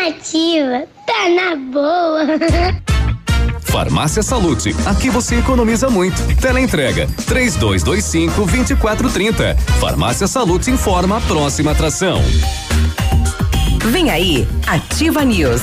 nativa, tá na boa. Farmácia Salute, aqui você economiza muito. Teleentrega, três dois, dois cinco, vinte e quatro, trinta. Farmácia Salute informa a próxima atração. Vem aí, Ativa News.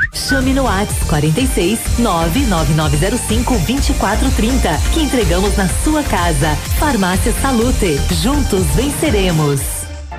Chame no WhatsApp 46 99905 2430 que entregamos na sua casa. Farmácia Salute. Juntos venceremos.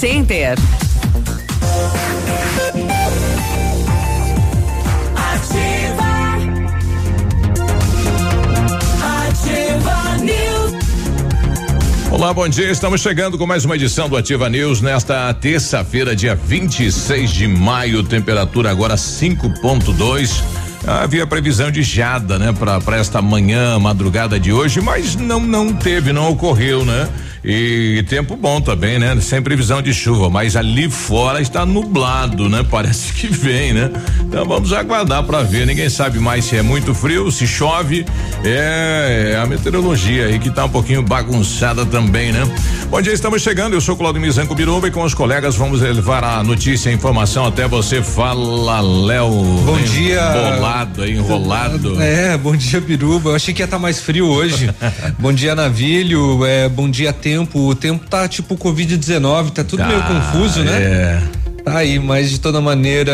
Center. Olá, bom dia. Estamos chegando com mais uma edição do Ativa News nesta terça-feira, dia 26 de maio. Temperatura agora 5.2. Havia previsão de geada, né, para esta manhã, madrugada de hoje, mas não não teve, não ocorreu, né? E tempo bom também, né? Sem previsão de chuva, mas ali fora está nublado, né? Parece que vem, né? Então vamos aguardar para ver. Ninguém sabe mais se é muito frio, se chove. É, é a meteorologia aí que tá um pouquinho bagunçada também, né? Bom dia, estamos chegando. Eu sou Claudio Mizanco Biruba e com os colegas vamos levar a notícia, a informação até você. Fala, Léo. Bom dia. Bolado, enrolado. É, bom dia, Biruba. Eu achei que ia estar tá mais frio hoje. bom dia, Navilho. É, bom dia, tempo. O tempo tá tipo Covid-19, tá tudo Tá, meio confuso, né? é. Tá aí, mas de toda maneira,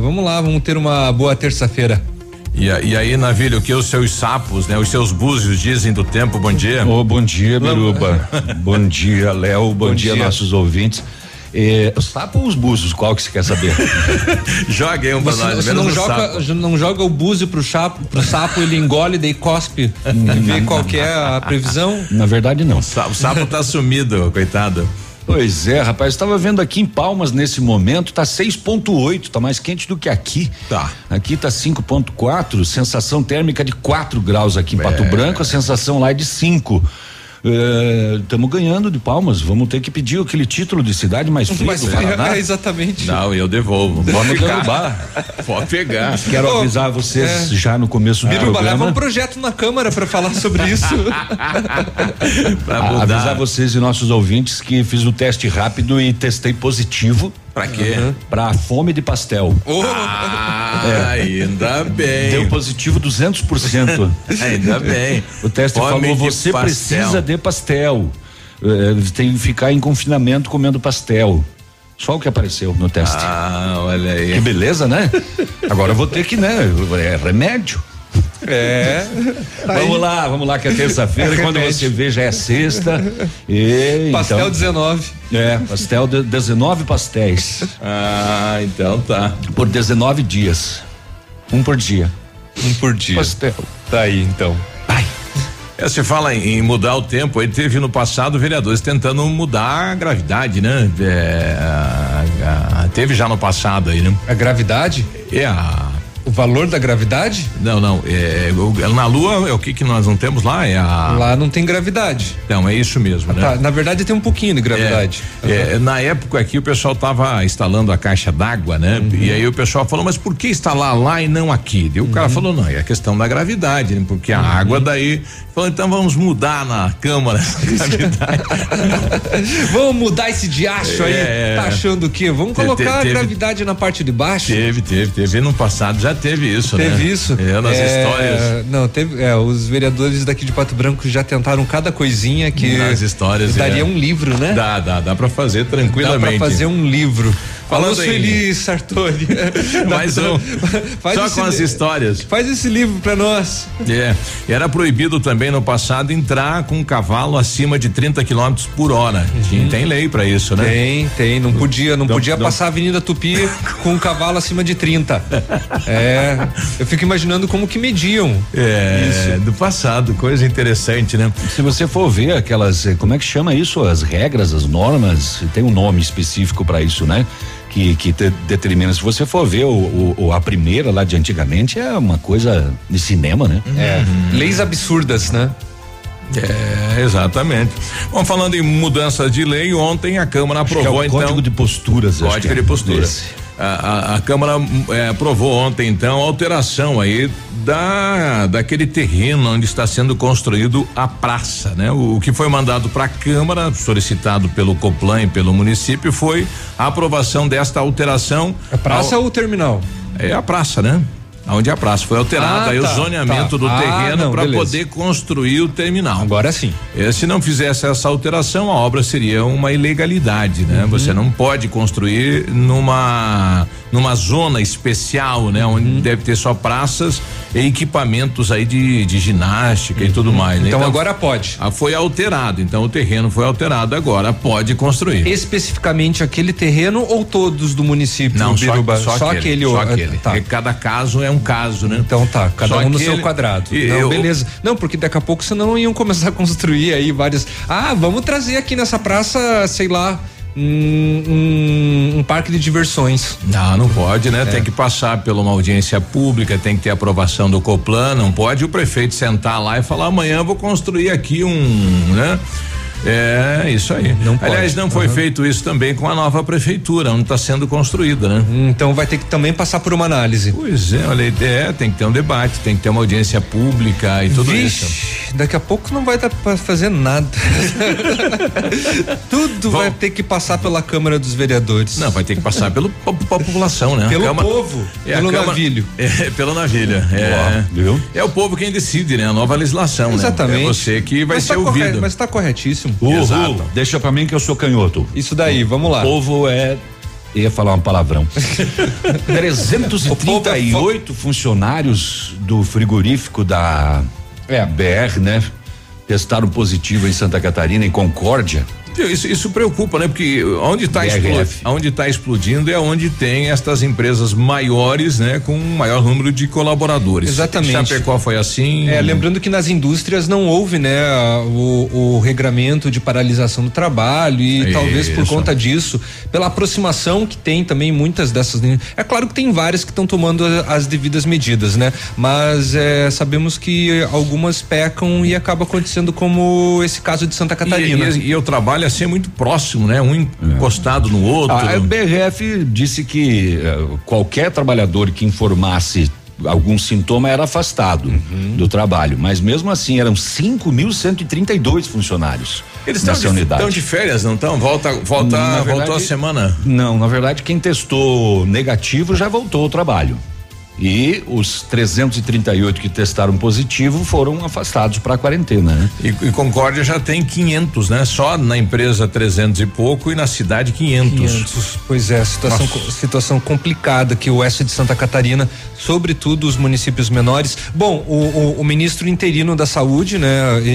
vamos lá, vamos ter uma boa terça-feira. E, e aí, Navilho, o que os seus sapos, né? Os seus búzios dizem do tempo? Bom dia. Ô, bom dia, Biruba. bom dia, Léo. Bom, Bom dia, dia. nossos ouvintes. É, os sapos ou os búzios? Qual que você quer saber? Joga aí um pra Você, nós. você não, joga, sapo. não joga o búzio pro, chapo, pro sapo, ele engole, daí cospe, vê qual que é a previsão. Na verdade, não. O sapo tá sumido, coitado. Pois é, rapaz, estava vendo aqui em Palmas nesse momento, tá 6.8, tá mais quente do que aqui. Tá. Aqui tá 5.4, sensação térmica de 4 graus aqui em Pato É. Branco, a sensação lá é de 5. Estamos ganhando de Palmas, vamos ter que pedir aquele título de cidade mais fria Mas do Paraná. é, exatamente. Não, eu devolvo. Vamos derrubar. Pode pegar. Quero Ô, avisar vocês é. já no começo do leva programa. um projeto na Câmara pra falar sobre isso. pra A- mudar. avisar vocês e nossos ouvintes que fiz o teste rápido e testei positivo Pra quê? para fome de pastel. Ô, Ah, ainda bem. Deu positivo 200%. Ainda bem. O teste Fome falou: você pastel." precisa de pastel. Eh, tem que ficar em confinamento comendo pastel. Só o que apareceu no teste. Ah, olha Que aí. beleza, né? Agora eu vou ter que, né? É remédio. É. vamos lá, vamos lá, que é terça-feira. É quando remédio. você vê, já é sexta. E, Pastel então, 19. É, pastel, de, 19 pastéis. Ah, então tá. Por 19 dias. Um por dia. Um por dia. Pastel. Tá aí, então. Ai. É, você fala em, em mudar o tempo, aí teve no passado vereadores tentando mudar a gravidade, né? É, a- a- teve já no passado aí, né? A gravidade? É a. O valor da gravidade? Não, não. É, o- na Lua é o que que nós não temos lá? É a. Lá não tem gravidade. Não, é isso mesmo, né? Tá, na verdade tem um pouquinho de gravidade. É, é, na época aqui o pessoal tava instalando a caixa d'água, né? Uhum. E aí o pessoal falou, mas por que instalar lá e não aqui? E o cara Uhum. falou, não, é a questão da gravidade, né? Porque a água daí. Falou, então vamos mudar na câmara. Vamos mudar esse diacho aí. É. Tá achando o quê? Vamos colocar te- a teve- gravidade na parte de baixo? teve, teve, teve. No passado já teve isso, né? Teve isso? É, nas É, histórias. Não, teve. É, os vereadores daqui de Pato Branco já tentaram cada coisinha que. Nas histórias, Daria é. um livro, né? Dá, dá, dá pra fazer Dá tranquilamente. pra fazer um livro. Falando Alô, Sueli Sartori. Mais um. Faz Só esse com as histórias. Faz esse livro pra nós. É, era proibido também no passado entrar com um cavalo acima de 30 km por hora. Tinha- Tem lei pra isso, né? Tem, tem. Não podia, não Não- podia não- passar a Avenida Tupi com um cavalo acima de 30. É. Eu fico imaginando como que mediam. É, do passado, coisa interessante, né? Se você for ver aquelas, eh, como é que chama isso? As regras, as normas, tem um nome específico para isso, né? Que, que te- determina. Se você for ver o, o- o- a primeira lá de antigamente, é uma coisa de cinema, né? É. Leis absurdas, né? É, exatamente. Bom, falando em mudança de lei, ontem a Câmara Acho que é aprovou o então. código de posturas. acho Código que é de postura. esse. A, a- a Câmara é, aprovou ontem, então, a alteração aí da daquele terreno onde está sendo construído a praça, né? O, o que foi mandado para a Câmara, solicitado pelo Coplan e pelo município, foi a aprovação desta alteração. A praça ao- ou o terminal? é a praça, né? Onde a praça foi alterada, Ah, aí tá, o zoneamento tá. do Ah, terreno para poder construir o terminal. Agora sim. É, se não fizesse essa alteração, a obra seria uma ilegalidade, né? Você não pode construir numa numa zona especial, né? Onde deve ter só praças e equipamentos aí de, de ginástica e tudo mais. né? Então, agora pode. ah, foi alterado, então o terreno foi alterado agora pode construir. Especificamente aquele terreno ou todos do município Não, só, Biruba? só, aquele, só ó, aquele. Tá. Cada caso é um caso, né? Então tá, cada Só um no aquele- seu quadrado. E não, eu- beleza. Não, porque daqui a pouco senão iam começar a construir aí várias. Ah, vamos trazer aqui nessa praça, sei lá, um, um- um parque de diversões. Não, não pode, né? É. Tem que passar por uma audiência pública, tem que ter aprovação do Coplan, não pode o prefeito sentar lá e falar amanhã eu vou construir aqui um, né? É, isso aí. Não pode. Aliás, não foi feito isso também com a nova prefeitura, onde está sendo construída, né? Então vai ter que também passar por uma análise. Pois é, olha, é, tem que ter um debate, tem que ter uma audiência pública e tudo isso. Vixe, daqui a pouco não vai dar pra fazer nada. Tudo Bom. vai ter que passar pela Câmara dos Vereadores. Não, vai ter que passar pelo pela população, né? Pelo Câmara- povo, É, pelo Câmara- navilho. É, pelo navilho. É, viu? é o povo quem decide, né? A nova legislação, Exatamente. né? É você que vai Mas ser tá ouvido. Mas tá corretíssimo. Uhul, Exato. Deixa pra mim que eu sou canhoto. Isso daí, vamos lá. O povo é. Ia falar um palavrão. 338 funcionários do frigorífico da É. BR, né? Testaram positivo em Santa Catarina, em Concórdia. Isso, isso preocupa, né? Porque onde está onde tá explodindo é onde tem estas empresas maiores, né? Com um maior número de colaboradores. Exatamente. Chapecó foi assim. É, lembrando que nas indústrias não houve, né, o, o regramento de paralisação do trabalho e talvez por Isso. conta disso, pela aproximação que tem também muitas dessas. É claro que tem várias que estão tomando as devidas medidas, né? Mas é, sabemos que algumas pecam e acaba acontecendo como esse caso de Santa E, Catarina. e, e o trabalho é ser muito próximo, né? Um encostado no outro. A BRF disse que eh, qualquer trabalhador que informasse algum sintoma era afastado Uhum. do trabalho, mas mesmo assim eram 5.132 funcionários Eles estão de, de férias, não estão? Volta, volta, Na voltou verdade- a semana. Não, na verdade, quem testou negativo já voltou ao trabalho. E os 338 que testaram positivo foram afastados para a quarentena, né? E, e Concórdia já tem 500, né? Só na empresa 300 e pouco e na cidade 500. 500. Pois é, situação, situação complicada que o oeste de Santa Catarina, sobretudo os municípios menores. Bom, o, o- o ministro interino da saúde, né,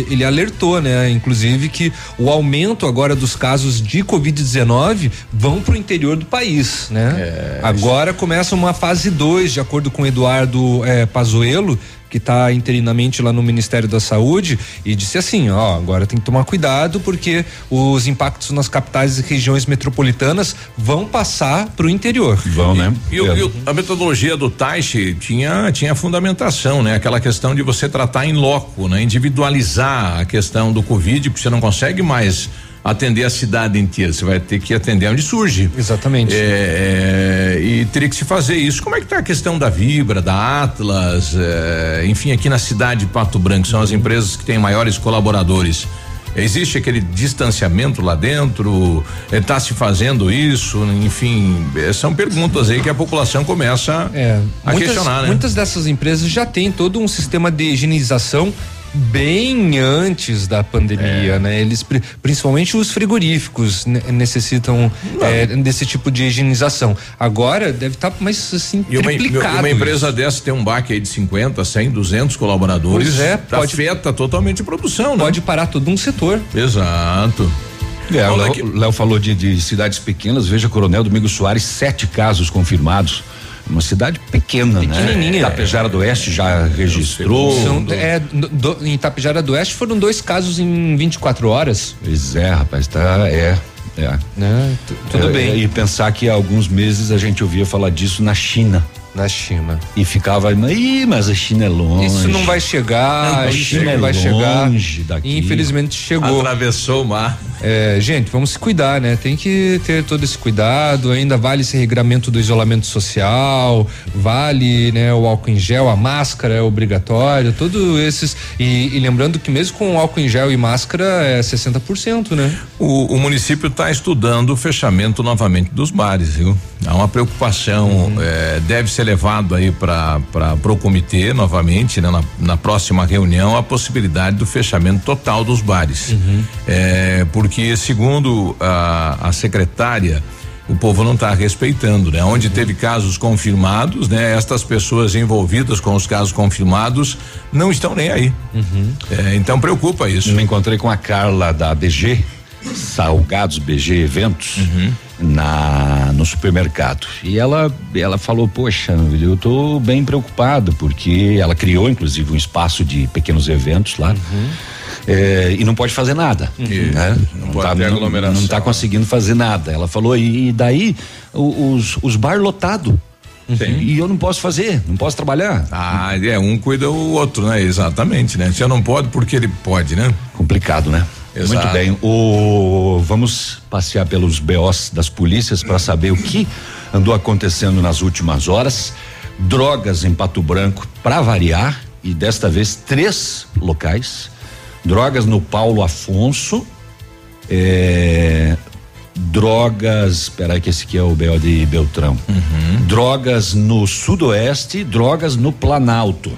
ele alertou, né, inclusive que o aumento agora dos casos de Covid-19 vão para o interior do país, né? agora começa uma fase 2, de acordo com Eduardo eh, Pazuello, que está interinamente lá no Ministério da Saúde e disse assim, ó, agora tem que tomar cuidado porque os impactos nas capitais e regiões metropolitanas vão passar para o interior. Vão, né? E, e o- a metodologia do Taishi tinha, tinha fundamentação, né? Aquela questão de você tratar em loco, né? Individualizar a questão do Covid, porque você não consegue mais atender a cidade inteira, você vai ter que atender onde surge. Exatamente. É, é, e teria que se fazer isso. Como é que tá a questão da Vibra, da Atlas, é, enfim, aqui na cidade de Pato Branco, são as empresas que têm maiores colaboradores. Existe aquele distanciamento lá dentro? Está se fazendo isso? Enfim, é, são perguntas aí que a população começa É, a muitas, questionar, né? muitas dessas empresas já têm todo um sistema de higienização bem antes da pandemia, é. né? Eles, principalmente os frigoríficos, necessitam é, desse tipo de higienização. Agora deve estar tá mais assim e uma, triplicado. uma empresa isso. dessa tem um baque aí de 50, 100, 200 colaboradores. Pois é, pode, afeta totalmente a produção, né? Pode parar todo um setor. Exato. É, o Léo falou de, de cidades pequenas, veja Coronel Domingos Soares, sete casos confirmados uma cidade pequena, né? Pequenininha. Itapejara do Oeste já registrou. São, é, do, em Itapejara do Oeste foram dois casos em 24 horas. Pois é, rapaz, tá, é. É. é tudo é, bem. E pensar que há alguns meses a gente ouvia falar disso na China na China. E ficava, Ih, mas a China é longe. Isso não vai chegar, não, a China não vai chegar. Daqui. Infelizmente chegou. Atravessou o mar. É, gente, vamos se cuidar, né? Tem que ter todo esse cuidado. Ainda vale esse regramento do isolamento social, vale, né, o álcool em gel, a máscara é obrigatória, todos esses. E, e lembrando que mesmo com álcool em gel e máscara é 60%, né? O, o município está estudando o fechamento novamente dos bares, viu? Há uma preocupação, uhum. é, deve ser levado aí para o comitê novamente, né, na, na, próxima reunião, a possibilidade do fechamento total dos bares. Uhum. É, porque, segundo a, a secretária, o povo não está respeitando, né? Onde teve casos confirmados, né? Estas pessoas envolvidas com os casos confirmados não estão nem aí. Uhum. É, então preocupa isso. Me encontrei com a Carla da BG, Salgados BG Eventos. Uhum na no supermercado e ela ela falou poxa eu estou bem preocupado porque ela criou inclusive um espaço de pequenos eventos lá uhum. é, e não pode fazer nada uhum. né? não, não, tá, não, não tá conseguindo fazer nada ela falou e, e daí os os bar lotado Uhum. E eu não posso fazer, não posso trabalhar. Ah, é, um cuida o outro, né? Exatamente, né? Eu não pode, porque ele pode, né? Complicado, né? Exato. Muito bem. O, vamos passear pelos BOs das polícias para saber o que andou acontecendo nas últimas horas. Drogas em Pato Branco, para variar, e desta vez três locais. Drogas no Paulo Afonso. É, drogas, espera que esse aqui é o BO de Beltrão. Uhum. Drogas no Sudoeste, drogas no Planalto.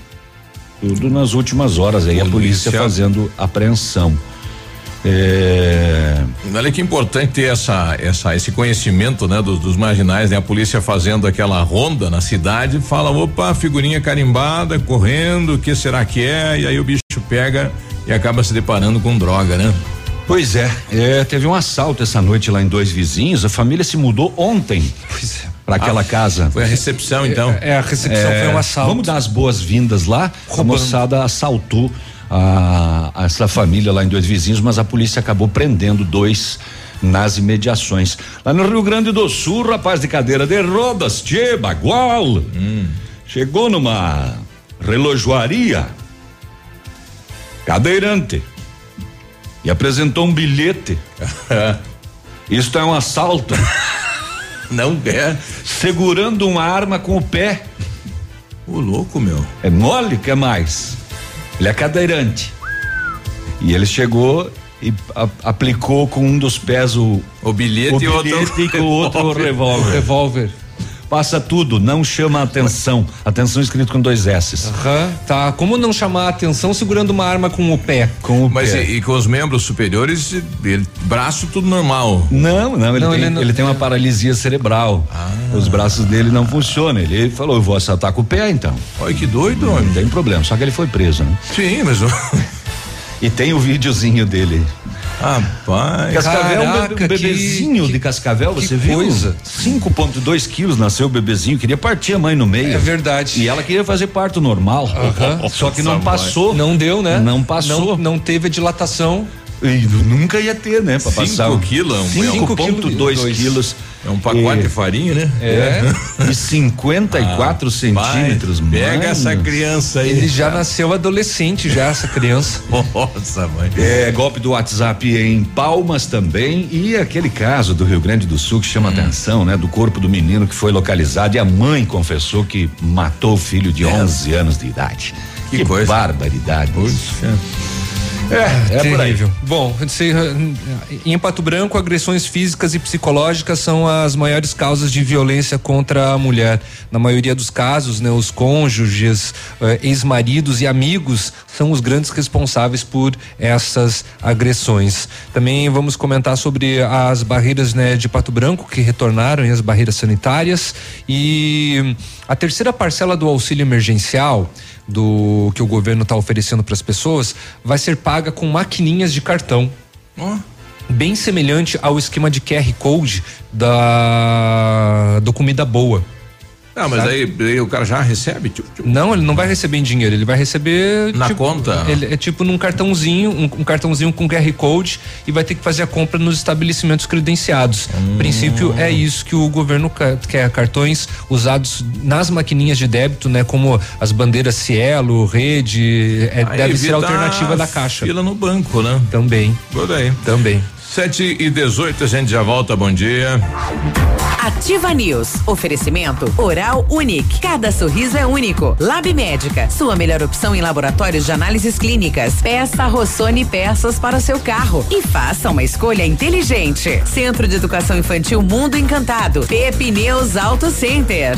Tudo nas últimas horas aí, polícia. a polícia fazendo apreensão. É... Olha que importante ter essa, essa, esse conhecimento, né, dos, dos, marginais, né? A polícia fazendo aquela ronda na cidade, fala, opa, figurinha carimbada, correndo, o que será que é? E aí o bicho pega e acaba se deparando com droga, né? Pois é, é teve um assalto essa noite lá em dois vizinhos, a família se mudou ontem. Pois é para aquela ah, casa. Foi a recepção então. É, é a recepção é, foi um assalto. Vamos dar as boas-vindas lá. Roubando. A moçada assaltou a, a essa família lá em dois vizinhos, mas a polícia acabou prendendo dois nas imediações. Lá no Rio Grande do Sul, rapaz de cadeira de rodas, tchê, bagual, hum. chegou numa relojoaria cadeirante e apresentou um bilhete. Isto é um assalto. Não é? Segurando uma arma com o pé. O louco, meu. É mole, que é mais? Ele é cadeirante. E ele chegou e a, aplicou com um dos pés o, o bilhete, o bilhete e, outro, e com o outro revólver. revólver. Passa tudo, não chama atenção. Atenção escrito com dois S. Uhum, tá. Como não chamar a atenção segurando uma arma com o pé? Com o Mas pé. E, e, com os membros superiores, ele, braço tudo normal. Não, não, ele, não, tem, ele, não, ele tem uma paralisia cerebral. Ah. Os braços dele não funcionam. Ele falou, eu vou assaltar com o pé então. Olha que doido, Não, não tem problema, só que ele foi preso, né? Sim, mas. e tem o videozinho dele. Rapaz. Cascavel, Caraca, um, bebezinho que, de Cascavel, você viu? Coisa. 5,2 quilos nasceu o bebezinho, queria partir a mãe no meio. É verdade. E ela queria fazer parto normal. Uh -huh. Só que não passou. Não deu, né? Não passou. Não, não teve a dilatação. E nunca ia ter, né? Pra 5 quilos. 5,2 quilos. É um pacote e, de farinha, né? É. E 54 ah, centímetros, pai, Pega essa criança aí. Ele já nasceu adolescente, já, essa criança. Nossa, mãe. É, golpe do WhatsApp em Palmas também. E aquele caso do Rio Grande do Sul que chama hum. atenção, né? Do corpo do menino que foi localizado e a mãe confessou que matou o filho de é. 11 anos de idade. Que, que coisa. barbaridade. Puxa. É, é terrível. Bom, em Pato Branco, agressões físicas e psicológicas são as maiores causas de violência contra a mulher. Na maioria dos casos, né, os cônjuges, eh, ex-maridos e amigos são os grandes responsáveis por essas agressões. Também vamos comentar sobre as barreiras né, de Pato Branco que retornaram e as barreiras sanitárias e a terceira parcela do auxílio emergencial do que o governo está oferecendo para as pessoas vai ser paga com maquininhas de cartão. Oh. Bem semelhante ao esquema de QR Code da do Comida Boa. Ah, mas aí, aí, o cara já recebe? Tipo, tipo, Não, ele não vai receber em dinheiro, ele vai receber. Na tipo, conta? Ele, é tipo num cartãozinho, um, um, cartãozinho com QR Code e vai ter que fazer a compra nos estabelecimentos credenciados. Hum. princípio, é isso que o governo quer: cartões usados nas maquininhas de débito, né? Como as bandeiras Cielo, Rede, é, deve ser a alternativa da caixa. Fila no banco, né? Também. Por aí. Também. 7 e 18 a gente já volta. Bom dia. Ativa News. Oferecimento Oral Unique. Cada sorriso é único. Lab Médica. Sua melhor opção em laboratórios de análises clínicas. Peça Rossoni peças para o seu carro e faça uma escolha inteligente. Centro de Educação Infantil Mundo Encantado. Pepineus Auto Center.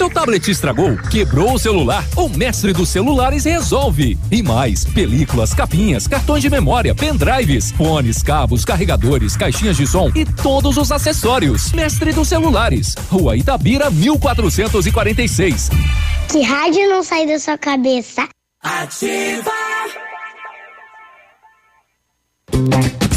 Seu tablet estragou, quebrou o celular? O mestre dos celulares resolve. E mais: películas, capinhas, cartões de memória, pendrives, fones, cabos, carregadores, caixinhas de som e todos os acessórios. Mestre dos celulares, Rua Itabira, 1446. Que rádio não sai da sua cabeça? Ativa!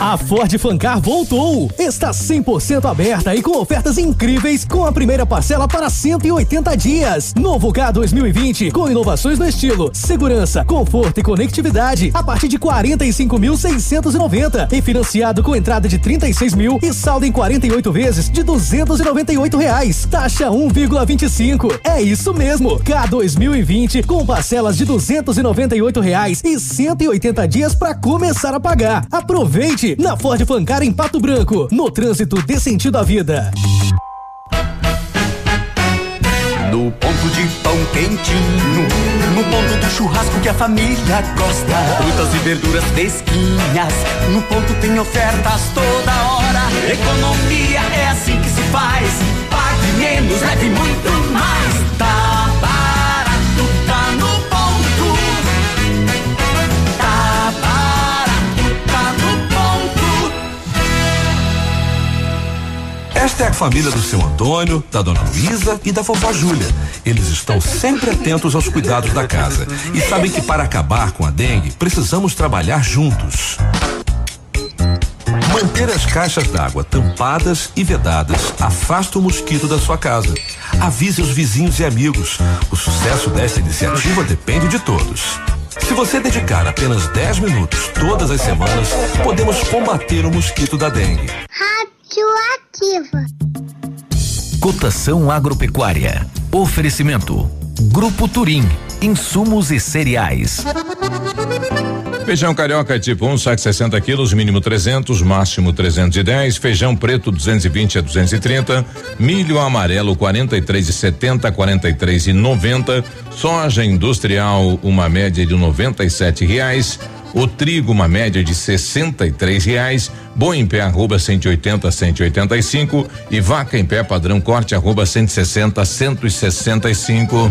A Ford Fancar voltou! Está 100% aberta e com ofertas incríveis com a primeira parcela para 180 dias. Novo K 2020 com inovações no estilo, segurança, conforto e conectividade a partir de 45.690 e financiado com entrada de 36 mil e saldo em 48 vezes de 298 reais. Taxa 1,25. É isso mesmo. K 2020 com parcelas de 298 reais e 180 dias para começar a pagar. Aproveite na Ford Fancar em Pato Branco, no trânsito dê sentido à vida. No ponto de pão quentinho, no ponto do churrasco que a família gosta. Frutas e verduras fresquinhas, no ponto tem ofertas toda hora. Economia é família do seu Antônio, da dona Luísa e da vovó Júlia. Eles estão sempre atentos aos cuidados da casa e sabem que para acabar com a dengue precisamos trabalhar juntos. Manter as caixas d'água tampadas e vedadas afasta o mosquito da sua casa. Avise os vizinhos e amigos. O sucesso desta iniciativa depende de todos. Se você dedicar apenas 10 minutos todas as semanas, podemos combater o mosquito da dengue. Radioativa. Cotação agropecuária. Oferecimento. Grupo Turim. Insumos e cereais. Feijão carioca tipo 1, um, saco 60 quilos, mínimo 300, máximo 310. Feijão preto 220 a 230. Milho amarelo 43 e 70, 43 e 90. Soja industrial uma média de 97 reais. O trigo, uma média de R$ reais. Boi em pé, arroba 180, 185. E vaca em pé, padrão corte, arroba 160, 165.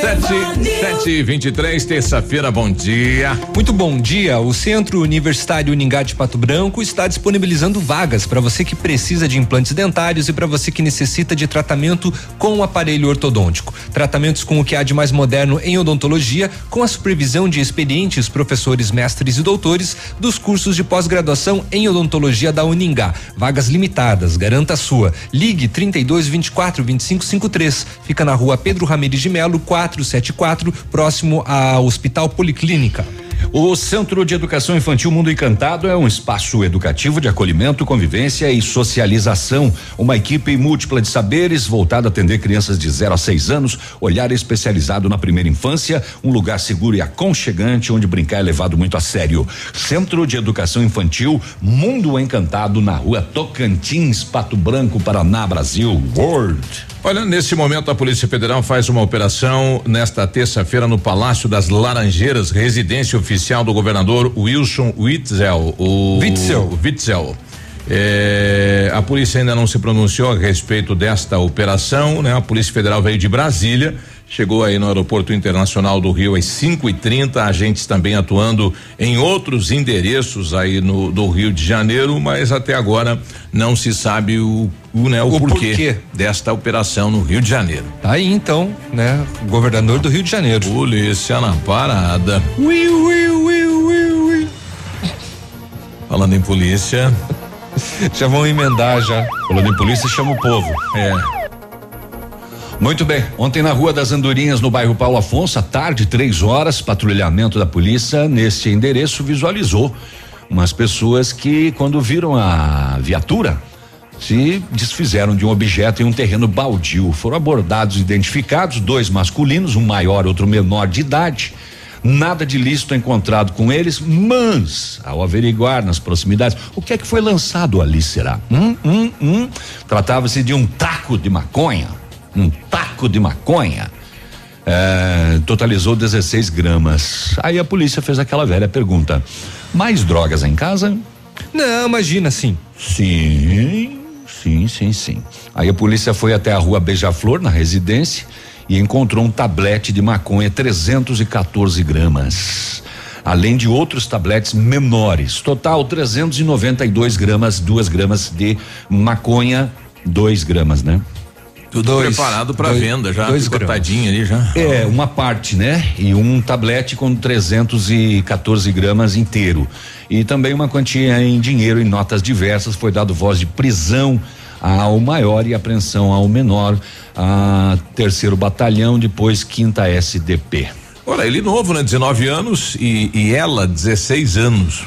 Sete, e vinte e três, terça-feira, bom dia. Muito bom dia. O Centro Universitário Uningá de Pato Branco está disponibilizando vagas para você que precisa de implantes dentários e para você que necessita de tratamento com aparelho ortodôntico. Tratamentos com o que há de mais moderno em odontologia, com a supervisão de experientes professores, mestres e doutores dos cursos de pós-graduação em odontologia da Uningá. Vagas limitadas, garanta a sua. Ligue 32 24 25 53. Fica na rua Pedro Ramirez de Melo, 4 474, próximo ao Hospital Policlínica. O Centro de Educação Infantil Mundo Encantado é um espaço educativo de acolhimento, convivência e socialização. Uma equipe múltipla de saberes voltada a atender crianças de 0 a 6 anos, olhar especializado na primeira infância, um lugar seguro e aconchegante onde brincar é levado muito a sério. Centro de Educação Infantil Mundo Encantado na rua Tocantins, Pato Branco, Paraná, Brasil. World. Olha, nesse momento a Polícia Federal faz uma operação nesta terça-feira no Palácio das Laranjeiras, residência oficial do governador Wilson Witzel. O Witzel. Witzel. É, a polícia ainda não se pronunciou a respeito desta operação, né? A Polícia Federal veio de Brasília Chegou aí no Aeroporto Internacional do Rio às 5 e 30 agentes também atuando em outros endereços aí no do Rio de Janeiro, mas até agora não se sabe o, o, né, o, o porquê, porquê, desta operação no Rio de Janeiro. Tá aí então, né? Governador do Rio de Janeiro. Polícia na parada. Ui, ui, ui, ui, ui. Falando em polícia. já vão emendar já. Falando em polícia, chama o povo. É. Muito bem. Ontem na Rua das Andorinhas, no bairro Paulo Afonso, à tarde, três horas, patrulhamento da polícia nesse endereço visualizou umas pessoas que, quando viram a viatura, se desfizeram de um objeto em um terreno baldio. Foram abordados e identificados dois masculinos, um maior, outro menor de idade. Nada de lícito encontrado com eles, mas ao averiguar nas proximidades, o que é que foi lançado ali será? Hum, hum, hum. Tratava-se de um taco de maconha um taco de maconha. É, totalizou 16 gramas. Aí a polícia fez aquela velha pergunta: mais drogas em casa? Não, imagina sim. Sim, sim, sim, sim. Aí a polícia foi até a rua Beija-Flor, na residência, e encontrou um tablete de maconha, 314 gramas. Além de outros tabletes menores. Total 392 gramas, 2 gramas de maconha, 2 gramas, né? Tudo dois, preparado para venda já, dois cortadinho ali já. É, uma parte, né? E um tablete com 314 gramas inteiro. E também uma quantia em dinheiro em notas diversas. Foi dado voz de prisão ao maior e apreensão ao menor. A terceiro batalhão, depois quinta SDP. Olha, ele novo, né? 19 anos e, e ela 16 anos.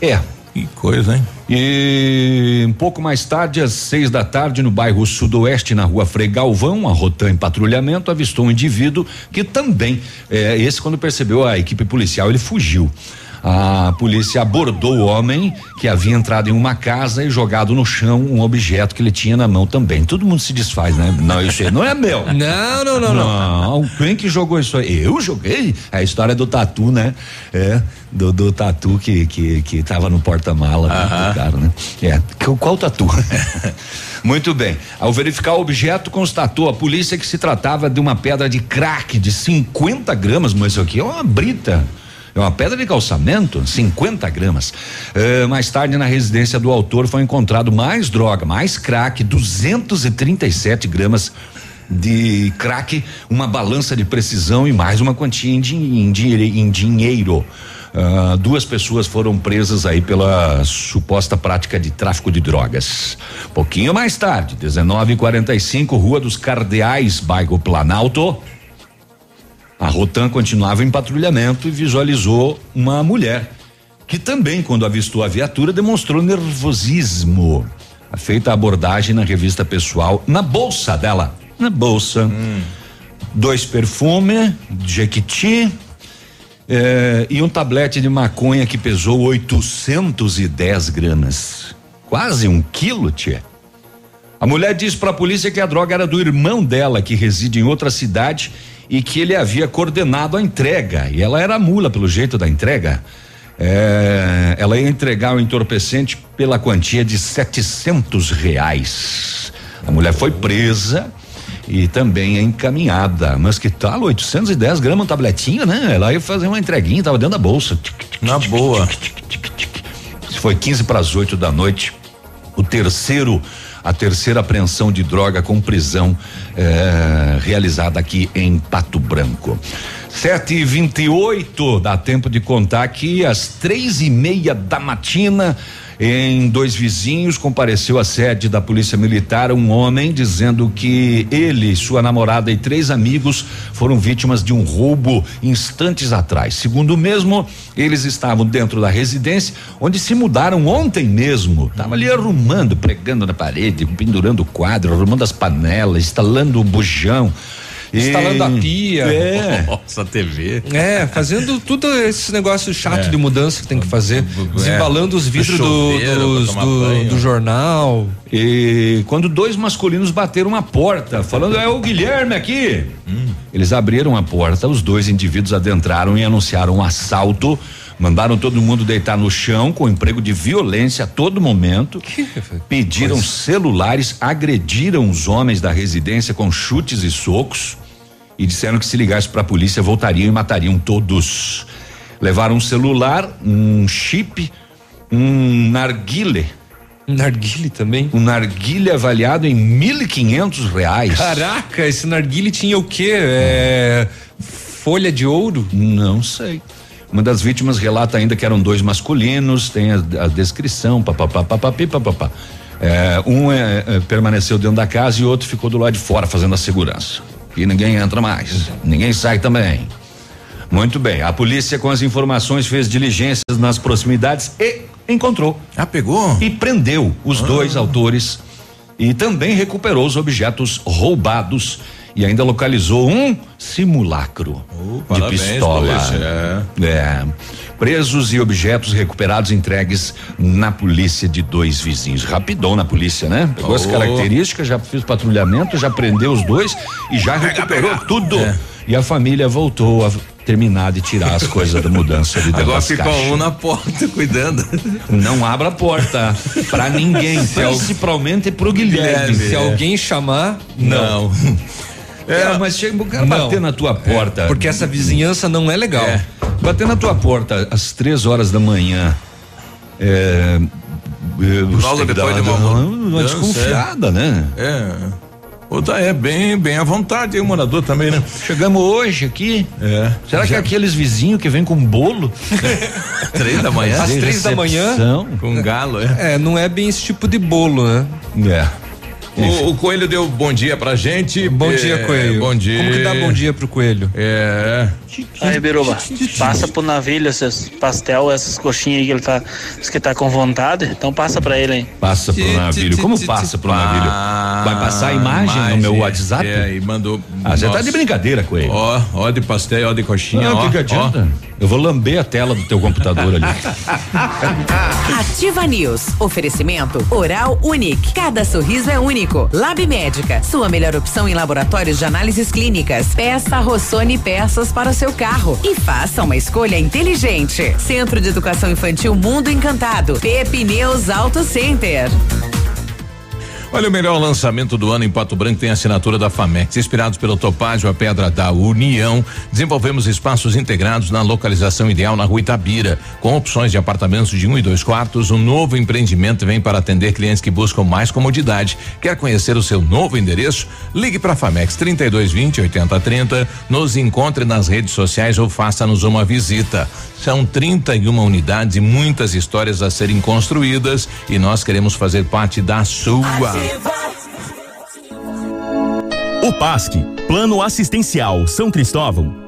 É. Que coisa, hein? E um pouco mais tarde, às seis da tarde, no bairro Sudoeste, na rua Frei Galvão, a Rotan em patrulhamento avistou um indivíduo que também, eh, esse quando percebeu a equipe policial, ele fugiu. A polícia abordou o homem que havia entrado em uma casa e jogado no chão um objeto que ele tinha na mão também. Todo mundo se desfaz, né? Não, isso aí não é meu. Não, não, não, não. Não, quem que jogou isso aí? Eu joguei. É a história do tatu, né? É, do, do tatu que, que, que tava no porta-mala do cara, né? É, qual, qual tatu? Muito bem. Ao verificar o objeto, constatou a polícia que se tratava de uma pedra de crack de 50 gramas, mas isso aqui é uma brita. É uma pedra de calçamento, 50 gramas. Eh, mais tarde, na residência do autor, foi encontrado mais droga, mais crack, 237 gramas de crack, uma balança de precisão e mais uma quantia em, em dinhe- em dinheiro. Ah, duas pessoas foram presas aí pela suposta prática de tráfico de drogas. Pouquinho mais tarde, 19:45, Rua dos Cardeais, bairro Planalto. A Rotan continuava em patrulhamento e visualizou uma mulher que também, quando avistou a viatura, demonstrou nervosismo. Feita a abordagem na revista pessoal, na bolsa dela, na bolsa, dois perfumes, Jequiti eh, e um tablete de maconha que pesou 810 gramas, quase um quilo, tia. A mulher disse para a polícia que a droga era do irmão dela, que reside em outra cidade, e que ele havia coordenado a entrega. E ela era mula, pelo jeito da entrega. É, ela ia entregar o entorpecente pela quantia de 700 reais. A mulher foi presa e também é encaminhada. Mas que tal? 810 gramas, um tabletinho, né? Ela ia fazer uma entreguinha, tava dentro da bolsa. Na boa. Foi 15 para as 8 da noite. O terceiro, a terceira apreensão de droga com prisão eh, realizada aqui em Pato Branco. Sete e vinte e oito, dá tempo de contar aqui, às três e meia da matina, em dois vizinhos, compareceu à sede da Polícia Militar um homem dizendo que ele, sua namorada e três amigos foram vítimas de um roubo instantes atrás. Segundo o mesmo, eles estavam dentro da residência, onde se mudaram ontem mesmo. Tava ali arrumando, pregando na parede, pendurando o quadro, arrumando as panelas, instalando o bujão. Instalando a pia. É. Nossa, TV. É, fazendo tudo esse negócio chato É. de mudança que tem que fazer. Desembalando os vidros do, dos- do, do jornal. E quando dois masculinos bateram a porta, falando, é o Guilherme aqui. Eles abriram a porta, os dois indivíduos adentraram e anunciaram um assalto. Mandaram todo mundo deitar no chão com emprego de violência a todo momento. Pediram celulares, agrediram os homens da residência com chutes e socos e disseram que se ligasse para a polícia voltariam e matariam todos. Levaram um celular, um chip, um narguile. Um narguile também? Um narguile avaliado em mil e quinhentos reais. Caraca, esse narguile tinha o quê? É, folha de ouro? Não sei. Uma das vítimas relata ainda que eram dois masculinos, tem a, a descrição, papapá, papapi, papapá. É, um é, é, permaneceu dentro da casa e o outro ficou do lado de fora fazendo a segurança. E ninguém entra mais, ninguém sai também. Muito bem, a polícia com as informações fez diligências nas proximidades e encontrou. Ah, pegou? E prendeu os dois autores e também recuperou os objetos roubados e ainda localizou um simulacro de parabéns, pistola. polícia, É. Presos e objetos recuperados entregues na polícia de dois vizinhos. Rapidão na polícia, né? Pegou as Oh. características, já fez patrulhamento, já prendeu os dois e já recuperou tudo. É. E a família voltou a terminar de tirar as coisas da mudança de dentro Agora ficou um na porta cuidando. Não abra a porta pra ninguém, principalmente pro Guilherme. Se alguém chamar, não. É, mas chega o cara Não. bater na tua porta. Porque essa vizinhança não é legal. É, bater na tua porta às três horas da manhã. É, é, Logo que depois de uma uma, desconfiada, né? É. Outra é bem, bem à vontade, e o morador também, né? Chegamos hoje aqui. É. Será que é aqueles vizinhos que vem com bolo? Três da manhã? Às três da manhã. Com galo, é. É, não é bem esse tipo de bolo, né? É. O, o, Coelho deu bom dia pra gente. Bom é, dia, Coelho. Bom dia. Como que dá bom dia pro Coelho? É. Aí, Biruba, passa pro Navilho esses pastel, essas coxinhas aí que ele tá, que tá com vontade, então passa pra ele, hein? Passa pro Navilho. Como passa pro Navilho? Vai passar a imagem, imagem no meu WhatsApp? É, e mandou. Ah, você tá de brincadeira, Coelho. Ó, ó de pastel, ó de coxinha, Não, ó. que adianta? Ó. Eu vou lamber a tela do teu computador ali. Ativa News. Oferecimento Oral Unique. Cada sorriso é único. Lab Médica. Sua melhor opção em laboratórios de análises clínicas. Peça Rossoni peças para o seu carro. E faça uma escolha inteligente. Centro de Educação Infantil Mundo Encantado. Pepineus Auto Center. Olha, o melhor lançamento do ano em Pato Branco tem assinatura da FAMEX. Inspirados pelo Topázio, a Pedra da União, desenvolvemos espaços integrados na localização ideal na rua Itabira, com opções de apartamentos de um e dois quartos. Um novo empreendimento vem para atender clientes que buscam mais comodidade. Quer conhecer o seu novo endereço? Ligue para a FAMEX 3220 8030, nos encontre nas redes sociais ou faça-nos uma visita. São 31 unidades e muitas histórias a serem construídas e nós queremos fazer parte da sua. O PASC, Plano Assistencial São Cristóvão,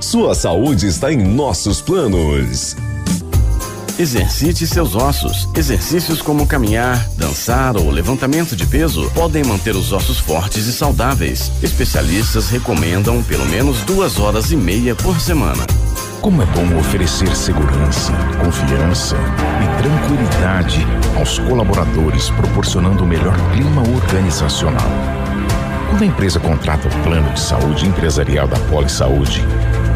Sua saúde está em nossos planos. Exercite seus ossos. Exercícios como caminhar, dançar ou levantamento de peso podem manter os ossos fortes e saudáveis. Especialistas recomendam pelo menos duas horas e meia por semana. Como é bom oferecer segurança, confiança e tranquilidade aos colaboradores, proporcionando o melhor clima organizacional. Quando a empresa contrata o plano de saúde empresarial da Poli Saúde,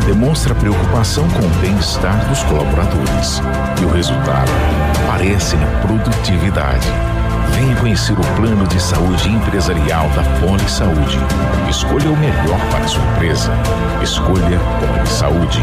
demonstra preocupação com o bem-estar dos colaboradores e o resultado aparece na produtividade. Venha conhecer o plano de saúde empresarial da Poli Saúde. Escolha o melhor para a sua empresa. Escolha Poli Saúde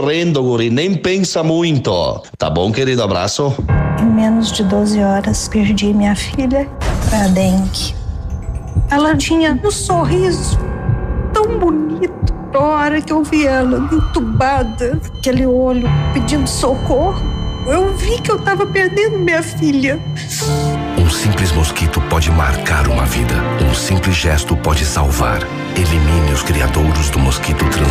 correndo, guri, nem pensa muito. Tá bom, querido? Abraço. Em menos de 12 horas, perdi minha filha pra dengue. Ela tinha um sorriso tão bonito. A hora que eu vi ela entubada, aquele olho pedindo socorro, eu vi que eu tava perdendo minha filha. Um simples mosquito pode marcar uma vida. Um simples gesto pode salvar. Elimine os criadouros do mosquito transmissor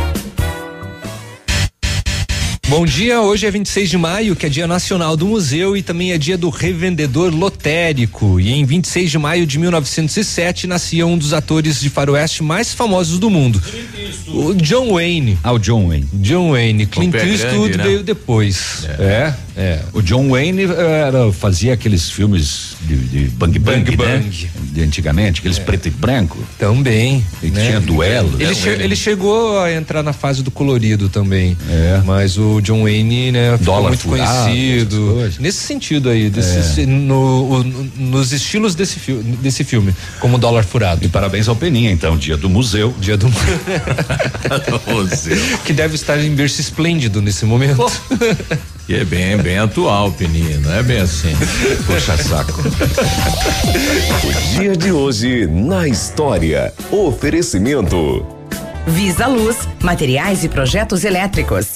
Bom dia, hoje é 26 de maio, que é dia nacional do museu e também é dia do revendedor lotérico. E em 26 de maio de 1907 nascia um dos atores de faroeste mais famosos do mundo, o John Wayne. Ah, o John Wayne. John Wayne. Clint Eastwood né? veio depois. É. é. é. O John Wayne era, fazia aqueles filmes de, de bang bang, bang, né? bang. De antigamente, aqueles é. preto e branco. Também. E né? tinha duelo. Ele, che ele chegou a entrar na fase do colorido também. É. Mas o John Wayne, né, ficou Dólar muito furado, conhecido. Nesse sentido aí, desse, é. no, o, nos estilos desse, fi desse filme, como Dólar Furado. E parabéns ao Peninha, então, dia do museu. Dia do museu. que deve estar em berço esplêndido nesse momento. Que é bem, bem atual, Peninha, não é bem assim. Poxa saco. o dia de hoje na história. Oferecimento. Visa Luz, materiais e projetos elétricos.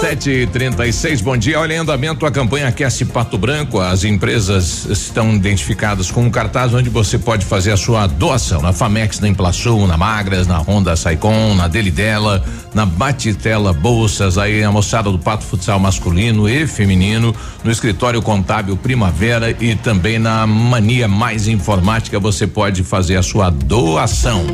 Sete e trinta e seis, bom dia. Olha, em andamento a campanha Aquece Pato Branco. As empresas estão identificadas com um cartaz onde você pode fazer a sua doação. Na Famex, na Implaçul, na Magras, na Honda Saicon, na Delidela, na Batitela Bolsas, aí a moçada do Pato Futsal masculino e feminino, no escritório contábil Primavera e também na Mania Mais Informática você pode fazer a sua doação.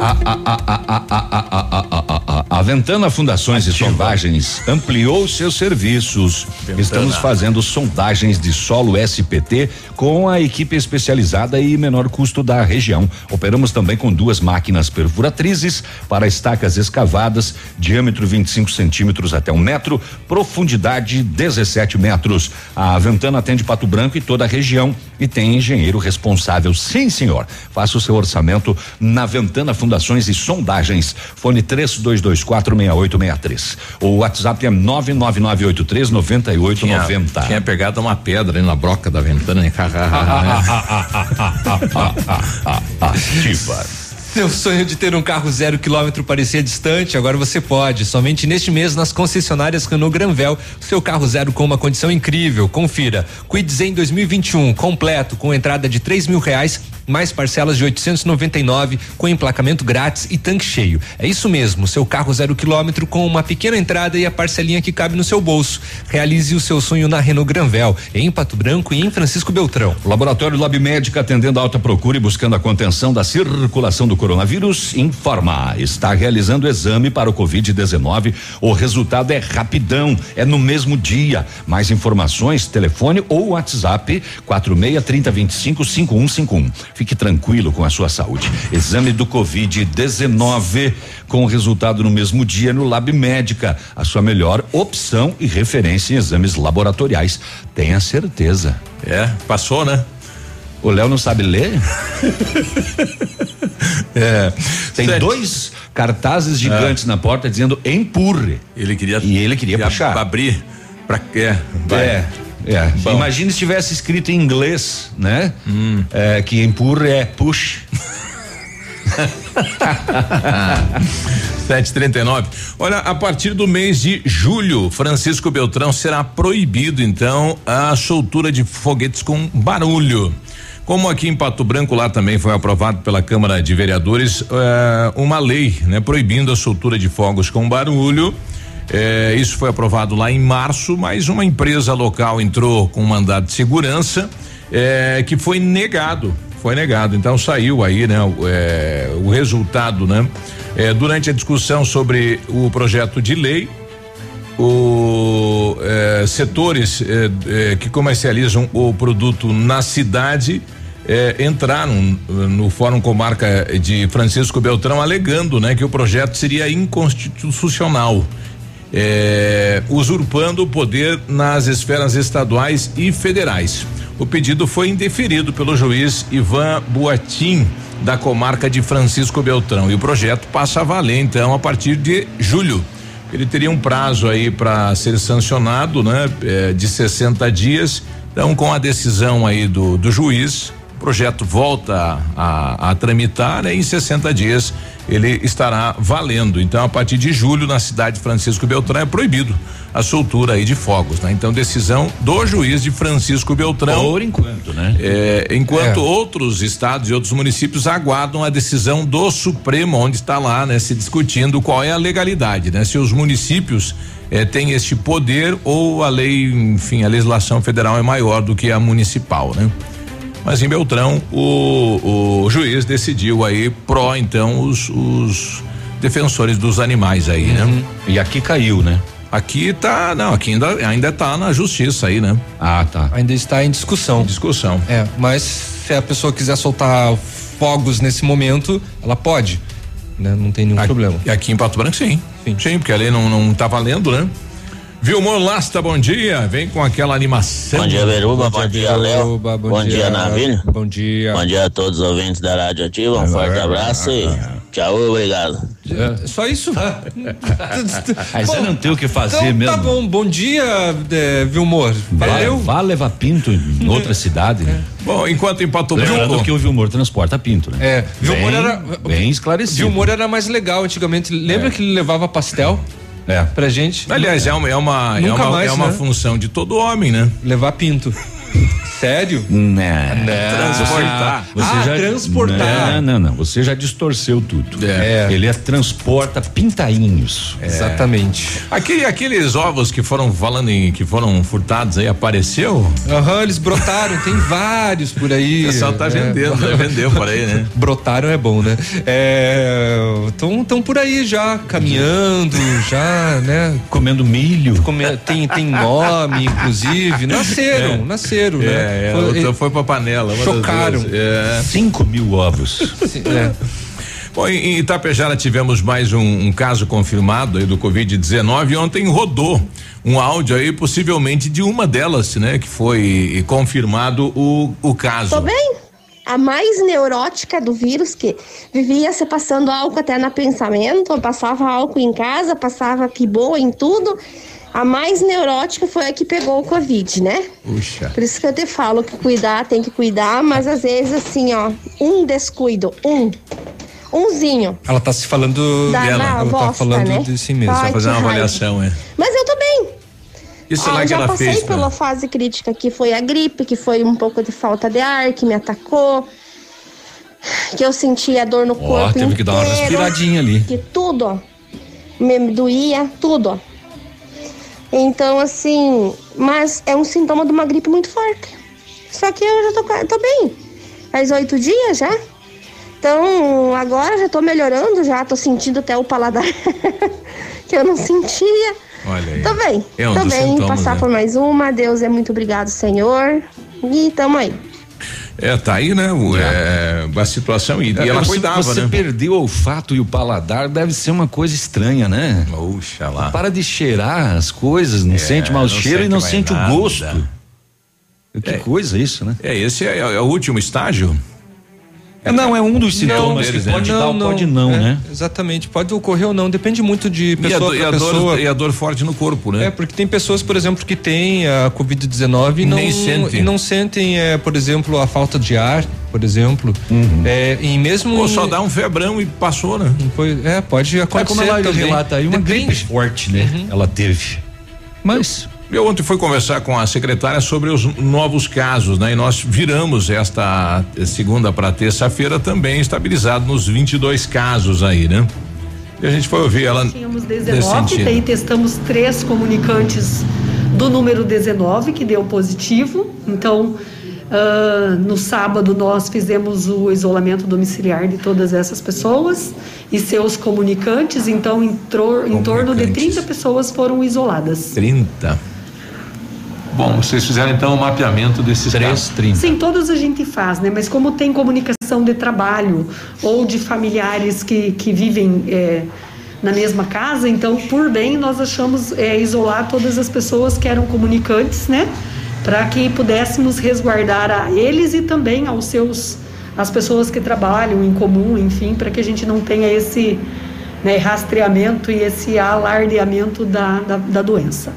A, a, a, a, a, a, a, a, a, a Ventana Fundações Ativa. e Sondagens ampliou seus serviços. Estamos fazendo sondagens de solo SPT com a equipe especializada e menor custo da região. Operamos também com duas máquinas perfuratrizes para estacas escavadas, diâmetro 25 centímetros até um metro, profundidade 17 metros. A Ventana atende Pato Branco e toda a região e tem engenheiro responsável. Sim, senhor. Faça o seu orçamento na Ventana Fundações e Sondagens. Fone 32246863. O WhatsApp é 99983 9890. Tinha, pegado uma pedra aí na broca da Ventana, né? Seu sonho de ter um carro zero quilômetro parecia distante, agora você pode. Somente neste mês nas concessionárias Renault Granvel, seu carro zero com uma condição incrível. Confira. Quid Zen 2021 completo com entrada de três mil reais mais parcelas de 899 com emplacamento grátis e tanque cheio. É isso mesmo, seu carro zero quilômetro com uma pequena entrada e a parcelinha que cabe no seu bolso. Realize o seu sonho na Renault Granvel, em Pato Branco e em Francisco Beltrão. Laboratório Lab Médica atendendo a alta procura e buscando a contenção da circulação do coronavírus, informa. Está realizando exame para o Covid-19. O resultado é rapidão, é no mesmo dia. Mais informações, telefone ou WhatsApp 46 30 25 5151. Fique tranquilo com a sua saúde. Exame do Covid-19 com resultado no mesmo dia no Lab Médica, a sua melhor opção e referência em exames laboratoriais. Tenha certeza. É, passou, né? O Léo não sabe ler? é. Tem Sete. dois cartazes gigantes é. na porta dizendo empurre. Ele queria e ele queria, queria puxar. abrir para quê? É. É. Imagina se tivesse escrito em inglês, né? Hum. É, que empurra é push. 739. Olha, a partir do mês de julho, Francisco Beltrão será proibido, então, a soltura de foguetes com barulho. Como aqui em Pato Branco, lá também foi aprovado pela Câmara de Vereadores uh, uma lei, né, proibindo a soltura de fogos com barulho. É, isso foi aprovado lá em março, mas uma empresa local entrou com um mandado de segurança é, que foi negado. Foi negado. Então saiu aí, né? É, o resultado, né? Durante a discussão sobre o projeto de lei, o setores que comercializam o produto na cidade entraram no Fórum Comarca de Francisco Beltrão alegando, né, que o projeto seria inconstitucional é, usurpando o poder nas esferas estaduais e federais. O pedido foi indeferido pelo juiz Ivan Boatim, da comarca de Francisco Beltrão. E o projeto passa a valer, então, a partir de julho. Ele teria um prazo aí para ser sancionado, né? É, de 60 dias. Então, com a decisão aí do, do juiz, O projeto volta a, a, a tramitar né, em 60 dias ele estará valendo. Então, a partir de julho, na cidade de Francisco Beltrão, é proibido a soltura aí de fogos, né? Então, decisão do juiz de Francisco Beltrão. Por enquanto, né? É, enquanto é. outros estados e outros municípios aguardam a decisão do Supremo, onde está lá, né, se discutindo qual é a legalidade, né? Se os municípios eh, têm este poder ou a lei, enfim, a legislação federal é maior do que a municipal, né? Mas em Beltrão, o, o juiz decidiu aí pró, então, os, os defensores dos animais aí, né? uhum. né? E aqui caiu, né? Aqui tá, não, aqui ainda, ainda tá na justiça aí, né? Ah, tá. Ainda está em discussão. Discussão. É, mas se a pessoa quiser soltar fogos nesse momento, ela pode, né? Não tem nenhum aqui, problema. E aqui em Pato Branco, sim. Sim, sim porque a lei não, não tá valendo, né? Vilmor Lasta, bom dia. Vem com aquela animação. Bom dia, Veruba. Bom, bom dia, Léo. Bom, bom dia, dia Navilho. Bom dia. Bom dia a todos os ouvintes da Rádio Ativa. Um forte abraço e tchau, obrigado. É, só isso? Aí você não tem o que fazer então, mesmo. Tá bom, bom dia, é, Vilmor. Valeu. Vá, vá levar pinto em outra cidade. É. Bom, enquanto em Pato Branco. que o Vilmor transporta pinto, né? É, Vilmor bem, era. Bem esclarecido. Vilmor era mais legal antigamente. Lembra é. que ele levava pastel? É. Pra gente. Aliás, é uma, é uma, é uma, mais, é uma né? função de todo homem, né? Levar pinto. Sério? Não. Transportar. Você ah, já, transportar. Não, não, não. Você já distorceu tudo. É. Ele é, transporta pintainhos. É. Exatamente. Aquele, aqueles ovos que foram falando em que foram furtados aí, apareceu? Aham, uhum, eles brotaram, tem vários por aí. O pessoal tá vendendo, né? Vendeu por aí, né? Brotaram é bom, né? Estão é, por aí já, caminhando, já, né? Comendo milho. Come, tem, tem nome, inclusive. Nasceram, é. nasceram, né? É, foi, outra foi pra panela. Chocaram. É. Cinco mil ovos. é. Bom, em Itapejara tivemos mais um, um caso confirmado aí do Covid-19. Ontem rodou um áudio aí, possivelmente de uma delas, né? Que foi confirmado o, o caso. Tô bem? A mais neurótica do vírus, que vivia se passando álcool até na pensamento, passava álcool em casa, passava boa em tudo a mais neurótica foi a que pegou o Covid, né? Puxa. Por isso que eu te falo que cuidar tem que cuidar, mas às vezes assim, ó, um descuido, um. Umzinho. Ela tá se falando da, dela, ela bosta, tá falando né? de si mesma. Ai, fazer uma avaliação, é. Mas eu tô bem. Isso ah, lá que já ela passei fez, pela fase crítica que foi a gripe, que foi um pouco de falta de ar, que me atacou. Que eu sentia dor no oh, corpo teve inteiro, que dar uma respiradinha ali. Que tudo, ó. Me doía, tudo, ó. Então, assim, mas é um sintoma de uma gripe muito forte. Só que eu já tô, tô bem. Faz oito dias já. Então, agora já tô melhorando, já tô sentindo até o paladar que eu não sentia. Olha aí. Tô bem. É um tô bem, sintomas, passar né? por mais uma. Deus é muito obrigado, Senhor. E tamo aí. É, tá aí, né? O, é. é a situação e, é, e ela você, cuidava, você né? perdeu o olfato e o paladar, deve ser uma coisa estranha, né? Puxa lá. Para de cheirar as coisas, não é, sente mais o cheiro e não sente nada. o gosto. Que é, coisa isso, né? É, esse é, é o último estágio? É, não, é um dos sintomas deles, que pode né? dar ou pode não, é, né? Exatamente, pode ocorrer ou não, depende muito de pessoa e a, dor, pessoa. e a dor forte no corpo, né? É, porque tem pessoas, por exemplo, que têm a Covid-19 e não, sentem. e não sentem, é, por exemplo, a falta de ar, por exemplo. Uhum. É, e mesmo. Ou só dá um febrão e passou, né? Foi, é, pode acontecer. É como ela também. relata aí, uma depende. gripe forte, né? Uhum. Ela teve. Mas. Eu ontem fui conversar com a secretária sobre os novos casos, né? E nós viramos esta segunda para terça-feira também estabilizado nos 22 casos aí, né? E a gente foi ouvir ela. Tínhamos 19, daí testamos três comunicantes do número 19 que deu positivo. Então, uh, no sábado nós fizemos o isolamento domiciliar de todas essas pessoas e seus comunicantes. Então, em, em torno de 30 pessoas foram isoladas. 30. Bom, vocês fizeram então o um mapeamento desses três 30. Sim, todos a gente faz, né? Mas como tem comunicação de trabalho ou de familiares que, que vivem é, na mesma casa, então por bem nós achamos é, isolar todas as pessoas que eram comunicantes, né? Para que pudéssemos resguardar a eles e também aos seus as pessoas que trabalham em comum, enfim, para que a gente não tenha esse né, rastreamento e esse alardeamento da, da, da doença.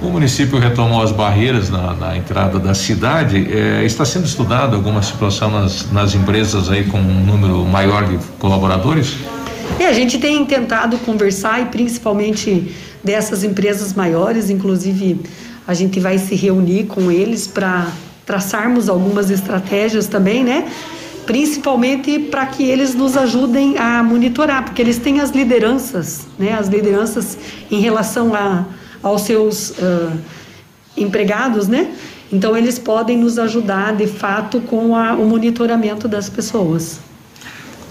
O município retomou as barreiras na, na entrada da cidade. É, está sendo estudado alguma situação nas, nas empresas aí com um número maior de colaboradores? É, a gente tem tentado conversar e principalmente dessas empresas maiores, inclusive a gente vai se reunir com eles para traçarmos algumas estratégias também, né? Principalmente para que eles nos ajudem a monitorar, porque eles têm as lideranças, né? As lideranças em relação a, aos seus uh, empregados, né? Então eles podem nos ajudar de fato com a, o monitoramento das pessoas.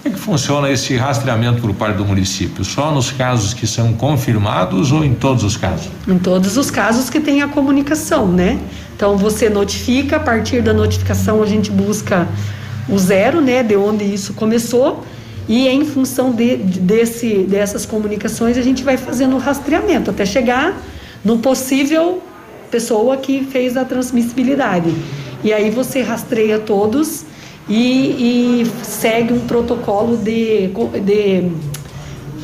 Como é que funciona esse rastreamento por parte do município? Só nos casos que são confirmados ou em todos os casos? Em todos os casos que tem a comunicação, né? Então você notifica, a partir da notificação a gente busca o zero, né, de onde isso começou, e em função de, desse, dessas comunicações a gente vai fazendo o rastreamento até chegar no possível pessoa que fez a transmissibilidade. E aí você rastreia todos e, e segue um protocolo de, de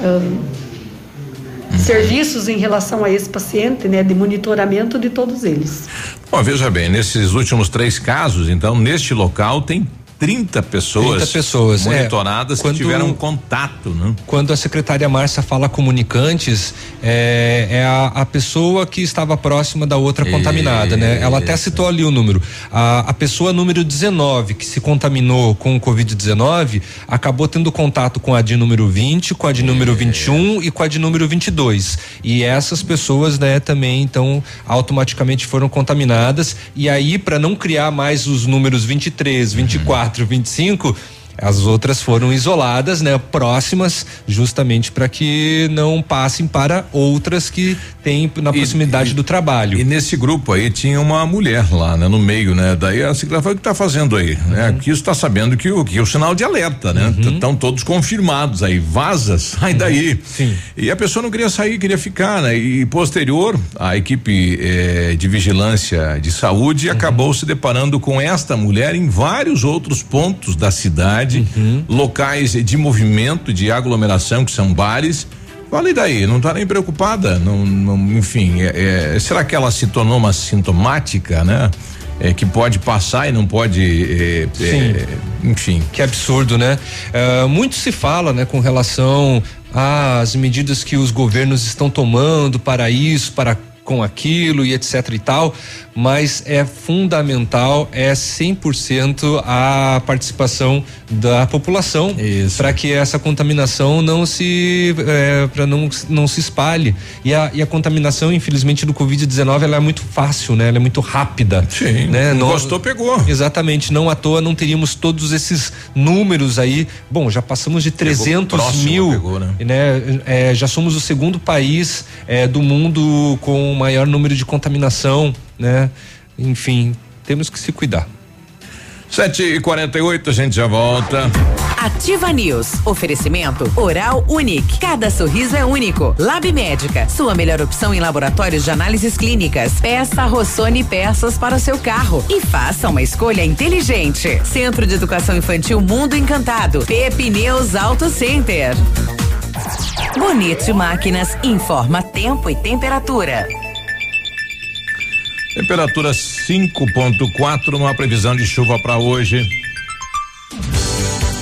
um, serviços em relação a esse paciente, né, de monitoramento de todos eles. Bom, veja bem, nesses últimos três casos, então, neste local tem 30 pessoas, 30 pessoas é. monitoradas é, quando, que tiveram contato, né? Quando a secretária Márcia fala comunicantes, é, é a, a, pessoa que estava próxima da outra Isso. contaminada, né? Ela até citou ali o número. A, a pessoa número 19 que se contaminou com o Covid-19 acabou tendo contato com a de número 20, com a de número é. 21 e com a de número 22. E essas pessoas, né, também então automaticamente foram contaminadas. E aí, para não criar mais os números 23, 24, 24, 25 as outras foram isoladas, né, próximas, justamente para que não passem para outras que têm na proximidade e, do trabalho. E nesse grupo aí tinha uma mulher lá, né, no meio, né? Daí a secretária falou: o que está fazendo aí? Uhum. Né? Isso está sabendo que o que é o sinal de alerta, né? Estão uhum. todos confirmados aí, vaza, sai daí. Uhum. Sim. E a pessoa não queria sair, queria ficar, né? E posterior, a equipe eh, de vigilância de saúde uhum. acabou se deparando com esta mulher em vários outros pontos da cidade cidade, uhum. locais de movimento, de aglomeração, que são bares. Fala e daí, não está nem preocupada, não, não enfim, é, é, será que ela se tornou uma sintomática, né? É, que pode passar e não pode, é, é, enfim. Que absurdo, né? Uh, muito se fala, né, com relação às medidas que os governos estão tomando para isso, para com aquilo e etc e tal, mas é fundamental, é 100% a participação da população para que essa contaminação não se é, para não, não se espalhe. E a, e a contaminação infelizmente do covid-19 ela é muito fácil né? Ela é muito rápida. Sim, né? Não gostou pegou. Exatamente. Não à toa não teríamos todos esses números aí. Bom já passamos de 300 próximo, mil pegou, né, né? É, já somos o segundo país é, do mundo com o maior número de contaminação né enfim temos que se cuidar Sete e quarenta e oito, a gente já volta. Ativa News. Oferecimento Oral Unique. Cada sorriso é único. Lab Médica. Sua melhor opção em laboratórios de análises clínicas. Peça Rossoni peças para o seu carro. E faça uma escolha inteligente. Centro de Educação Infantil Mundo Encantado. Pepe News Auto Center. Bonito Máquinas informa tempo e temperatura. Temperatura 5.4, numa previsão de chuva para hoje.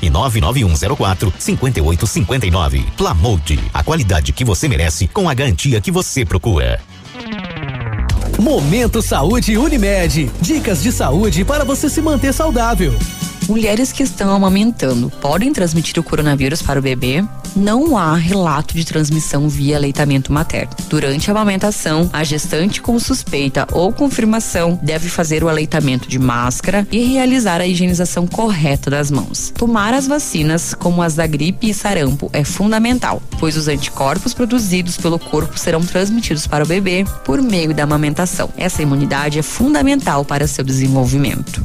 e 99104 5859. Plamold, a qualidade que você merece com a garantia que você procura. Momento Saúde Unimed. Dicas de saúde para você se manter saudável. Mulheres que estão amamentando podem transmitir o coronavírus para o bebê? Não há relato de transmissão via aleitamento materno. Durante a amamentação, a gestante com suspeita ou confirmação deve fazer o aleitamento de máscara e realizar a higienização correta das mãos. Tomar as vacinas, como as da gripe e sarampo, é fundamental, pois os anticorpos produzidos pelo corpo serão transmitidos para o bebê por meio da amamentação. Essa imunidade é fundamental para seu desenvolvimento.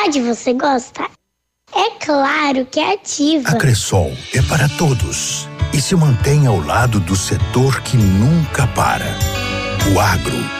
rádio você gosta? É claro que é ativa. A Cressol é para todos e se mantém ao lado do setor que nunca para. O agro.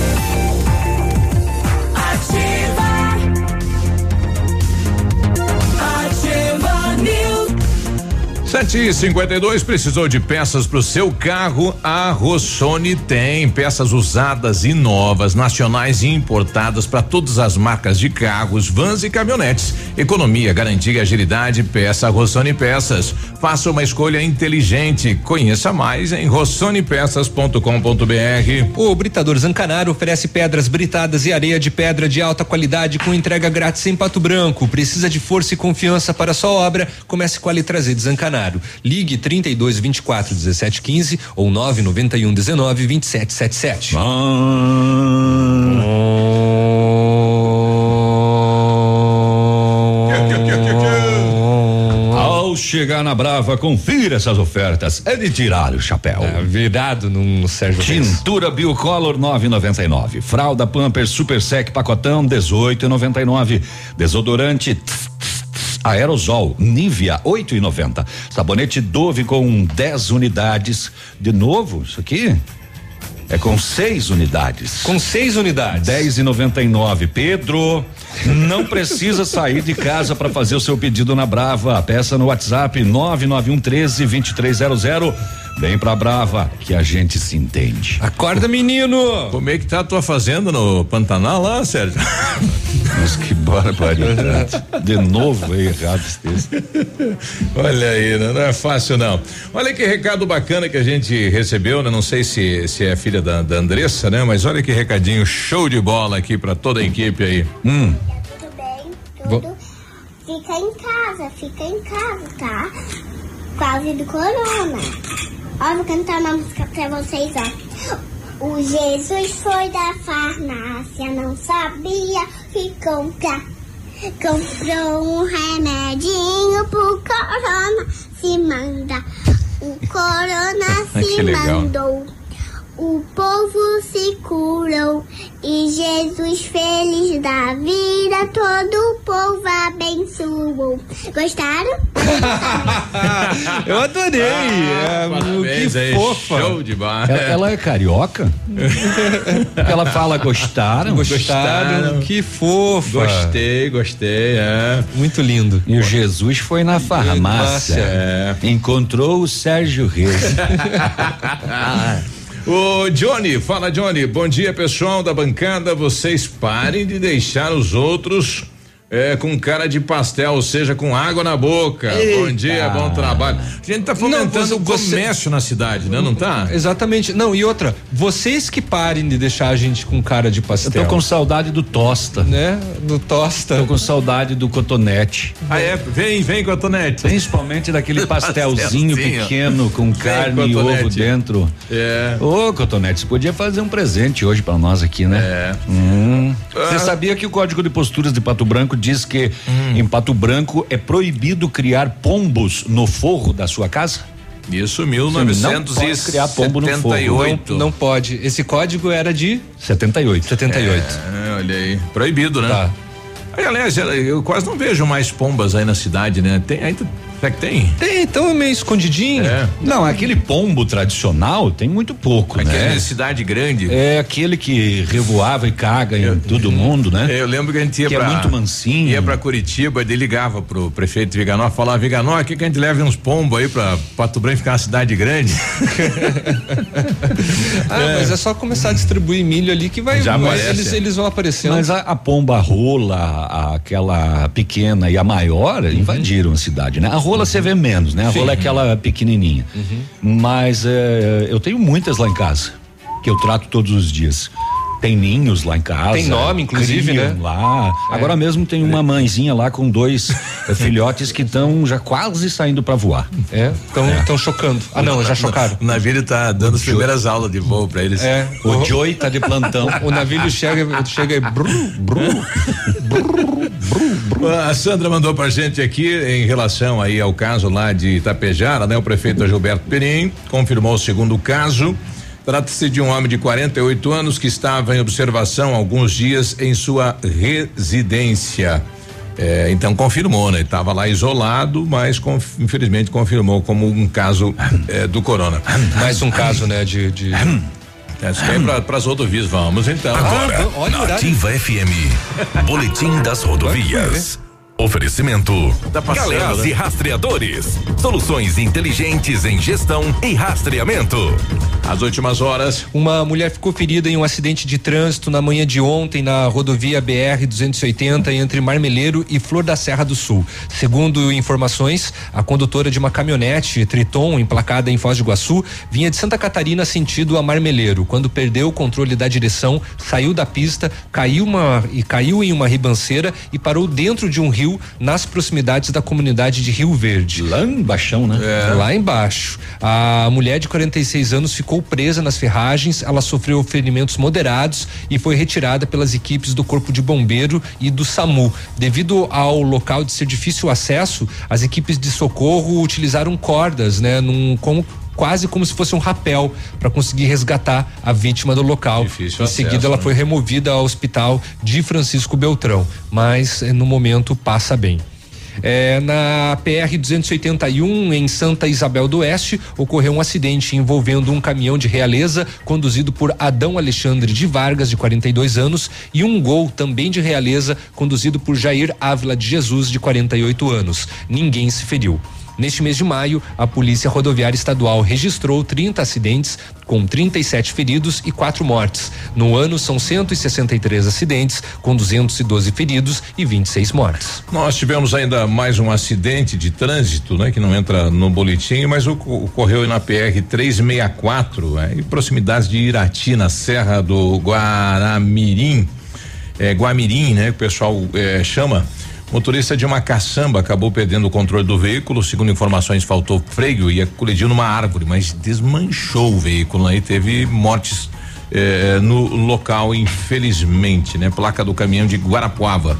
7 e 52 precisou de peças para o seu carro? A Rossoni tem peças usadas e novas, nacionais e importadas para todas as marcas de carros, vans e caminhonetes. Economia, garantia e agilidade, peça Rossoni Peças. Faça uma escolha inteligente. Conheça mais em rossonepeças.com.br. O Britador Zancanaro oferece pedras britadas e areia de pedra de alta qualidade com entrega grátis em Pato Branco. Precisa de força e confiança para sua obra? Comece com a letra Z de Zancanaro. Ligue 32 24 17 15 ou 991 19 27 77. Ao chegar na Brava, confira essas ofertas. É de tirar o chapéu. É, virado no Sérgio Tintura Biocolor 9,99. Fralda Pamper Super Sec pacotão 18,99. Desodorante tf, Aerosol Nivea 8,90. Sabonete Dove com 10 unidades. De novo, isso aqui? É com seis unidades. Com seis unidades. 10 e 99. Pedro, não precisa sair de casa para fazer o seu pedido na Brava. Peça no WhatsApp 991 13 2300. Vem pra Brava que a gente se entende. Acorda, menino! Como é que tá a tua fazenda no Pantanal lá, Sérgio? Mas que barbaridade. De novo aí, errado esse texto. Olha aí, não é fácil não. Olha que recado bacana que a gente recebeu, né? Não sei se, se é filha da, da Andressa, né? Mas olha que recadinho show de bola aqui pra toda a equipe aí. Hum. Tudo bem? Tudo? Fica em casa, fica em casa, tá? Quase do corona. Ó, vou cantar uma música pra vocês, ó. O Jesus foi da farmácia, não sabia que comprar. Comprou um remedinho pro corona, se manda. O corona se legal. O povo se curou e Jesus feliz da vida, todo o povo abençoou. Gostaram? Eu adorei. é, Parabéns que aí, fofa. show de bola. Ela, ela é carioca? Ela fala gostaram? Gostaram? Que fofa. Gostei, gostei, é. Muito lindo. E o Jesus foi na farmácia. É. Encontrou o Sérgio Reis. Ô Johnny, fala Johnny, bom dia pessoal da bancada, vocês parem de deixar os outros É, com cara de pastel, ou seja, com água na boca. Eita. Bom dia, bom trabalho. A gente tá fomentando Não, o você- comércio na cidade, né? Não tá? Exatamente. Não, e outra, vocês que parem de deixar a gente com cara de pastel. Eu tô com saudade do tosta. Né? Do tosta. Tô com saudade do cotonete. Ah, é? Vem, vem, cotonete. Principalmente daquele pastelzinho Pastelzinho. pequeno com Vem, carne e ovo cotonete. dentro. É. Ô, cotonete, você podia fazer um presente hoje pra nós aqui, né? É. Hum. Ah. Você sabia que o Código de Posturas de Pato Branco diz que Hum. em Pato Branco é proibido criar pombos no forro da sua casa? Isso, Você não pode criar pombo no forro. 1978. Não, não pode. Esse código era de 78. 78. É, olha aí. Proibido, né? Tá. Aí, aliás, eu quase não vejo mais pombas aí na cidade, né? Tem, ainda, será que tem? Tem, então é meio escondidinho. É. Não, aquele pombo tradicional tem muito pouco, Aquele né? de cidade grande. É aquele que revoava e caga em todo mundo, né? Eu lembro que a gente ia Que pra. é muito mansinho. Ia pra Curitiba, ele ligava pro prefeito Viganó, falava, Viganó, aqui que a gente leve uns pombos aí pra Pato Branco ficar uma cidade grande. Ah, mas é só começar a distribuir milho ali que vai. Já mas aparece. eles, eles vão aparecendo. Mas a, a pomba rola, a- aquela pequena e a maior invadiram a cidade, né? A rola você vê menos, né? A Sim. rola é aquela pequenininha. Mas é, eu tenho muitas lá em casa, que eu trato todos os dias. Tem ninhos lá em casa. Tem nome, inclusive, né? Lá. É. Agora mesmo tem uma mãezinha lá com dois filhotes que estão já quase saindo para voar. É, estão chocando. Ah, não, já chocaram. O navio tá dando as primeiras aulas de voo pra eles. É. O Joey tá de plantão. O navio chega, chega e brum, brum. A Sandra mandou pra gente aqui em relação aí ao caso lá de Itapejara, né? O prefeito Gilberto Perim confirmou o segundo caso. Trata-se de um homem de 48 anos que estava em observação há alguns dias em sua residência. É, então confirmou, né? Estava lá isolado, mas conf- infelizmente confirmou como um caso é, do corona. Mais um caso, né? De. de... É, isso aí para as rodovias, vamos então. Agora, olha na. Ativa FM, Boletim das Rodovias. Oferecimento Tá passando, Galeás né? e Rastreadores. Soluções inteligentes em gestão e rastreamento. As últimas horas. Uma mulher ficou ferida em um acidente de trânsito na manhã de ontem na rodovia BR 280 entre Marmeleiro e Flor da Serra do Sul. Segundo informações, a condutora de uma caminhonete Triton emplacada em Foz do Iguaçu vinha de Santa Catarina sentido a Marmeleiro. Quando perdeu o controle da direção, saiu da pista, caiu uma e caiu em uma ribanceira e parou dentro de um rio nas proximidades da comunidade de Rio Verde. Lá embaixo, né? Lá embaixo. A mulher de 46 anos ficou presa nas ferragens, ela sofreu ferimentos moderados e foi retirada pelas equipes do Corpo de Bombeiro e do SAMU. Devido ao local de ser difícil acesso, as equipes de socorro utilizaram cordas, né, num como quase como se fosse um rapel para conseguir resgatar a vítima do local. Difícil em seguida, acesso, ela né? foi removida ao hospital de Francisco Beltrão, mas eh, no momento passa bem. É, na PR 281 em Santa Isabel do Oeste ocorreu um acidente envolvendo um caminhão de realeza conduzido por Adão Alexandre de Vargas de 42 anos e um Gol também de realeza conduzido por Jair Ávila de Jesus de 48 anos. Ninguém se feriu. Neste mês de maio, a Polícia Rodoviária Estadual registrou 30 acidentes, com 37 feridos e quatro mortes. No ano, são 163 acidentes, com 212 feridos e 26 mortes. Nós tivemos ainda mais um acidente de trânsito, né? Que não entra no boletim, mas ocorreu na PR 364, né, em proximidades de Irati, na Serra do Guaramirim, é, Guamirim, né? Que o pessoal é, chama. Motorista de uma caçamba acabou perdendo o controle do veículo. Segundo informações, faltou freio e colidiu numa árvore, mas desmanchou o veículo. Aí teve mortes eh, no local, infelizmente, né? Placa do caminhão de Guarapuava.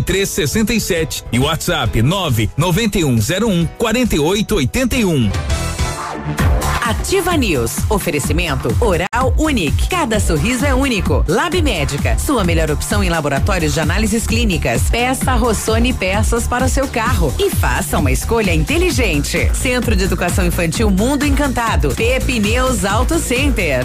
3367 e WhatsApp 99101 4881. Ativa News. Oferecimento Oral Unique. Cada sorriso é único. Lab Médica. Sua melhor opção em laboratórios de análises clínicas. Peça Rossoni peças para o seu carro e faça uma escolha inteligente. Centro de Educação Infantil Mundo Encantado. Pepineus Auto Center.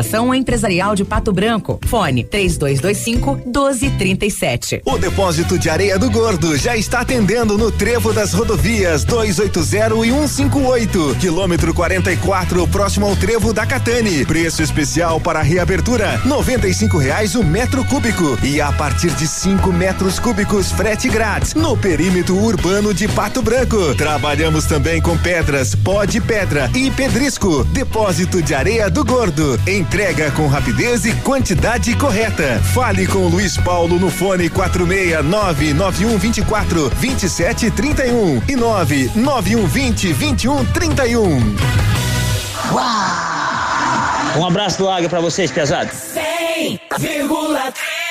Empresarial de Pato Branco. Fone 3225 1237. O depósito de areia do Gordo já está atendendo no trevo das rodovias 280 e 158, quilômetro 44, próximo ao trevo da Catane. Preço especial para reabertura: R$ reais o metro cúbico e a partir de 5 metros cúbicos frete grátis no perímetro urbano de Pato Branco. Trabalhamos também com pedras, pó de pedra e pedrisco. Depósito de areia do Gordo. Entrega com rapidez e quantidade correta. Fale com o Luiz Paulo no fone 469 9124 2731 e 99120 2131. Um abraço do Águia pra vocês, pesados. 100,3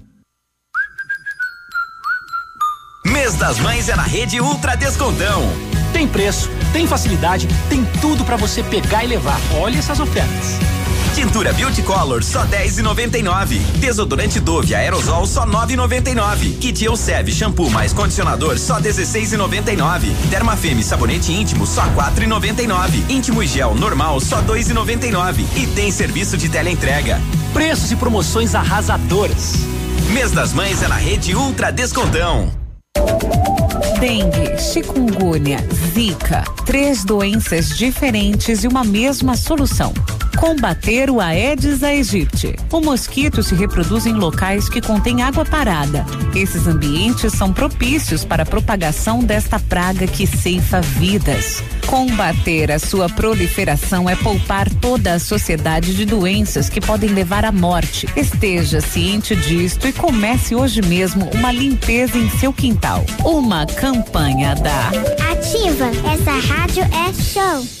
Mês das Mães é na Rede Ultra Descontão. Tem preço, tem facilidade, tem tudo para você pegar e levar. Olha essas ofertas. Tintura Beauty Color só 10,99. Desodorante Dove Aerosol só 9,99. Kit Elseve shampoo mais condicionador só 16,99. Dermafeme sabonete íntimo só 4,99. Íntimo e gel normal só 2,99. E tem serviço de teleentrega. Preços e promoções arrasadoras. Mês das Mães é na Rede Ultra Descontão. Dengue, chikungunya, zika, três doenças diferentes e uma mesma solução. Combater o Aedes aegypti. O mosquito se reproduz em locais que contêm água parada. Esses ambientes são propícios para a propagação desta praga que ceifa vidas. Combater a sua proliferação é poupar toda a sociedade de doenças que podem levar à morte. Esteja ciente disto e comece hoje mesmo uma limpeza em seu quintal. Uma campanha da Ativa, essa rádio é show.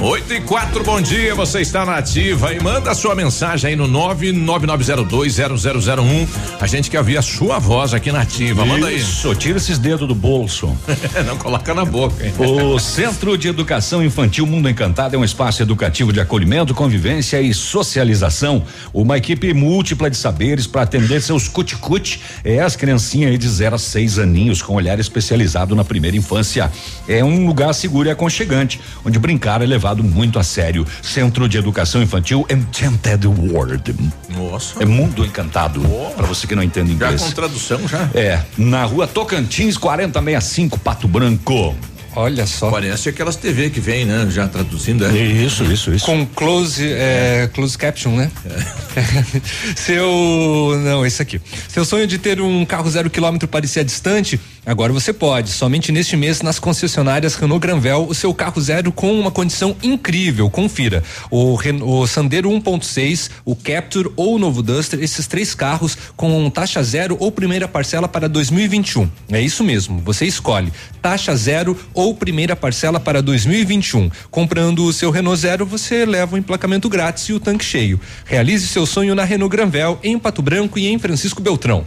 8 e 4, bom dia. Você está na ativa e manda sua mensagem aí no 999020001. A gente quer ouvir a sua voz aqui na ativa. Manda aí. Isso, tira esses dedos do bolso. Não coloca na boca. Hein? O Centro de Educação Infantil Mundo Encantado é um espaço educativo de acolhimento, convivência e socialização. Uma equipe múltipla de saberes para atender seus cuticute é as criancinhas aí de 0 a 6 aninhos com olhar especializado na primeira infância. É um lugar seguro e aconchegante, onde brincar é levado muito a sério. Centro de Educação Infantil Enchanted World. Nossa. É mundo encantado. Para você que não entende Já inglês. com tradução já. É, na rua Tocantins 4065, Pato Branco. Olha só. Parece aquelas TV que vem, né? Já traduzindo. É. Isso, isso, isso. Com close, é, close caption, né? Seu. Não, esse aqui. Seu sonho de ter um carro zero quilômetro parecia distante? Agora você pode. Somente neste mês, nas concessionárias Renault Granvel, o seu carro zero com uma condição incrível. Confira. O, Ren- o Sandero 1.6, o Capture ou o novo Duster, esses três carros com taxa zero ou primeira parcela para 2021. É isso mesmo. Você escolhe taxa zero ou primeira parcela para 2021. Comprando o seu Renault Zero, você leva o emplacamento grátis e o tanque cheio. Realize seu sonho na Renault Granvel, em Pato Branco e em Francisco Beltrão.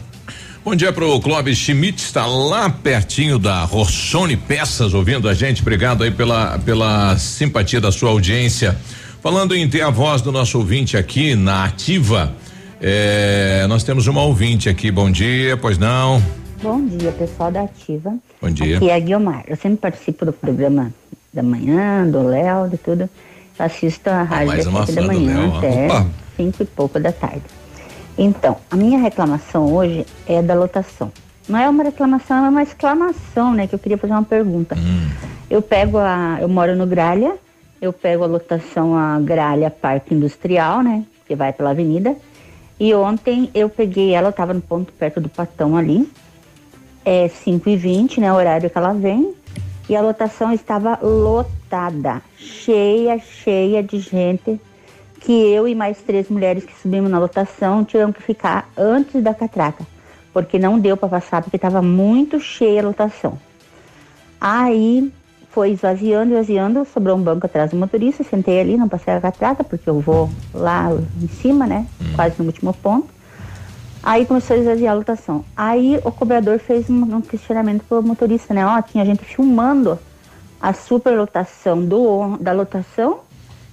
Bom dia pro Clóvis Schmidt, está lá pertinho da Rossoni Peças, ouvindo a gente. Obrigado aí pela, pela simpatia da sua audiência. Falando em ter a voz do nosso ouvinte aqui na ativa, é, nós temos uma ouvinte aqui. Bom dia, pois não? Bom dia, pessoal da Ativa. Bom dia. Aqui é a Guilmar. Eu sempre participo do programa da manhã, do Léo, de tudo. Eu assisto a rádio mais das uma sete da manhã Léo, até Opa. cinco e pouco da tarde. Então, a minha reclamação hoje é da lotação. Não é uma reclamação, é uma exclamação, né? Que eu queria fazer uma pergunta. Hum. Eu pego a. Eu moro no Gralha, eu pego a lotação a Gralha Parque Industrial, né? Que vai pela avenida. E ontem eu peguei ela, eu tava no ponto perto do Patão ali. É 5 e 20 né? O horário que ela vem. E a lotação estava lotada. Cheia, cheia de gente. Que eu e mais três mulheres que subimos na lotação tivemos que ficar antes da catraca. Porque não deu para passar, porque estava muito cheia a lotação. Aí foi esvaziando, esvaziando, sobrou um banco atrás do motorista, sentei ali, não passei a catraca, porque eu vou lá em cima, né? Quase no último ponto. Aí começou a esvaziar a lotação. Aí o cobrador fez um, um questionamento pro motorista, né? Ó, tinha gente filmando a superlotação do, da lotação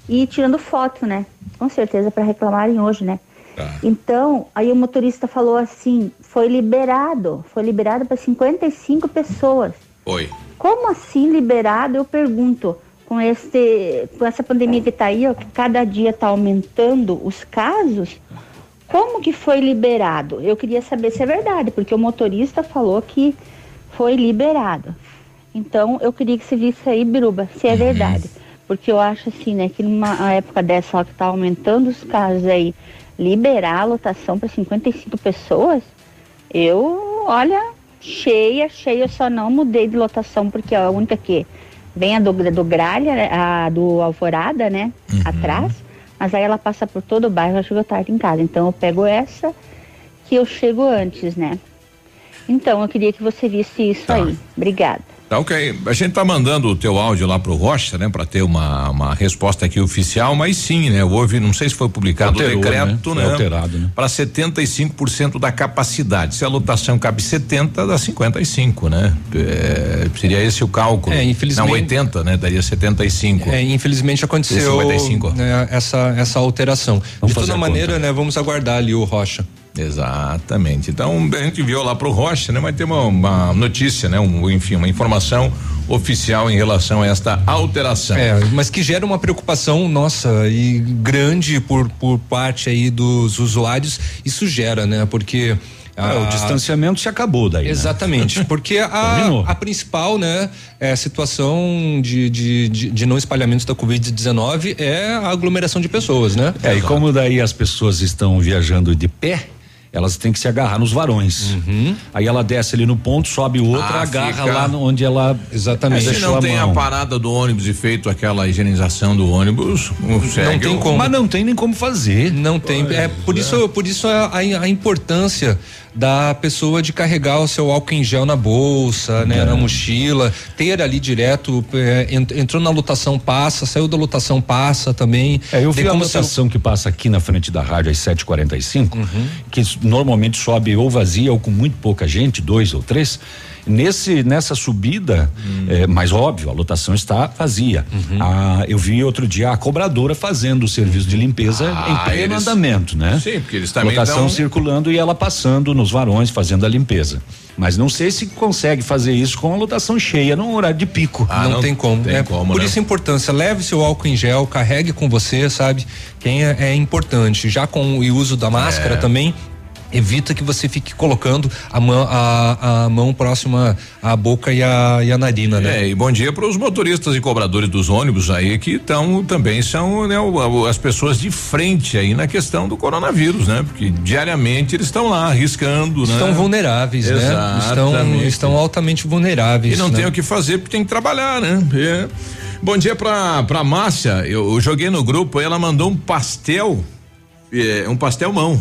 e tirando foto, né? Com certeza para reclamarem hoje, né? Então, aí o motorista falou assim: foi liberado, foi liberado para 55 pessoas. Oi. Como assim liberado? Eu pergunto. Com, este, com essa pandemia que está aí, ó, que cada dia está aumentando os casos, como que foi liberado? Eu queria saber se é verdade, porque o motorista falou que foi liberado. Então, eu queria que você visse aí, Biruba, se é verdade. Porque eu acho assim, né, que numa época dessa ó, que está aumentando os casos aí, liberar a lotação para 55 pessoas, eu, olha, cheia, cheia, eu só não mudei de lotação, porque a única que vem a do, do Gralha, né, a do Alvorada, né, atrás, mas aí ela passa por todo o bairro, ela chegou tarde em casa. Então eu pego essa que eu chego antes, né. Então, eu queria que você visse isso aí. Obrigada. Tá ok. A gente tá mandando o teu áudio lá pro Rocha, né, para ter uma, uma resposta aqui oficial, mas sim, né? Houve, não sei se foi publicado Alterou, o decreto, né? né? Alterado, né? Para 75% da capacidade. Se a lotação cabe 70, dá 55, né? É, seria esse o cálculo. É, infelizmente- Não, 80, né? Daria 75. É, infelizmente aconteceu 55. né, essa, essa alteração. Vamos De toda maneira, conta. né, vamos aguardar ali o Rocha. Exatamente. Então a gente enviou lá pro Rocha, né? Mas tem uma, uma notícia, né? Um, enfim, uma informação oficial em relação a esta alteração. É, mas que gera uma preocupação nossa e grande por, por parte aí dos usuários. Isso gera, né? Porque É, o distanciamento se acabou daí. né? Exatamente, porque a, a principal, né, é, situação de, de, de, de não espalhamento da Covid-19 é a aglomeração de pessoas, né? É, e como daí as pessoas estão viajando de pé, elas têm que se agarrar nos varões. Aí ela desce ali no ponto, sobe outra, Ah, agarra fica- lá onde ela. Exatamente. Se não tem a mão. parada do ônibus e feito aquela higienização do ônibus, não segue tem como. Mas não tem nem como fazer. Não tem. É por isso, por isso a, a- a importância da pessoa de carregar o seu álcool em gel na bolsa, né, na mochila, ter ali direto, é, ent- entrou na lotação passa, saiu da lotação passa também. É, eu vi a lotação que passa aqui na frente da rádio às 7h45, Uhum. que normalmente sobe ou vazia ou com muito pouca gente, dois ou três. Nesse, nessa subida, Hum. é mais óbvio, a lotação está vazia. Uhum. Ah, eu vi outro dia a cobradora fazendo o serviço de limpeza Ah, em pleno eles- andamento, né? Sim, porque eles também Lotação dão- circulando e ela passando nos varões fazendo a limpeza. Mas não sei se consegue fazer isso com a lotação cheia no horário de pico. Ah, não, tem como. Tem é, como, por né? isso a importância, leve seu álcool em gel, carregue com você, sabe? Quem é, é importante. Já com o uso da máscara É. também. Evita que você fique colocando a mão, a, a mão próxima à boca e à, e à narina, né? É, e bom dia para os motoristas e cobradores dos ônibus aí que estão também são né, o- as pessoas de frente aí na questão do coronavírus, né? Porque diariamente eles estão lá arriscando, né? Estão vulneráveis, né? Estão, Exatamente. estão altamente vulneráveis. E não né? tem o que fazer porque tem que trabalhar, né? É. Bom dia pra, pra Márcia. Eu, eu joguei no grupo, ela mandou um pastel, é, um pastel mão.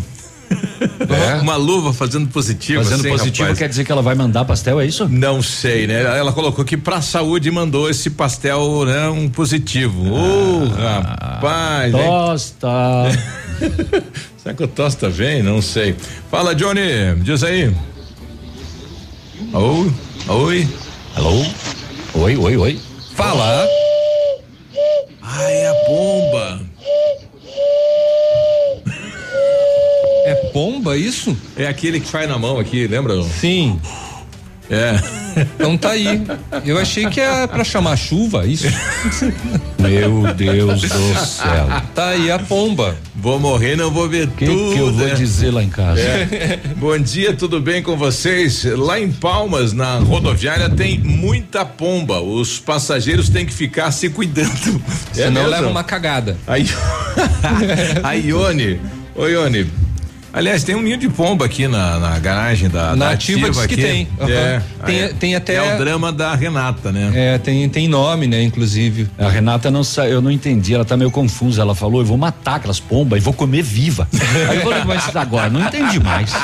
Uma luva fazendo positivo. Fazendo assim, positivo rapaz. quer dizer que ela vai mandar pastel, é isso? Não sei, né? Ela colocou que pra saúde mandou esse pastel, né? Um positivo. Ô, rapaz. hein? Tosta. Será que o Tosta vem? Não sei. Fala, Johnny. Diz aí. Oi. Oi. Alô? Oi, oi, oi. Fala. Ai, a bomba. Pomba isso? É aquele que faz na mão aqui, lembra? Sim. É. Então tá aí. Eu achei que era pra chamar chuva, isso. Meu Deus do céu. Tá aí a pomba. Vou morrer, não vou ver que tudo. que eu vou né? dizer lá em casa? É. Bom dia, tudo bem com vocês? Lá em Palmas, na rodoviária, tem muita pomba. Os passageiros têm que ficar se cuidando. Senão mesmo? leva uma cagada. A, I- a Ione. Ô, Ione. Aliás, tem um ninho de pomba aqui na, na garagem da, Na da ativa que aqui. tem. Aham. É, Tem- é, tem até- É o drama da Renata, né? É, tem, tem nome, né, inclusive. A Renata não sa... eu não entendi, ela tá meio confusa. Ela falou: eu vou matar aquelas pombas e vou comer viva. Aí eu falei, mas agora não entendi mais.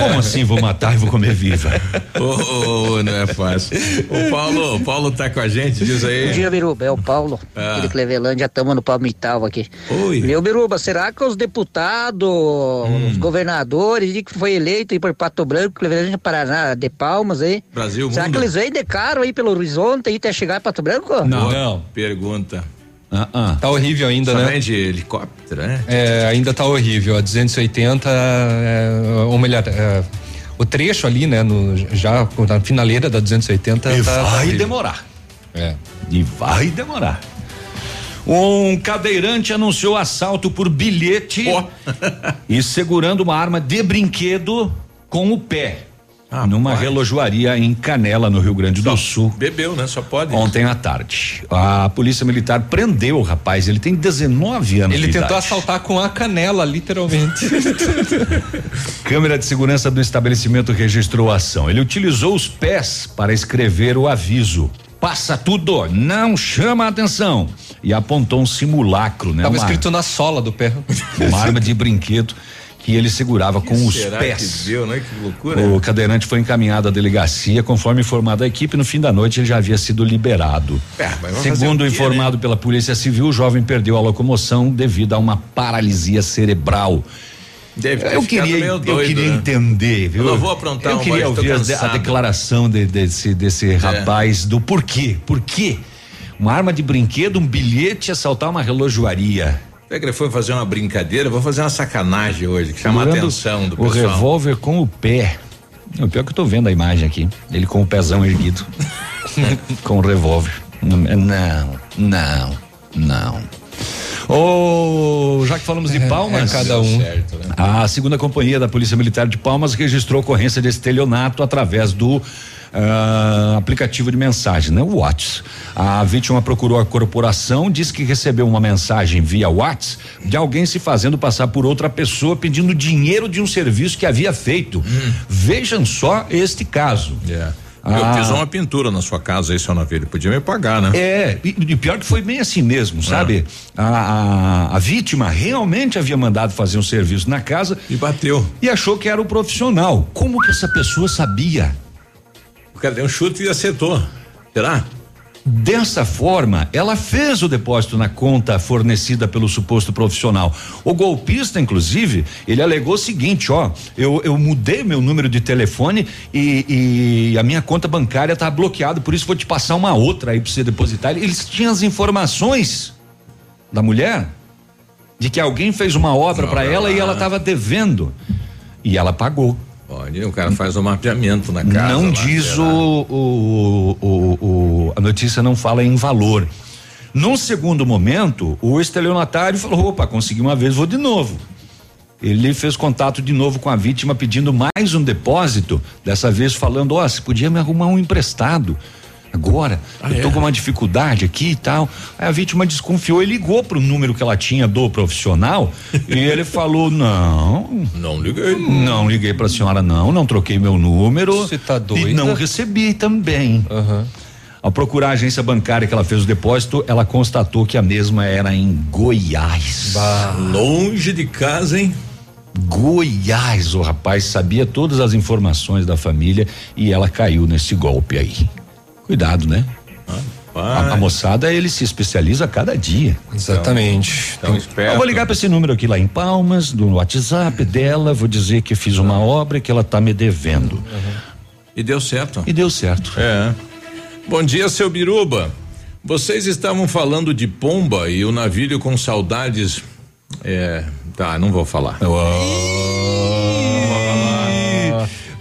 Como assim vou matar e vou comer viva? Ô, ô, não é fácil. O Paulo, o Paulo tá com a gente, diz aí. Bom dia, Biruba. É o Paulo, Ah. de Clevelândia, estamos no Palmital aqui. Oi. Meu Biruba, será que os deputados, Hum. os governadores, e que foi eleito aí por Pato Branco, Clevelândia, Paraná, de Palmas aí? Brasil, será mundo. que eles vêm de caro aí pelo horizonte aí até chegar em Pato Branco? Boa Pergunta. Tá horrível ainda, né? Somente helicóptero, né? É, ainda tá horrível. A 280, é, ou melhor, é, o trecho ali, né, no, já na finaleira da 280 E tá, tá vai horrível. demorar. É. E vai demorar. Um cadeirante anunciou assalto por bilhete e segurando uma arma de brinquedo com o pé. Numa relojoaria em Canela, no Rio Grande do Sul. Bebeu, né? Só pode. Ontem à tarde. A polícia militar prendeu o rapaz, ele tem 19 anos Ele de tentou idade. assaltar com a canela, literalmente. Câmera de segurança do estabelecimento registrou a ação. Ele utilizou os pés para escrever o aviso. Passa tudo, não chama a atenção. E apontou um simulacro, né? Tava Uma- escrito na sola do pé. uma arma de brinquedo que ele segurava com os pés. que deu, né? Que. O cadeirante foi encaminhado à delegacia, conforme informado a equipe, no fim da noite ele já havia sido liberado. É, Segundo quê, informado pela Polícia Civil, o jovem perdeu a locomoção devido a uma paralisia cerebral. Deve eu queria, meio eu doido, queria né? entender, viu? Eu não vou aprontar Eu um queria ouvir a, declaração de- desse desse rapaz do porquê, por quê? Uma arma de brinquedo, um bilhete, assaltar uma relojoaria. Será que ele foi fazer uma brincadeira? Vou fazer uma sacanagem hoje, que chama a atenção do O pessoal. revólver com o pé. O pior que eu tô vendo a imagem aqui. Ele com o pezão erguido. com o revólver. Não, não, não. Ô, já que falamos de Palmas. é cada um. Certo, né? A segunda companhia da Polícia Militar de Palmas registrou ocorrência de estelionato através do ah, aplicativo de mensagem, né? O Whats. A vítima procurou a corporação, disse que recebeu uma mensagem via Whats de alguém se fazendo passar por outra pessoa pedindo dinheiro de um serviço que havia feito. Vejam só este caso. É. Ah. Eu fiz uma pintura na sua casa aí, seu navio. Ele podia me pagar, né? É, e, e pior que foi bem assim mesmo, sabe? A, a, a vítima realmente havia mandado fazer um serviço na casa. E bateu. E achou que era o profissional. Como que essa pessoa sabia? O cara deu um chute e acertou. Será? Dessa forma, ela fez o depósito na conta fornecida pelo suposto profissional. O golpista, inclusive, ele alegou o seguinte: ó, eu, eu mudei meu número de telefone e, e a minha conta bancária tá bloqueada, por isso vou te passar uma outra aí pra você depositar. Eles tinham as informações da mulher de que alguém fez uma obra para ela e ela estava devendo e ela pagou. Olha, o cara faz um mapeamento na casa. Não lá, diz o, o, o, o- a notícia não fala em valor. Num segundo momento, o estelionatário falou: opa, consegui uma vez, vou de novo. Ele fez contato de novo com a vítima pedindo mais um depósito, dessa vez falando: ó, você podia me arrumar um emprestado. Agora, eu tô com uma dificuldade aqui e tal. Aí a vítima desconfiou e ligou pro número que ela tinha do profissional e ele falou: não. Não liguei. Não liguei pra senhora, não, não troquei meu número. Você tá doida? E não recebi também. Ao procurar a agência bancária que ela fez o depósito, ela constatou que a mesma era em Goiás. Longe de casa, hein? Goiás, o rapaz sabia todas as informações da família e ela caiu nesse golpe aí. Cuidado, né? A, a moçada, ele se especializa a cada dia. Exatamente. Então, esperto. Eu vou ligar para esse número aqui lá em Palmas, do WhatsApp dela, vou dizer que fiz uma obra que ela tá me devendo. E deu certo. E deu certo. É. Bom dia, seu Biruba. Vocês estavam falando de pomba e o navio com saudades. É. Tá, não vou falar.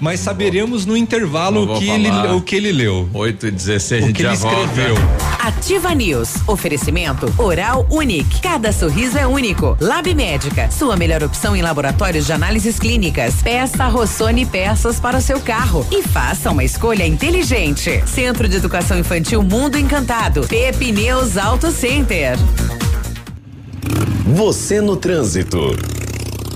Mas saberemos no intervalo que, ele, o que ele leu. 8 e 16 O a que gente ele escreveu. Ativa News. Oferecimento Oral Unique. Cada sorriso é único. Lab Médica. Sua melhor opção em laboratórios de análises clínicas. Peça Rossoni peças para o seu carro. E faça uma escolha inteligente. Centro de Educação Infantil Mundo Encantado. Pepe News Auto Center. Você no trânsito.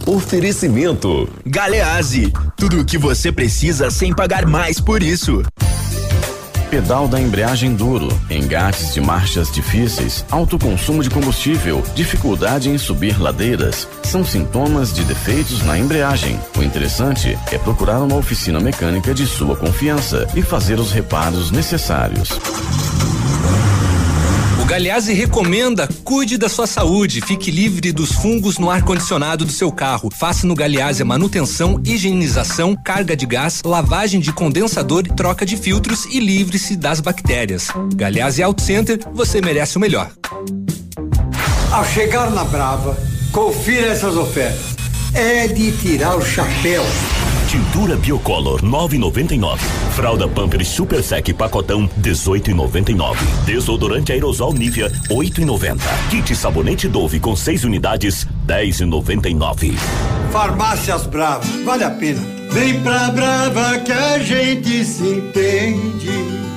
Oferecimento. Galeazzi, tudo o que você precisa sem pagar mais por isso. Pedal da embreagem duro, engates de marchas difíceis, alto consumo de combustível, dificuldade em subir ladeiras, são sintomas de defeitos na embreagem. O interessante é procurar uma oficina mecânica de sua confiança e fazer os reparos necessários. Galeazzi recomenda cuide da sua saúde, fique livre dos fungos no ar-condicionado do seu carro. Faça no Galeazzi a manutenção, higienização, carga de gás, lavagem de condensador, troca de filtros e livre-se das bactérias. Galeazzi Auto Center, você merece o melhor. Ao chegar na Brava, confira essas ofertas. É de tirar o chapéu. Tintura Biocolor 9,99. Fralda Pampers Super Sec pacotão 18,99. Desodorante aerosol Nivea 8,90. Kit sabonete Dove com 6 unidades 10,99. Farmácias Brava, vale a pena. Vem pra Brava que a gente se entende.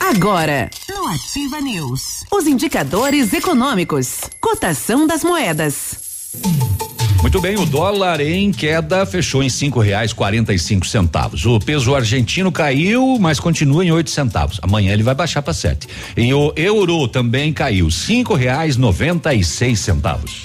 Agora, no Ativa News, os indicadores econômicos, cotação das moedas. Muito bem, o dólar em queda fechou em cinco reais quarenta e cinco centavos. O peso argentino caiu, mas continua em oito centavos. Amanhã ele vai baixar para sete. E o euro também caiu, cinco reais noventa e seis centavos.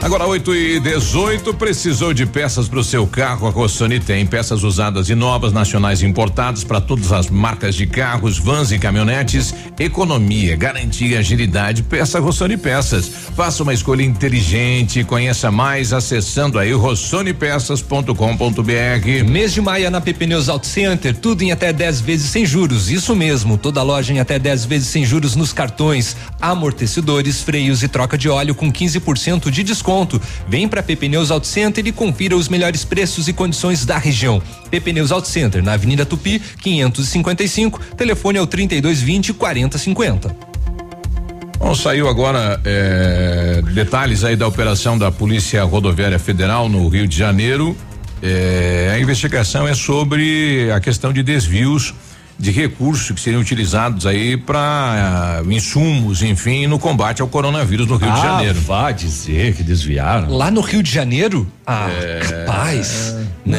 Agora 8 e 18 precisou de peças para o seu carro? A Rossoni tem peças usadas e novas, nacionais importadas para todas as marcas de carros, vans e caminhonetes. Economia, garantia, agilidade. Peça Rossoni Peças. Faça uma escolha inteligente. Conheça mais acessando aí rossonepeças.com.br. Mês de maio na PP Auto Center, tudo em até 10 vezes sem juros. Isso mesmo, toda loja em até 10 vezes sem juros nos cartões, amortecedores, freios e troca de óleo com 15% de desconto. Vem para PP Neus Auto Center e confira os melhores preços e condições da região. PP Neus Auto Center, na Avenida Tupi, 555, telefone é o 3220 4050. Bom, saiu agora é, detalhes aí da operação da Polícia Rodoviária Federal no Rio de Janeiro. É, a investigação é sobre a questão de desvios de recursos que seriam utilizados aí para uh, insumos, enfim, no combate ao coronavírus no Rio ah, de Janeiro. Vá dizer que desviaram. Lá no Rio de Janeiro? Ah, é, capaz. não,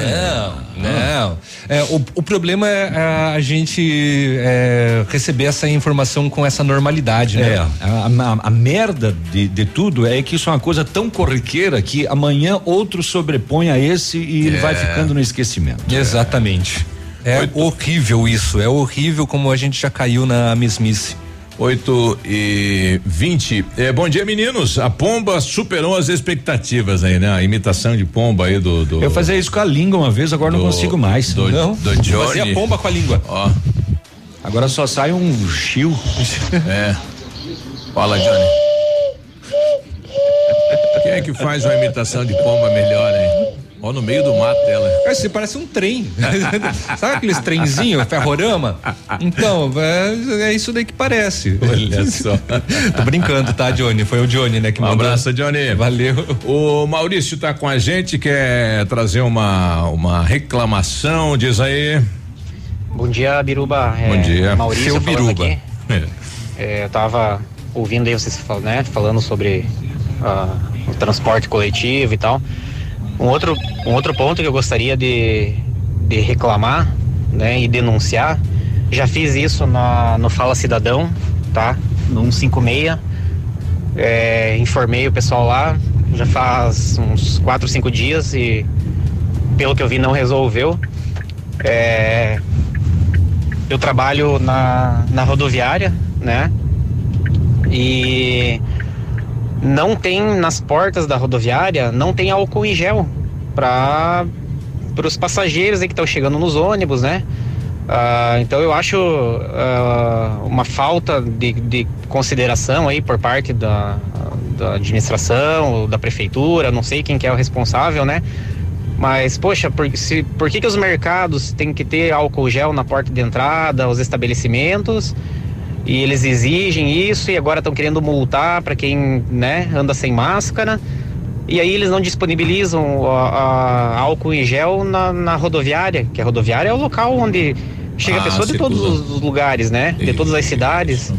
não. É, o, o, problema é a, a gente é, receber essa informação com essa normalidade, né? É, a, a, a merda de, de, tudo é que isso é uma coisa tão corriqueira que amanhã outro sobrepõe a esse e ele vai ficando no esquecimento. Exatamente. É Oito. horrível isso, é horrível como a gente já caiu na mesmice. 8 e 20. É, bom dia, meninos. A pomba superou as expectativas aí, né? A imitação de pomba aí do. do eu fazia isso com a língua uma vez, agora do, não consigo mais. Do, não, do Johnny. Fazia pomba com a língua. Ó. Agora só sai um chiu. É. Fala, Johnny. Quem é que faz uma imitação de pomba melhor, hein? Ó, no meio do mato dela. É, você parece um trem. Sabe aqueles trenzinhos, ferrorama? Então, é, é, isso daí que parece. Olha só. Tô brincando, tá, Johnny? Foi o Johnny, né, que um mandou. Um abraço, Johnny. Valeu. O Maurício tá com a gente, quer trazer uma, uma reclamação, diz aí. Bom dia, Biruba. Bom é, dia. Maurício Seu Biruba. Aqui. É. É, eu tava ouvindo aí vocês né, falando sobre uh, o transporte coletivo e tal. Um outro, um outro ponto que eu gostaria de, de reclamar né, e denunciar, já fiz isso na, no Fala Cidadão, tá? No 156. É, informei o pessoal lá, já faz uns 4, 5 dias e pelo que eu vi não resolveu. É, eu trabalho na, na rodoviária, né? E não tem nas portas da rodoviária, não tem álcool em gel para os passageiros aí que estão chegando nos ônibus, né? Ah, então eu acho ah, uma falta de, de, consideração aí por parte da, da administração, da prefeitura, não sei quem que é o responsável, né? Mas, poxa, por, se, por que, que os mercados têm que ter álcool gel na porta de entrada, os estabelecimentos? E eles exigem isso e agora estão querendo multar para quem né, anda sem máscara. E aí eles não disponibilizam a, a álcool em gel na, na, rodoviária, que a rodoviária é o local onde chega ah, pessoa de todos os lugares, né? De todas as cidades.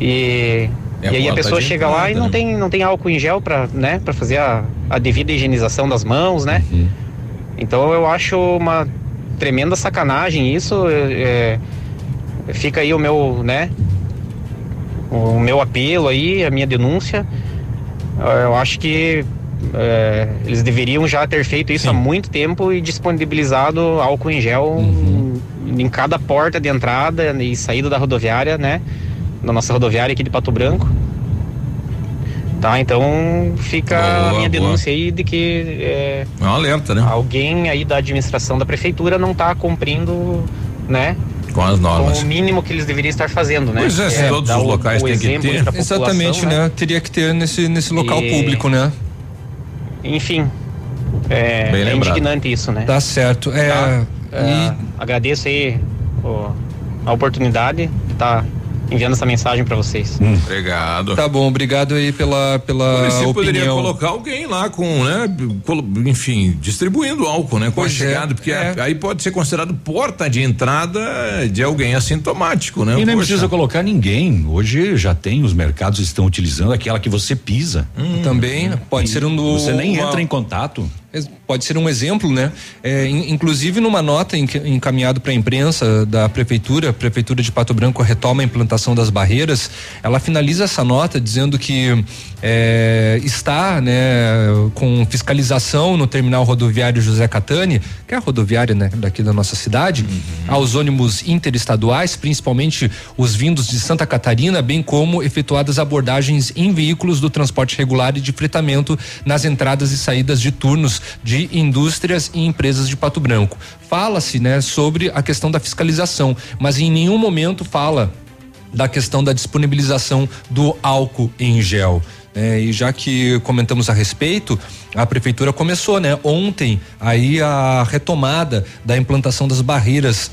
E, é e aí a pessoa chega entrada, lá e não né? tem, não tem álcool em gel para né, fazer a, a devida higienização das mãos, né? Uhum. Então eu acho uma tremenda sacanagem isso. É, fica aí o meu, né? O meu apelo aí, a minha denúncia. Eu acho que é, eles deveriam já ter feito isso Sim. há muito tempo e disponibilizado álcool em gel uhum. em cada porta de entrada e saída da rodoviária, né? Da nossa rodoviária aqui de Pato Branco. Tá, então fica boa, a minha denúncia aí de que é, é um alerta, né? Alguém aí da administração da prefeitura não está cumprindo, né? Com as normas. Com o mínimo que eles deveriam estar fazendo, né? Pois é, se é, todos os locais têm que ter. Exatamente, né? né? Teria que ter nesse, nesse local e... público, né? Enfim, é, é indignante isso, né? Tá certo. É, tá? é, e... Agradeço aí a oportunidade de estar tá enviando essa mensagem para vocês. Hum. Obrigado. Tá bom, obrigado aí pela pela Você opinião. poderia colocar alguém lá com, né, enfim, distribuindo álcool, né, com pois a é, chegada, é, porque é. aí pode ser considerado porta de entrada de alguém assintomático, né? E nem precisa colocar ninguém. Hoje já tem os mercados estão utilizando aquela que você pisa. Hum, Também pode ser um do, Você nem uma, entra em contato pode ser um exemplo, né? É, inclusive numa nota encaminhada para a imprensa da prefeitura, a prefeitura de Pato Branco retoma a implantação das barreiras. Ela finaliza essa nota dizendo que é, está, né, com fiscalização no terminal rodoviário José Catani, que é a rodoviária né, daqui da nossa cidade, uhum. aos ônibus interestaduais, principalmente os vindos de Santa Catarina, bem como efetuadas abordagens em veículos do transporte regular e de fretamento nas entradas e saídas de turnos de indústrias e empresas de Pato Branco. Fala-se, né, sobre a questão da fiscalização, mas em nenhum momento fala da questão da disponibilização do álcool em gel. É, e já que comentamos a respeito, a prefeitura começou, né, ontem aí a retomada da implantação das barreiras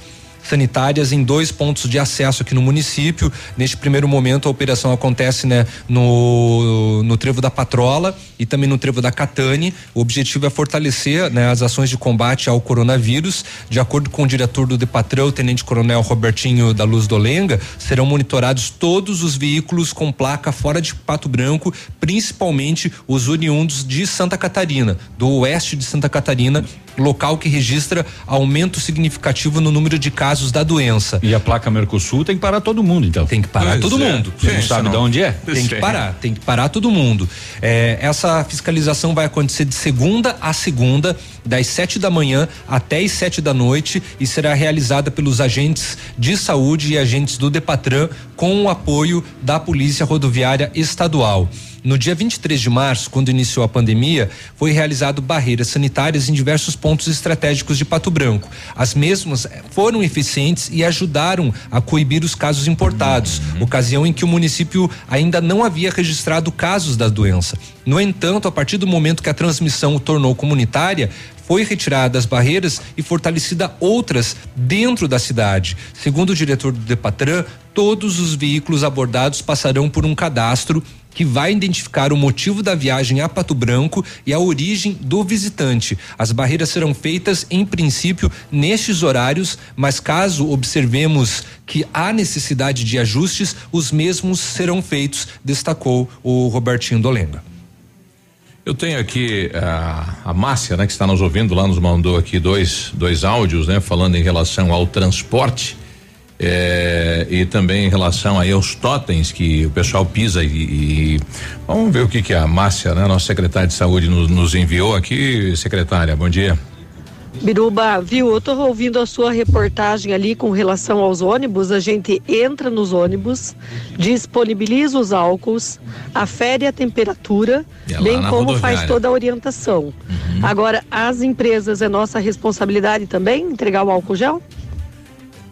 sanitárias em dois pontos de acesso aqui no município. Neste primeiro momento, a operação acontece né, no, no Trevo da Patrola e também no Trevo da Catane. O objetivo é fortalecer né, as ações de combate ao coronavírus. De acordo com o diretor do Depatrão, Tenente Coronel Robertinho da Luz Dolenga, serão monitorados todos os veículos com placa fora de Pato Branco, principalmente os oriundos de Santa Catarina, do oeste de Santa Catarina, local que registra aumento significativo no número de casos da doença. E a placa Mercosul tem que parar todo mundo, então. Tem que parar Pois todo é. mundo. Você não sabe de onde é? Tem que parar, tem que parar todo mundo. É, essa fiscalização vai acontecer de segunda a segunda, das sete da manhã até as sete da noite e será realizada pelos agentes de saúde e agentes do Depatran com o apoio da Polícia Rodoviária Estadual. No dia 23 de março, quando iniciou a pandemia, foi realizado barreiras sanitárias em diversos pontos estratégicos de Pato Branco. As mesmas eh, foram eficientes e ajudaram a coibir os casos importados, ocasião em que o município ainda não havia registrado casos da doença. No entanto, a partir do momento que a transmissão o tornou comunitária, foi retirada as barreiras e fortalecida outras dentro da cidade. Segundo o diretor do Depatran, todos os veículos abordados passarão por um cadastro que vai identificar o motivo da viagem a Pato Branco e a origem do visitante. As barreiras serão feitas, em princípio, nestes horários, mas caso observemos que há necessidade de ajustes, os mesmos serão feitos, destacou o Robertinho Dolenga. Eu tenho aqui a, a Márcia, né, que está nos ouvindo lá, nos mandou aqui dois, dois áudios, né, falando em relação ao transporte. eh, e também em relação aí aos totens que o pessoal pisa e, e- vamos ver o que que a Márcia, né, nossa secretária de saúde nos, nos enviou aqui, secretária, bom dia. Biruba, viu? Eu tô ouvindo a sua reportagem ali com relação aos ônibus. A gente entra nos ônibus, disponibiliza os álcools, afere a temperatura, É bem como faz rodoviária. Uhum. toda a orientação. Agora, as empresas é nossa responsabilidade também entregar o álcool gel?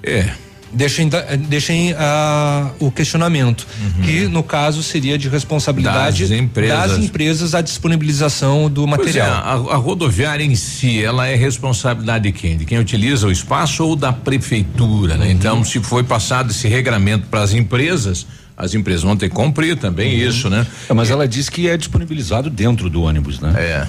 É. Deixem, da- deixem ah, o questionamento, que no caso seria de responsabilidade Das empresas. das empresas a disponibilização do Pois é, material. a, a rodoviária em si, ela é responsabilidade de quem? De quem utiliza o espaço ou da prefeitura, né? Então, se foi passado esse regramento para as empresas, as empresas vão ter que cumprir também isso, né? É, mas ela diz que é disponibilizado dentro do ônibus, né? É.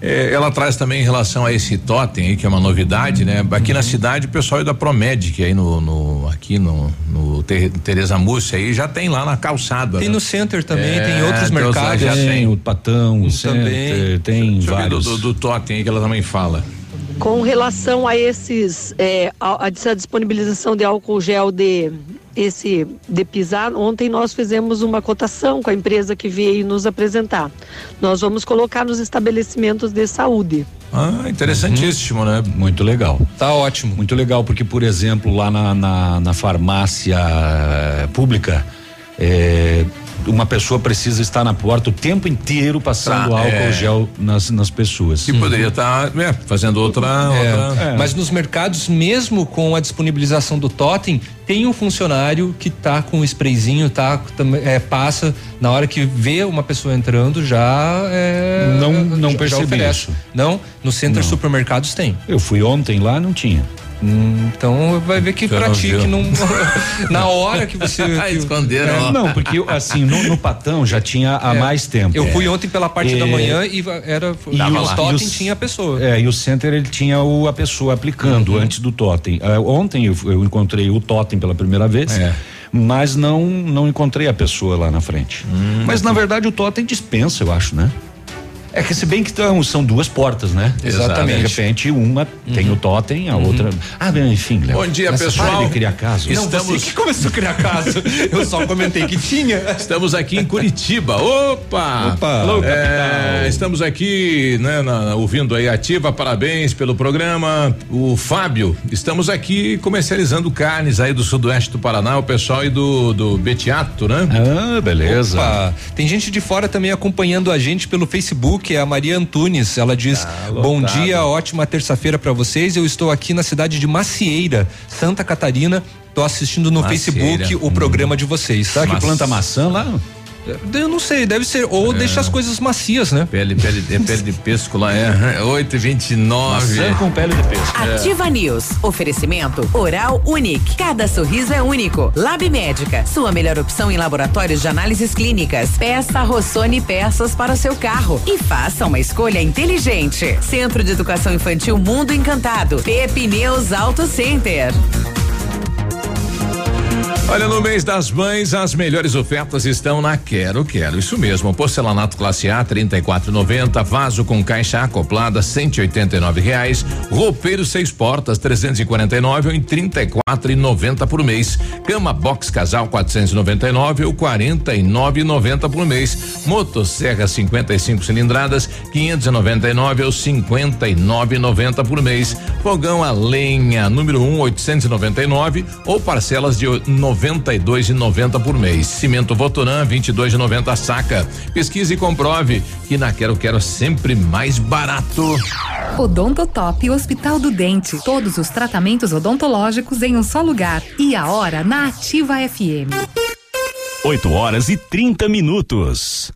É, ela traz também em relação a esse totem aí, que é uma novidade, né? Aqui na cidade, o pessoal é da Promedic aí no, no- aqui no, no Ter- Tereza Múcia aí já tem lá na calçada. Tem né? no center também, tem É, outros Deus, mercados. Já tem Tem o Patão, o Também. Center, tem Deixa eu ver do, vários. do, do totem aí que ela também fala. Com relação a esses, é, a, a disponibilização de álcool gel de esse de pisar, ontem nós fizemos uma cotação com a empresa que veio nos apresentar. Nós vamos colocar nos estabelecimentos de saúde. Ah, interessantíssimo, né? Muito legal. Tá ótimo. Muito legal, porque, por exemplo, lá na, na, na farmácia eh, pública, eh, uma pessoa precisa estar na porta o tempo inteiro passando Tá, álcool é. gel nas, nas pessoas. Que poderia estar fazendo outra. É, outra Mas nos mercados, mesmo com a disponibilização do totem, tem um funcionário que tá com o sprayzinho, tá? tam- é, passa, na hora que vê uma pessoa entrando, já é, Não- não já- já percebi oferece. isso. Não? No centro Não. supermercados tem. Eu fui ontem lá, não tinha. Hum, então vai ver que não pratique não, na hora que você que- Esconderam, É. Não, porque assim, no, no Patão já tinha há É. mais tempo. Eu fui ontem pela parte da É. manhã e era E no os- totem e os- tinha a pessoa. É, e o center ele tinha o, a pessoa aplicando Uhum. antes do totem. Ah, ontem eu, eu encontrei o totem pela primeira vez. É. Mas não não encontrei a pessoa lá na frente. Hum. Mas na verdade o totem dispensa, eu acho, né? É que se bem que tão- são duas portas, né? Exatamente. De repente uma tem o totem, a outra. Ah, bem, enfim, Léo. Bom dia, pessoal. de criar caso. Não, você que começou a criar caso. Eu só comentei que tinha. Estamos aqui em Curitiba. Opa! Opa! Alô, É, estamos aqui, né, na- ouvindo aí ativa. Parabéns pelo programa. O Fábio, estamos aqui comercializando carnes aí do sudoeste do Paraná, o pessoal aí do do Betiato, né? Ah, beleza. Opa, tem gente de fora também acompanhando a gente pelo Facebook, é a Maria Antunes. Ela diz: Tá Bom dia, ótima terça-feira pra vocês. Eu estou aqui na cidade de Macieira, Santa Catarina. Tô assistindo no Macieira. Facebook o programa de vocês. Será que Mas- planta maçã lá? Eu não sei, deve ser. Ou É. deixa as coisas macias, né? Pele, pele, é pele de pesco lá, é. 8 e 29 Maçã com pele de pesco. Ativa News. Oferecimento Oral Unique. Cada sorriso é único. Lab Médica. Sua melhor opção em laboratórios de análises clínicas. Peça Rossoni peças para o seu carro. E faça uma escolha inteligente. Centro de Educação Infantil Mundo Encantado. Pepineus Auto Center. Olha, no mês das mães, as melhores ofertas estão na Quero Quero. Isso mesmo, porcelanato classe A, trinta e quatro noventa, vaso com caixa acoplada, cento e oitenta e nove reais, roupeiro seis portas, trezentos e quarenta e nove ou em trinta e quatro e noventa por mês. Cama box casal, quatrocentos e noventa e nove ou quarenta e nove e noventa por mês. Motosserra 55 cilindradas, quinhentos e noventa e nove ou cinquenta e nove e noventa por mês. Fogão a lenha, número um, oitocentos e noventa e nove ou parcelas de noventa e dois e noventa por mês. Cimento Votoran, vinte e dois e noventa a saca. Pesquise e comprove que na Quero Quero é sempre mais barato. Odontotop Hospital do Dente. Todos os tratamentos odontológicos em um só lugar. E a hora na Ativa FM. 8 horas e 30 minutos.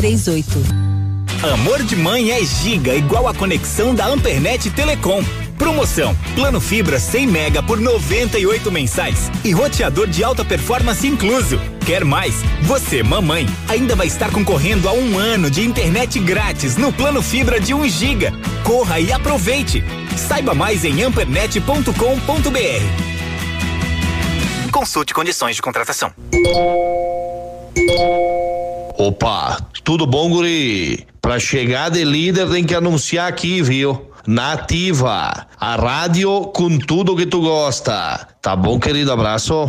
29038. Amor de mãe é giga, igual a conexão da Ampernet Telecom. Promoção: Plano Fibra 100 mega por 98 mensais e roteador de alta performance incluso. Quer mais? Você, mamãe, ainda vai estar concorrendo a um ano de internet grátis no Plano Fibra de 1 giga. Corra e aproveite. Saiba mais em ampernet.com.br. Consulte condições de contratação. Opa, tudo bom, guri? Pra chegar de líder tem que anunciar aqui, viu? Nativa, a rádio com tudo que tu gosta. Tá bom, querido? Abraço.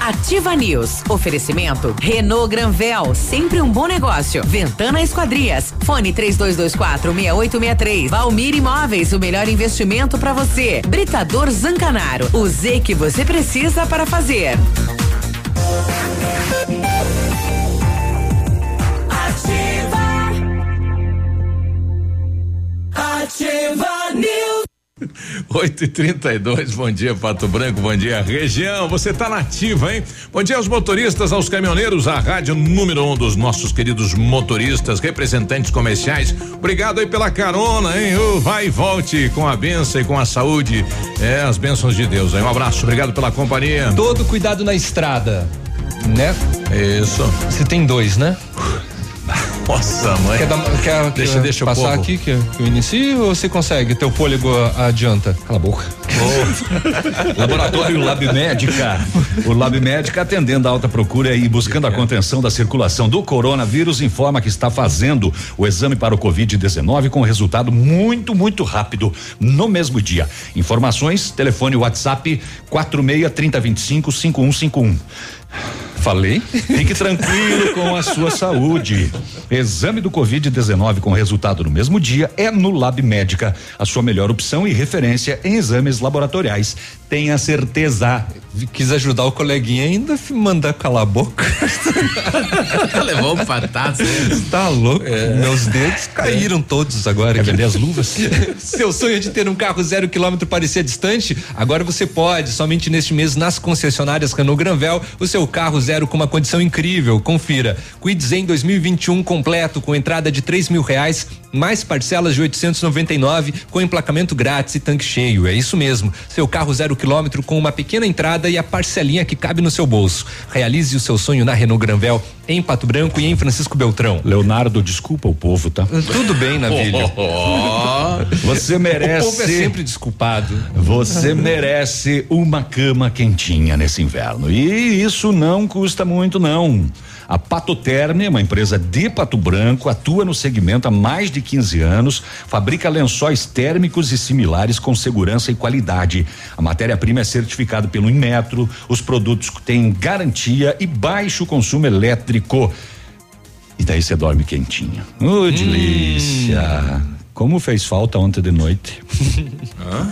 Ativa News. Oferecimento Renault Granvel, sempre um bom negócio. Ventana Esquadrias. Fone 3224 6863. Valmir Imóveis, o melhor investimento para você. Britador Zancanaro. O Z que você precisa para fazer. Ativa News. 8 e 32 bom dia Pato Branco, bom dia região, você tá nativa, hein? Bom dia aos motoristas, aos caminhoneiros, a rádio número um dos nossos queridos motoristas, representantes comerciais, obrigado aí pela carona, hein? Ô, vai e volte com a benção e com a saúde, é, as bênçãos de Deus, hein? Um abraço, obrigado pela companhia. Todo cuidado na estrada, né? Isso. Você tem dois, né? Nossa, mãe. Quer, dar- quer- Deixa- quer deixa passar aqui que, que eu inicie ou você consegue? Teu fôlego adianta? Cala a boca. Laboratório Lab Médica. O Lab Médica atendendo a alta procura e buscando a contenção da circulação do coronavírus informa que está fazendo o exame para o Covid-19 com resultado muito, muito rápido no mesmo dia. Informações, telefone WhatsApp 46 3025 5151. Falei? Fique tranquilo com a sua saúde. Exame do Covid-19 com resultado no mesmo dia é no Lab Médica, a sua melhor opção e referência em exames laboratoriais. Tenha certeza. Quis ajudar o coleguinha ainda mandar calar a boca. Levou um patato. Tá louco? Meus dedos caíram todos agora. Quer vender as luvas? Seu sonho de ter um carro zero quilômetro parecia distante? Agora você pode. Somente neste mês nas concessionárias Renault Granvel, o seu carro zero com uma condição incrível. Confira. Quid Zen 2021 completo com entrada de três mil reais, mais parcelas de 899 com emplacamento grátis e tanque cheio. É isso mesmo. Seu carro zero quilômetro com uma pequena entrada e a parcelinha que cabe no seu bolso. Realize o seu sonho na Renault Granvel em Pato Branco e em Francisco Beltrão. Leonardo, desculpa o povo, tá? Tudo bem, Navilho. Você merece. O povo é sempre desculpado. Você merece uma cama quentinha nesse inverno. E isso não custa muito, não. A Patoterme é uma empresa de Pato Branco, atua no segmento há mais de 15 anos, fabrica lençóis térmicos e similares com segurança e qualidade. A matéria-prima é certificada pelo Inmetro, os produtos têm garantia e baixo consumo elétrico. E daí você dorme quentinho. Ô, delícia! Como fez falta ontem de noite.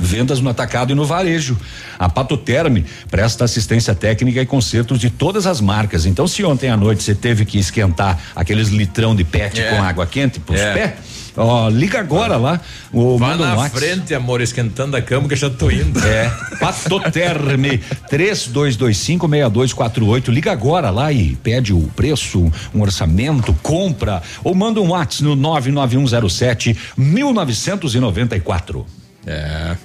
Vendas no atacado e no varejo. A Patoterme presta assistência técnica e consertos de todas as marcas. Então, se ontem à noite você teve que esquentar aqueles litrão de pet É. com água quente pros É. pés, ó, liga agora lá. O Vá manda um na WhatsApp. frente, amor, esquentando a cama que eu já tô indo. É, Patoterme 32256248. Liga agora lá e pede o preço, um orçamento, compra ou manda um WhatsApp no 99107 1994. É.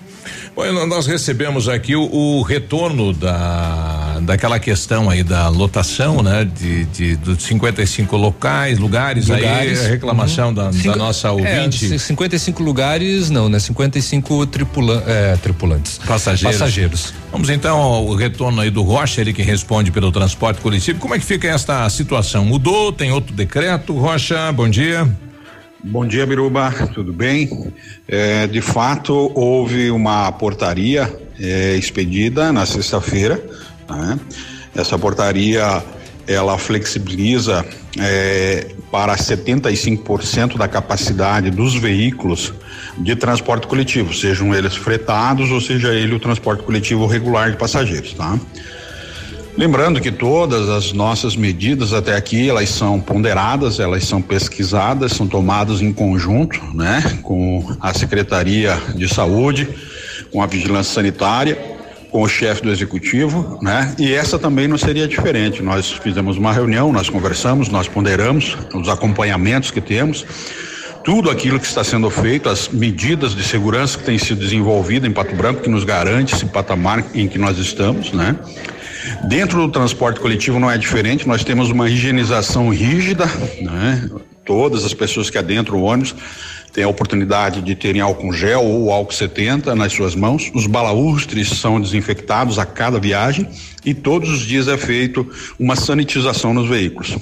Bom, nós recebemos aqui o, o retorno da daquela questão aí da lotação, né? De, de dos 55 locais, lugares, aí, a reclamação da, da Cinco- nossa é, ouvinte. c- 55 lugares, não, né? 55 tripula, é, tripulantes. Passageiros. Passageiros. Vamos então ao retorno aí do Rocha, ele que responde pelo transporte coletivo. Como é que fica esta situação? Mudou? Tem outro decreto? Rocha, bom dia. Bom dia, Biruba, tudo bem? É, de fato, houve uma portaria é, expedida na sexta-feira. né? Essa portaria ela flexibiliza é, para 75% da capacidade dos veículos de transporte coletivo, sejam eles fretados ou seja ele o transporte coletivo regular de passageiros, tá? Lembrando que todas as nossas medidas até aqui, elas são ponderadas, elas são pesquisadas, são tomadas em conjunto, né, com a Secretaria de Saúde, com a Vigilância Sanitária, com o chefe do executivo, né? E essa também não seria diferente. Nós fizemos uma reunião, nós conversamos, nós ponderamos os acompanhamentos que temos, tudo aquilo que está sendo feito, as medidas de segurança que têm sido desenvolvidas em Pato Branco, que nos garante esse patamar em que nós estamos, né? Dentro do transporte coletivo não é diferente, nós temos uma higienização rígida, né? Todas as pessoas que adentram o ônibus têm a oportunidade de terem álcool gel ou álcool 70 nas suas mãos. Os balaústres são desinfectados a cada viagem e todos os dias é feito uma sanitização nos veículos.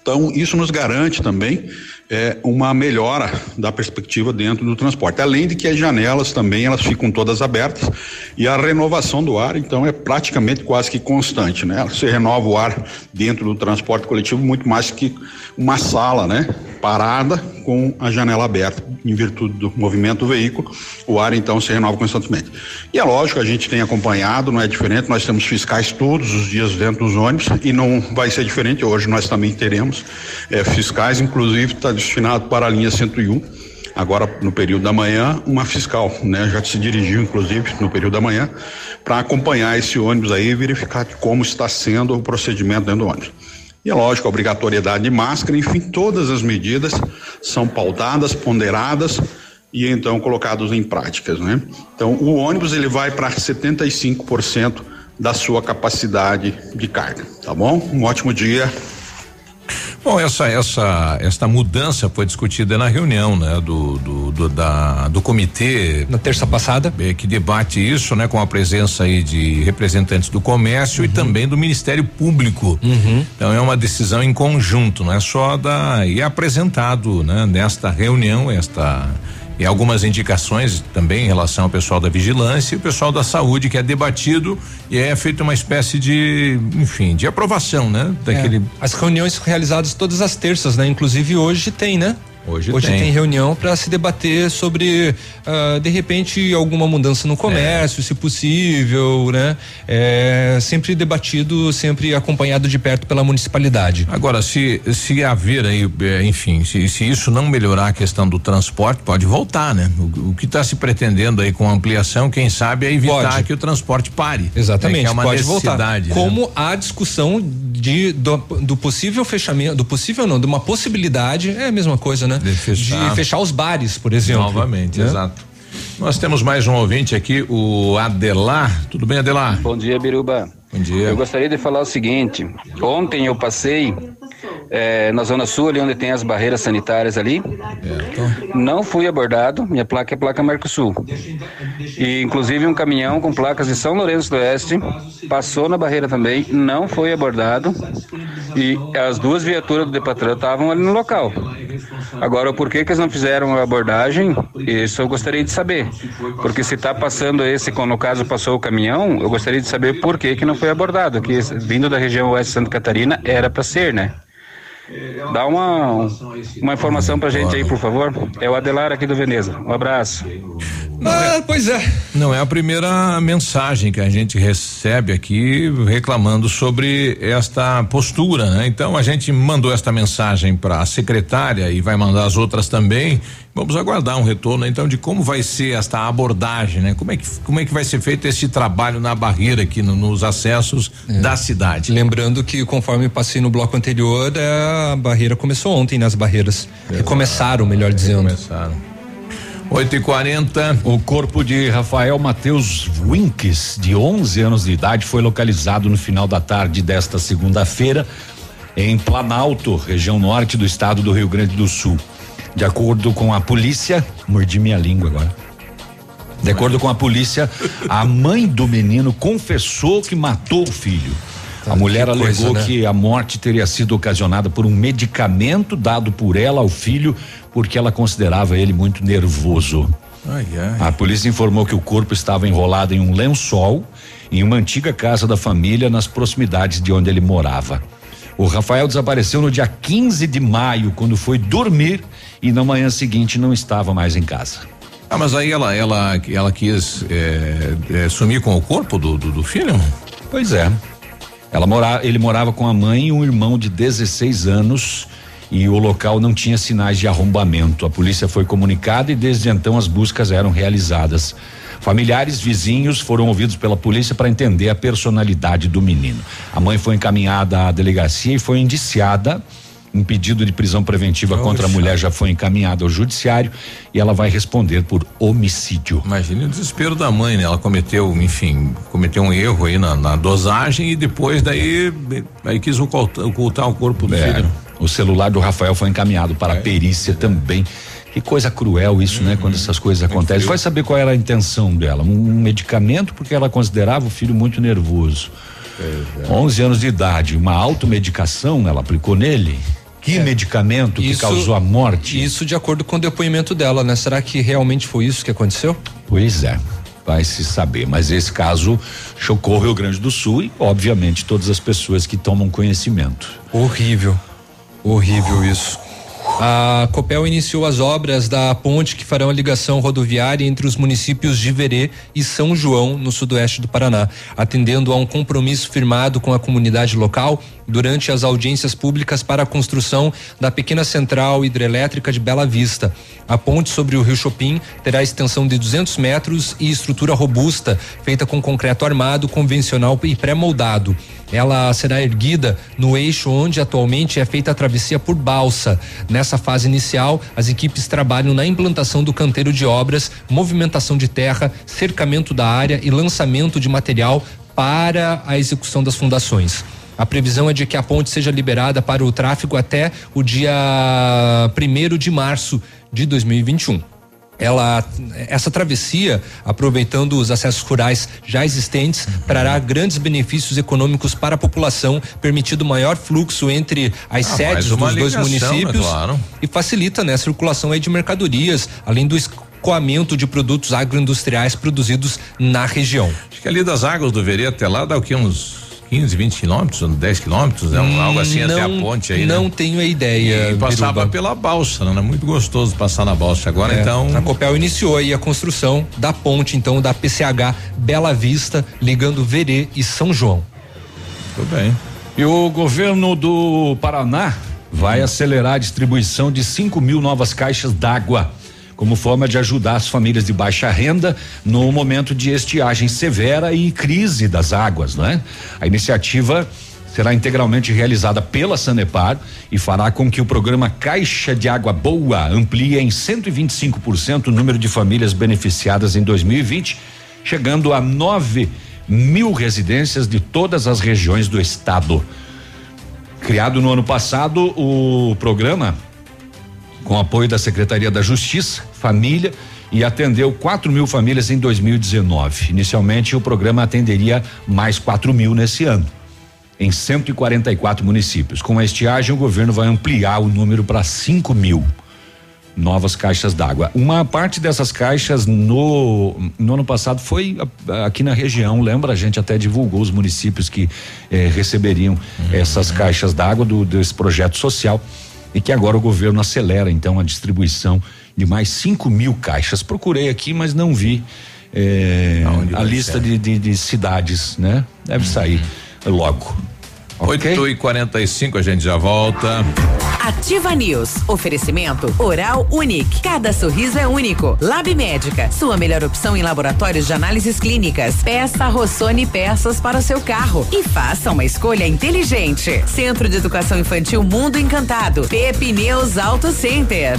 Então, isso nos garante também é, uma melhora da perspectiva dentro do transporte. Além de que as janelas também elas ficam todas abertas e a renovação do ar, então, é praticamente quase que constante, né? Você renova o ar dentro do transporte coletivo muito mais que uma sala, né? Parada com a janela aberta, em virtude do movimento do veículo, o ar então se renova constantemente. E é lógico, a gente tem acompanhado, não é diferente, nós temos fiscais todos os dias dentro dos ônibus e não vai ser diferente, hoje nós também teremos eh, fiscais, inclusive está destinado para a linha 101. Agora, no período da manhã, uma fiscal, né? Já se dirigiu, inclusive, no período da manhã, para acompanhar esse ônibus aí e verificar como está sendo o procedimento dentro do ônibus. E é lógico, a obrigatoriedade de máscara, enfim, todas as medidas são pautadas, ponderadas e então colocadas em práticas, né? Então, o ônibus ele vai para 75% da sua capacidade de carga, tá bom? Um ótimo dia. Bom, essa essa esta mudança foi discutida na reunião, né, do do, do da do comitê. Na terça passada. Que debate isso, né, com a presença aí de representantes do comércio e também do Ministério Público. Então é uma decisão em conjunto, não é só da e é apresentado, né, nesta reunião esta e algumas indicações também em relação ao pessoal da vigilância e o pessoal da saúde que é debatido e é feita uma espécie de, enfim, de aprovação, né, daquele É, as reuniões realizadas todas as terças, né? Inclusive hoje tem, né? Hoje, Hoje tem. tem, reunião para se debater sobre, ah, de repente, alguma mudança no comércio, se possível, né? É, sempre debatido, sempre acompanhado de perto pela municipalidade. Agora, se se haver aí, eh, enfim, se, se isso não melhorar a questão do transporte, pode voltar, né? O, o que está se pretendendo aí com a ampliação, quem sabe, é evitar Pode. que o transporte pare. Exatamente, né? É uma pode voltar. né? Como a discussão de do, do possível fechamento, do possível não, de uma possibilidade, é a mesma coisa, né? De fechar. os bares, por exemplo. Novamente, né? exato. Nós temos mais um ouvinte aqui, o Adelar. Tudo bem, Adelar? Bom dia, Biruba. Bom dia. Eu gostaria de falar o seguinte: ontem eu passei eh, na Zona Sul, ali onde tem as barreiras sanitárias ali. Não fui abordado, minha placa é placa Mercosul. E inclusive um caminhão com placas de São Lourenço do Oeste passou na barreira também, não foi abordado. E as duas viaturas do Depatran estavam ali no local. Agora, o porquê que eles não fizeram a abordagem, isso eu gostaria de saber. Porque se está passando esse, como no caso passou o caminhão, eu gostaria de saber por que que não foi abordado, que vindo da região oeste Santa Catarina era para ser, né? Dá uma, uma informação pra gente aí, por favor. É o Adelar aqui do Veneza. Um abraço. Ah, pois é. Não é a primeira mensagem que a gente recebe aqui reclamando sobre esta postura, né? Então a gente mandou esta mensagem para a secretária e vai mandar as outras também. Vamos aguardar um retorno então de como vai ser esta abordagem, né? Como é que como é que vai ser feito esse trabalho na barreira aqui no, nos acessos É. da cidade? Lembrando que conforme passei no bloco anterior, é, a barreira começou ontem nas barreiras. Recomeçaram, melhor dizendo. Começaram. 8 e 40 O corpo de Rafael Matheus Winks, de 11 anos de idade, foi localizado no final da tarde desta segunda-feira em Planalto, região norte do estado do Rio Grande do Sul. De acordo com a polícia, mordi minha língua agora. De acordo com a polícia, a mãe do menino confessou que matou o filho. A mulher que alegou coisa, né? que a morte teria sido ocasionada por um medicamento dado por ela ao filho, porque ela considerava ele muito nervoso. Ai, ai. A polícia informou que o corpo estava enrolado em um lençol em uma antiga casa da família nas proximidades de onde ele morava. O Rafael desapareceu no dia 15 de maio, quando foi dormir e na manhã seguinte não estava mais em casa. Ah, mas aí ela ela ela quis é, é, sumir com o corpo do, do, do filho? Pois é. Ela mora, ele morava com a mãe e um irmão de 16 anos e o local não tinha sinais de arrombamento. A polícia foi comunicada e desde então as buscas eram realizadas. Familiares, vizinhos foram ouvidos pela polícia para entender a personalidade do menino. A mãe foi encaminhada à delegacia e foi indiciada. Um pedido de prisão preventiva contra a mulher já foi encaminhado ao judiciário e ela vai responder por homicídio. Imagine o desespero da mãe, né? Ela cometeu, enfim, cometeu um erro aí na, na dosagem e depois daí aí quis ocultar, ocultar o corpo do É, filho. o celular do Rafael foi encaminhado para a perícia também. Que coisa cruel isso, né? Quando essas coisas acontecem. Vai saber qual era a intenção dela. Um medicamento porque ela considerava o filho muito nervoso. 11 anos de idade, uma automedicação ela aplicou nele. Que medicamento que Isso- causou a morte? Isso de acordo com o depoimento dela, né? Será que realmente foi isso que aconteceu? Pois é, vai se saber. Mas esse caso chocou o Rio Grande do Sul e, obviamente, todas as pessoas que tomam conhecimento. Horrível. Horrível isso. A Copel iniciou as obras da ponte que farão a ligação rodoviária entre os municípios de Verê e São João, no sudoeste do Paraná, atendendo a um compromisso firmado com a comunidade local durante as audiências públicas para a construção da pequena central hidrelétrica de Bela Vista. A ponte sobre o Rio Chopin terá extensão de 200 metros e estrutura robusta, feita com concreto armado, convencional e pré-moldado. Ela será erguida no eixo onde atualmente é feita a travessia por balsa. Nessa fase inicial, as equipes trabalham na implantação do canteiro de obras, movimentação de terra, cercamento da área e lançamento de material para a execução das fundações. A previsão é de que a ponte seja liberada para o tráfego até o dia 1 de março de 2021. Ela, essa travessia, aproveitando os acessos rurais já existentes, trará grandes benefícios econômicos para a população, permitindo maior fluxo entre as Ah, sedes dos uma dois ligação, né, municípios claro. e facilita né, a circulação aí de mercadorias, além do escoamento de produtos agroindustriais produzidos na região. Acho que ali das águas do Verê até lá dá o que? Uns 15, 20 quilômetros, 10 quilômetros, né? Um- algo assim até a Não- ponte aí. Não né? tenho a ideia. E passava Biruba. pela balsa, né? Muito gostoso passar na balsa. Agora É, então. A Copel iniciou aí a construção da ponte, então, da PCH Bela Vista, ligando Verê e São João. Tudo bem. E o governo do Paraná vai acelerar a distribuição de 5 mil novas caixas d'água, como forma de ajudar as famílias de baixa renda no momento de estiagem severa e crise das águas, não é? A iniciativa será integralmente realizada pela Sanepar e fará com que o programa Caixa de Água Boa amplie em 125% o número de famílias beneficiadas em 2020, chegando a 9 mil residências de todas as regiões do estado. Criado no ano passado, o programa, com apoio da Secretaria da Justiça, Família, e atendeu 4 mil famílias em 2019. Inicialmente, o programa atenderia mais 4 mil nesse ano, em 144 municípios. Com a estiagem, o governo vai ampliar o número para 5 mil. novas caixas d'água. Uma parte dessas caixas no, no ano passado foi aqui na região, lembra? A gente até divulgou os municípios que eh, receberiam uhum. essas caixas d'água do, desse projeto social e que agora o governo acelera então a distribuição de mais 5 mil caixas. Procurei aqui, mas não vi eh, a lista de, de, de, cidades, né? Deve uhum. sair logo. 8 okay? e 45 a gente já volta. Ativa News. Oferecimento Oral Unique. Cada sorriso é único. Lab Médica. Sua melhor opção em laboratórios de análises clínicas. Peça Rossoni peças para o seu carro. E faça uma escolha inteligente. Centro de Educação Infantil Mundo Encantado. Pepineus Auto Center.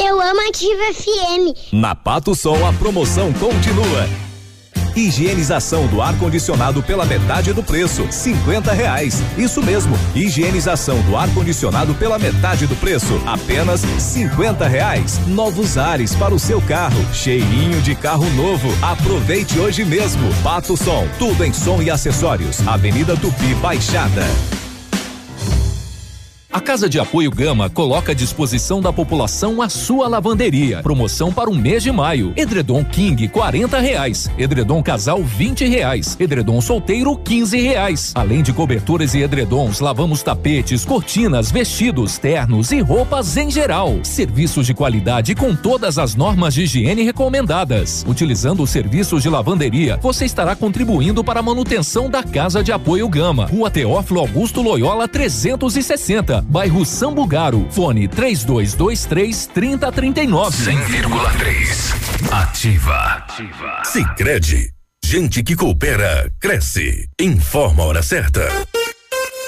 Eu amo Ativa FM. Na Pato Sol a promoção continua. Higienização do ar-condicionado pela metade do preço, cinquenta reais. Isso mesmo, higienização do ar-condicionado pela metade do preço, apenas cinquenta reais. Novos ares para o seu carro, cheirinho de carro novo. Aproveite hoje mesmo. Pato Som, tudo em som e acessórios. Avenida Tupi Baixada. A Casa de Apoio Gama coloca à disposição da população a sua lavanderia. Promoção para o mês de maio. Edredom King, quarenta reais. Edredom Casal, vinte reais. Edredom Solteiro, quinze reais. Além de coberturas e edredons, lavamos tapetes, cortinas, vestidos, ternos e roupas em geral. Serviços de qualidade com todas as normas de higiene recomendadas. Utilizando os serviços de lavanderia, você estará contribuindo para a manutenção da Casa de Apoio Gama. Rua Teófilo Augusto Loyola 360 bairro Sambugaro. Fone 3223 3039. 100,3. Ativa. Ativa. Sicredi. Gente que coopera, cresce. Informa a hora certa.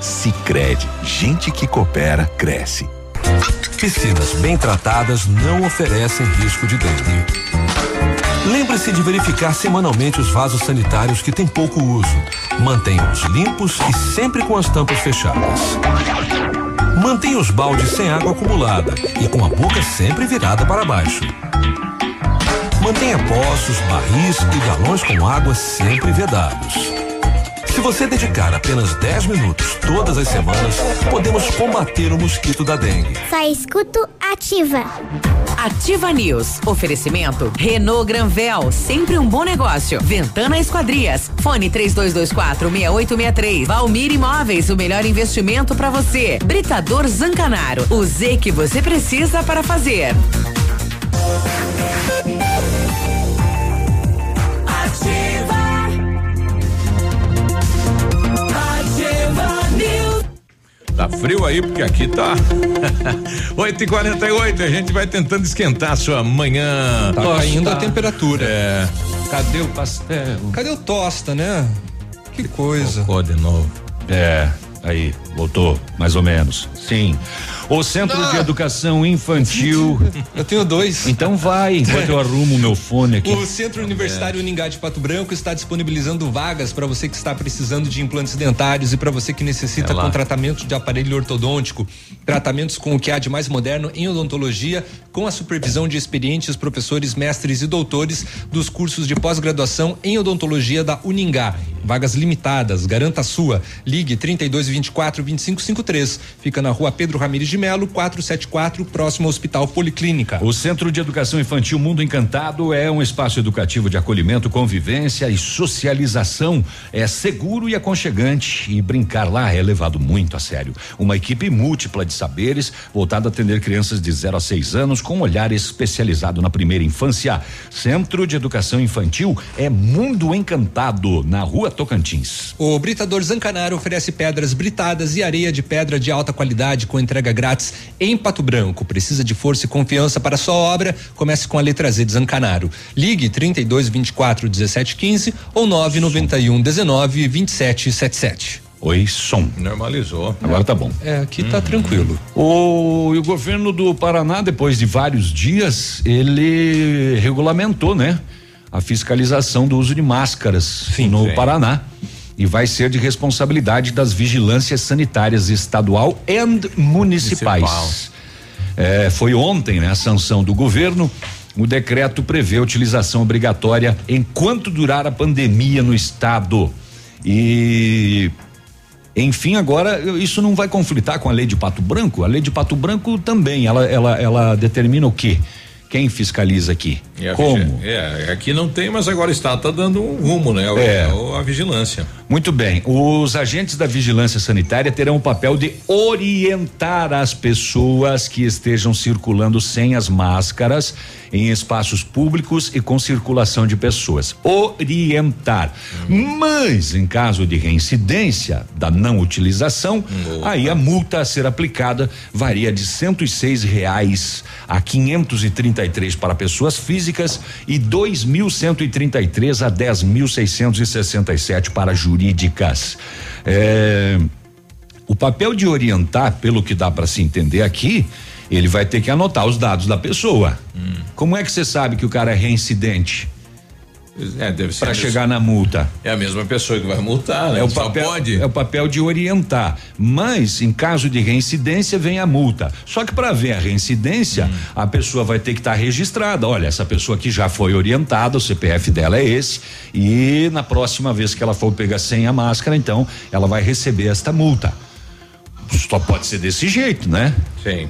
Sicredi, gente que coopera cresce. Piscinas bem tratadas não oferecem risco de dengue. Lembre-se de verificar semanalmente os vasos sanitários que têm pouco uso. Mantenha-os limpos e sempre com as tampas fechadas. Mantenha os baldes sem água acumulada e com a boca sempre virada para baixo. Mantenha poços, barris e galões com água sempre vedados. Se você dedicar apenas 10 minutos todas as semanas, podemos combater o mosquito da dengue. Só escuto ativa. Ativa News. Oferecimento Renault Granvel, sempre um bom negócio. Ventana Esquadrias. Fone 3224 6863. Valmir Imóveis, o melhor investimento para você. Britador Zancanaro. O Z que você precisa para fazer. Tá frio aí, porque aqui tá 8 e 48 a gente vai tentando esquentar a sua manhã. Tá tosta. caindo a temperatura. É. Cadê o pastel? Cadê o tosta, né? Que coisa. Tocou de novo. É, aí, voltou, mais ou menos. Sim. O Centro de Educação Infantil. Eu tenho dois. Então vai, enquanto eu arrumo o meu fone aqui. O Centro Universitário Uningá de Pato Branco está disponibilizando vagas para você que está precisando de implantes dentários e para você que necessita É com tratamento de aparelho ortodôntico. Tratamentos com o que há de mais moderno em odontologia, com a supervisão de experientes professores, mestres e doutores dos cursos de pós-graduação em odontologia da Uningá. Vagas limitadas, garanta a sua. Ligue 32 24 25 53. Fica na rua Pedro Ramires de Melo, 474, próximo ao Hospital Policlínica. O Centro de Educação Infantil Mundo Encantado é um espaço educativo de acolhimento, convivência e socialização. É seguro e aconchegante e brincar lá é levado muito a sério. Uma equipe múltipla de saberes voltada a atender crianças de 0 a 6 anos com um olhar especializado na primeira infância. Centro de Educação Infantil é Mundo Encantado, na Rua Tocantins. O Britador Zancanaro oferece pedras britadas e areia de pedra de alta qualidade com entrega grátis em Pato Branco. Precisa de força e confiança para sua obra? Comece com a letra Z de Zancanaro. Ligue 32 24 17 15 ou 991 19 27 77. Oi, som. Normalizou. Agora tá bom. É, aqui tá tranquilo. O, e o governo do Paraná, depois de vários dias, ele regulamentou, né? A fiscalização do uso de máscaras no sim. Paraná. E vai ser de responsabilidade das vigilâncias sanitárias estadual e municipais. Municipal. É, foi ontem, né? A sanção do governo. O decreto prevê a utilização obrigatória enquanto durar a pandemia no estado. E enfim, agora isso não vai conflitar com a lei de Pato Branco? A lei de Pato Branco também, ela, ela, ela determina o quê? Quem fiscaliza aqui? A Como? É, aqui não tem, mas agora está tá dando um rumo, né? O- É. o- a vigilância. Muito bem. Os agentes da vigilância sanitária terão o papel de orientar as pessoas que estejam circulando sem as máscaras em espaços públicos e com circulação de pessoas. Orientar. Mas, em caso de reincidência da não utilização, aí a multa a ser aplicada varia de 106 reais a 533 para pessoas físicas e 2.133 a 10.667 para jurídicas. É, o papel de orientar, pelo que dá para se entender aqui, ele vai ter que anotar os dados da pessoa. Como é que você sabe que o cara é reincidente? É, deve ser. Para chegar na multa. É a mesma pessoa que vai multar, né? É o Só papel, pode. é o papel de orientar. Mas, em caso de reincidência, vem a multa. Só que para ver a reincidência, Hum. a pessoa vai ter que estar registrada. Olha, essa pessoa aqui já foi orientada, o CPF dela é esse. E na próxima vez que ela for pegar sem a máscara, então, ela vai receber esta multa. Só pode ser desse jeito, né? Sim.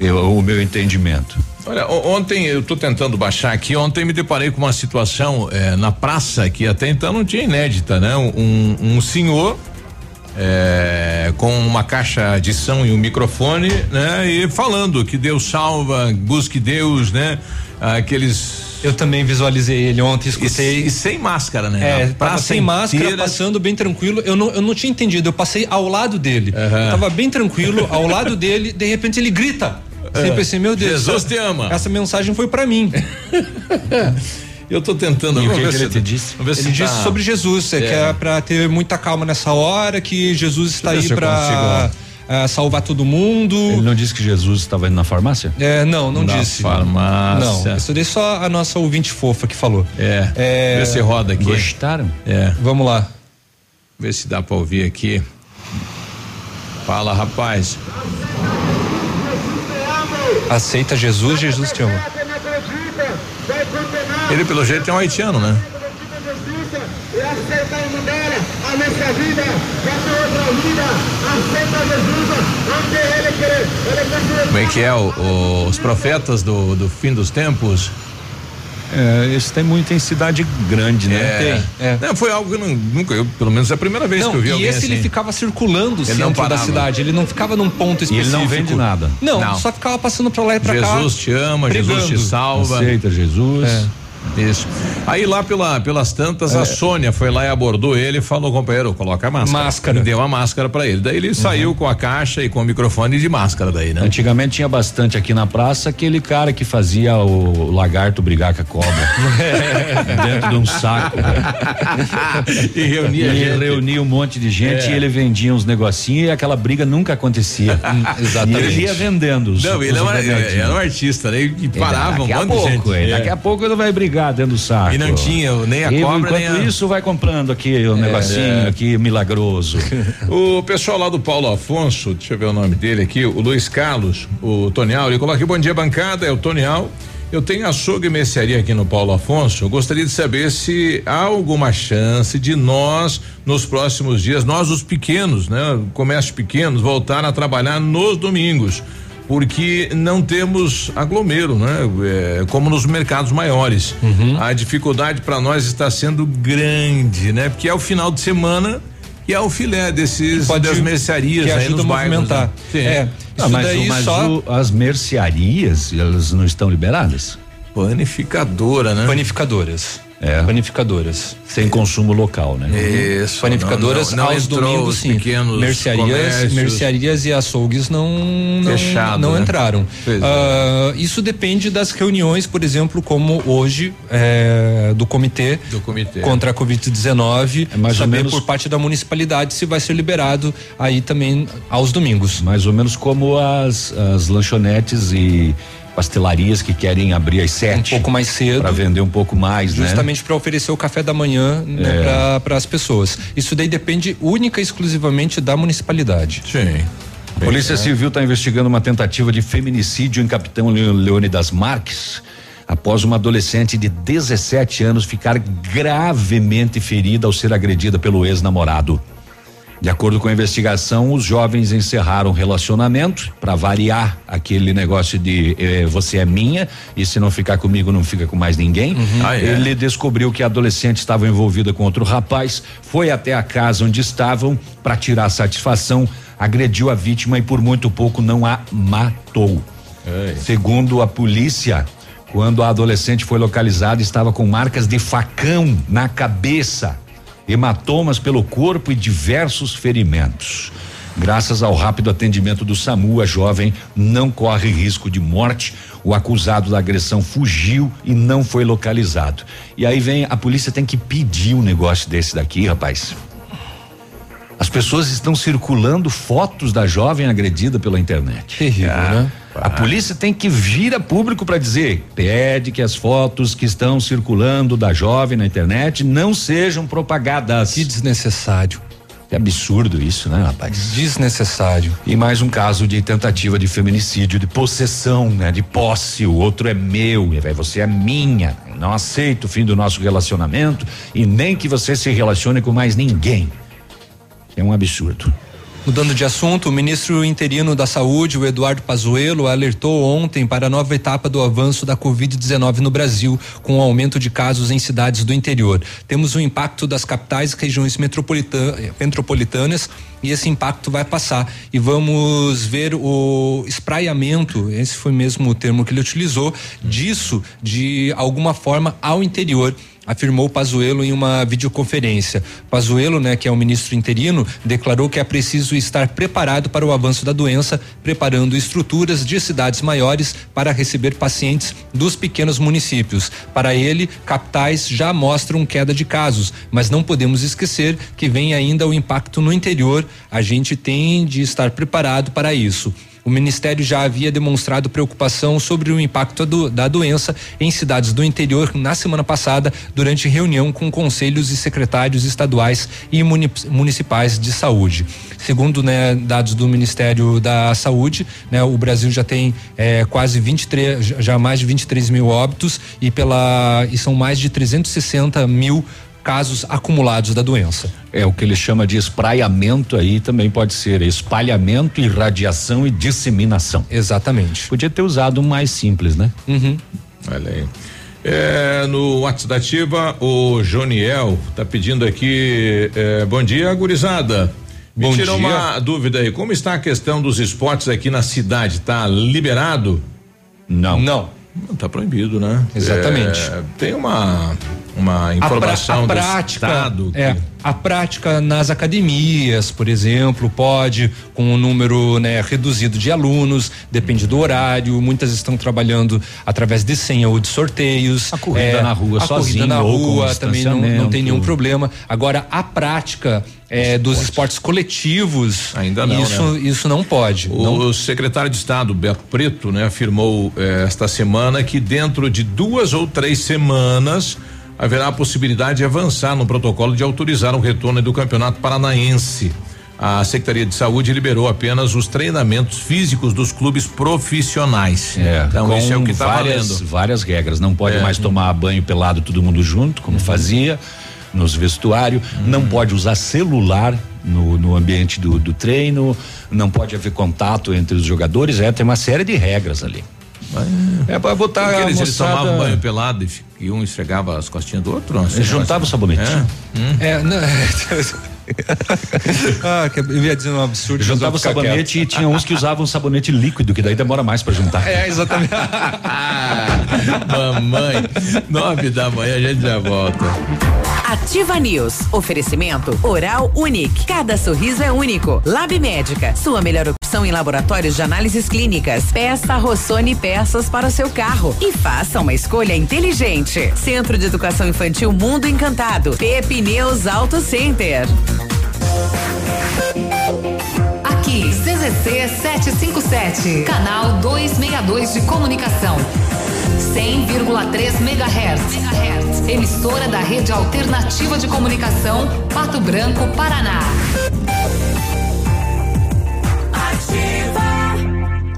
Eu, o meu entendimento. Olha, ontem eu estou tentando baixar aqui. Ontem me deparei com uma situação eh, na praça que até então não tinha inédita, né? Um, um senhor eh, com uma caixa de som e um microfone, né? E falando que Deus salva, busque Deus, né? Aqueles. Eu também visualizei ele ontem, escutei. E, e sem máscara, né? É, tava sem máscara, inteira- passando bem tranquilo. Eu não, eu não tinha entendido, eu passei ao lado dele. Eu tava bem tranquilo, ao lado dele, de repente ele grita. É. Eu pensei, meu Deus. Jesus te ama. Essa mensagem foi pra mim. Eu tô tentando. E o que ver que se- ele te disse? Ele se disse tá- sobre Jesus, é, que é pra ter muita calma nessa hora, que Jesus está aí pra ah, salvar todo mundo. Ele não disse que Jesus estava indo na farmácia? É, não, não Na disse. farmácia. Não, isso daí só a nossa ouvinte fofa que falou. É. É, Vê se roda aqui. Gostaram? É. Vamos lá. Ver se dá pra ouvir aqui. Fala, rapaz. Aceita Jesus, Jesus te ama. Ele, pelo jeito, é um haitiano, né? Como é que é? o- os profetas do, do fim dos tempos? É, esse tem muito em cidade grande, né? É. é. Não, foi algo que eu nunca, eu, pelo menos é a primeira vez Não, que eu vi e alguém esse assim. ele ficava circulando o Ele centro da cidade, ele não ficava num ponto E ele específico. não vende nada. Não, Não. só ficava passando pra lá e pra cá. Jesus te ama, Jesus te salva. Aceita Jesus. É. Isso. Aí lá pela, pelas tantas, a É. Sônia foi lá e abordou ele e falou, companheiro, coloca a máscara. Máscara. E deu a máscara pra ele. Daí ele saiu com a caixa e com o microfone de máscara daí, né? Antigamente tinha bastante aqui na praça aquele cara que fazia o lagarto brigar com a cobra. dentro de um saco. e reunia e reunia um monte de gente É. e ele vendia uns negocinhos e aquela briga nunca acontecia. exatamente. E ele ia vendendo os, Não, ele é remedinhos. era um artista, né? E parava um daqui a monte pouco, de gente. é, É. Daqui a pouco ele vai brigar dentro do saco. E não tinha nem a E cobra, enquanto nem a- isso, vai comprando aqui o É, negocinho é. aqui milagroso. O pessoal lá do Paulo Afonso, deixa eu ver o nome dele aqui, o Luiz Carlos, o Tonial, ele coloca aqui, bom dia bancada, é o Tonial. Eu tenho açougue e mercearia aqui no Paulo Afonso. Eu gostaria de saber se há alguma chance de nós, nos próximos dias, nós os pequenos, né? Comércios pequenos, voltar a trabalhar nos domingos. Porque não temos aglomero, né? É, como nos mercados maiores. A dificuldade para nós está sendo grande, né? Porque é o final de semana e é o filé desses Pode- das mercearias que aí ajuda nos a bairros. movimentar. né? É, isso mas mas só o- as mercearias, elas não estão liberadas? Panificadora, né? panificadoras. É. Panificadoras. Sem consumo local, né? Isso. Panificadoras não, não, não aos domingos, os sim. pequenos Mercearias, mercearias e açougues não não, Fechado, não né? entraram. É. Ah, isso depende das reuniões, por exemplo, como hoje é, do comitê Do comitê. contra a Covid-19, É mais ou saber menos- por parte da municipalidade se vai ser liberado aí também aos domingos. Mais ou menos como as, as lanchonetes e pastelarias que querem abrir às sete. Um pouco mais cedo. Para vender um pouco mais, né? Justamente para oferecer o café da manhã É. para as pessoas. Isso daí depende única e exclusivamente da municipalidade. Sim. A Polícia Civil está investigando uma tentativa de feminicídio em Capitão Leônidas Marques. Após uma adolescente de 17 anos ficar gravemente ferida ao ser agredida pelo ex-namorado. De acordo com a investigação, os jovens encerraram o relacionamento para variar aquele negócio de eh, você é minha e se não ficar comigo não fica com mais ninguém. Ah, é? Ele descobriu que a adolescente estava envolvida com outro rapaz, foi até a casa onde estavam para tirar satisfação, agrediu a vítima e por muito pouco não a matou. Segundo a polícia, quando a adolescente foi localizada, estava com marcas de facão na cabeça, hematomas pelo corpo e diversos ferimentos. Graças ao rápido atendimento do SAMU, a jovem não corre risco de morte. O acusado da agressão fugiu e não foi localizado. E aí vem, a polícia tem que pedir um negócio desse daqui, rapaz. As pessoas estão circulando fotos da jovem agredida pela internet. Terrível, né? A polícia tem que vir a público para dizer, pede que as fotos que estão circulando da jovem na internet não sejam propagadas. Que desnecessário. É absurdo isso, né, rapaz? Desnecessário. E mais um caso de tentativa de feminicídio, de possessão, né? De posse, o outro é meu, e você é minha. Não aceito o fim do nosso relacionamento e nem que você se relacione com mais ninguém. É um absurdo. Mudando de assunto, o ministro interino da Saúde, o Eduardo Pazuello, alertou ontem para a nova etapa do avanço da Covid-19 no Brasil, com o aumento de casos em cidades do interior. Temos o impacto das capitais e regiões metropolita- metropolitanas e esse impacto vai passar. E vamos ver o espraiamento, esse foi mesmo o termo que ele utilizou, disso de alguma forma ao interior afirmou Pazuello em uma videoconferência. Pazuello, né, que é o ministro interino, declarou que é preciso estar preparado para o avanço da doença, preparando estruturas de cidades maiores para receber pacientes dos pequenos municípios. Para ele, capitais já mostram queda de casos, mas não podemos esquecer que vem ainda o impacto no interior. A gente tem de estar preparado para isso. O Ministério já havia demonstrado preocupação sobre o impacto do- da doença em cidades do interior na semana passada, durante reunião com conselhos e secretários estaduais e muni- municipais de saúde. Segundo né, dados do Ministério da Saúde, né, o Brasil já tem eh, quase 23, já- já mais de 23 mil óbitos e pela e são mais de 360 mil casos acumulados da doença. É o que ele chama de espraiamento aí também pode ser espalhamento, irradiação e disseminação. Exatamente. Podia ter usado um mais simples, né? Uhum. Olha aí. É, no WhatsApp da Ativa, o Joniel tá pedindo aqui, é, bom dia, gurizada. Me Bom tira dia. uma dúvida aí, como está a questão dos esportes aqui na cidade? Tá liberado? Não. Não. Tá proibido, né? Exatamente. É, tem uma uma informação a, pra, a prática, do Estado. É, a prática nas academias, por exemplo, pode com um número né, reduzido de alunos, depende do horário. Muitas estão trabalhando através de senha ou de sorteios. A corrida é, na rua a sozinho corrida na rua também não, não tem nenhum problema. Agora a prática é, dos esportes coletivos Ainda não, isso né? isso não pode. O não secretário de Estado, Beto Preto, né, afirmou eh, esta semana que dentro de duas ou três semanas haverá a possibilidade de avançar no protocolo de autorizar o retorno do Campeonato Paranaense. A Secretaria de Saúde liberou apenas os treinamentos físicos dos clubes profissionais. É, então com isso é o que está várias, valendo. várias regras. Não pode É. mais tomar banho pelado todo mundo junto, como fazia nos vestuários. Não pode usar celular no, no ambiente do, do treino. Não pode haver contato entre os jogadores. É, tem uma série de regras ali. É para botar Porque eles, eles tomavam banho pelado e, e um esfregava as costinhas do outro? Não, Eles juntavam o sabonete. É. É, não, ah, que eu ia dizer um absurdo. Juntava o sabonete quieto. e tinha uns que usavam sabonete líquido, que daí demora mais para juntar. É, exatamente. Mamãe, nove da manhã a gente já volta. Ativa News. Oferecimento Oral Unique. Cada sorriso é único. Lab Médica. Sua melhor opção em laboratórios de análises clínicas. Peça Rossoni peças para o seu carro. E faça uma escolha inteligente. Centro de Educação Infantil Mundo Encantado. Pepe News Auto Center. Aqui, CZC 757, canal 262 de comunicação. 100,3 MHz. Emissora da Rede Alternativa de Comunicação, Pato Branco, Paraná.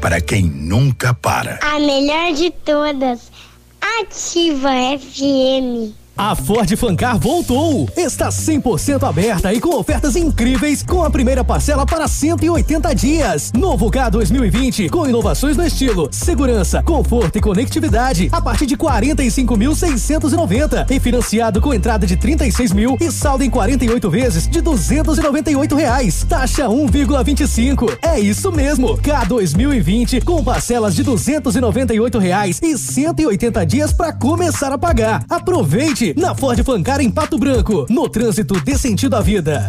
para quem nunca para. A melhor de todas. Ativa FM. A Ford Fancar voltou! Está 100% aberta e com ofertas incríveis com a primeira parcela para 180 dias. Novo K 2020 com inovações no estilo, segurança, conforto e conectividade a partir de 45.690 e financiado com entrada de 36 mil e saldo em 48 vezes de 298 reais. Taxa 1,25. É isso mesmo. K 2020 com parcelas de 298 reais e 180 dias para começar a pagar. Aproveite na Ford Fancar em Pato Branco, no trânsito dê sentido à vida.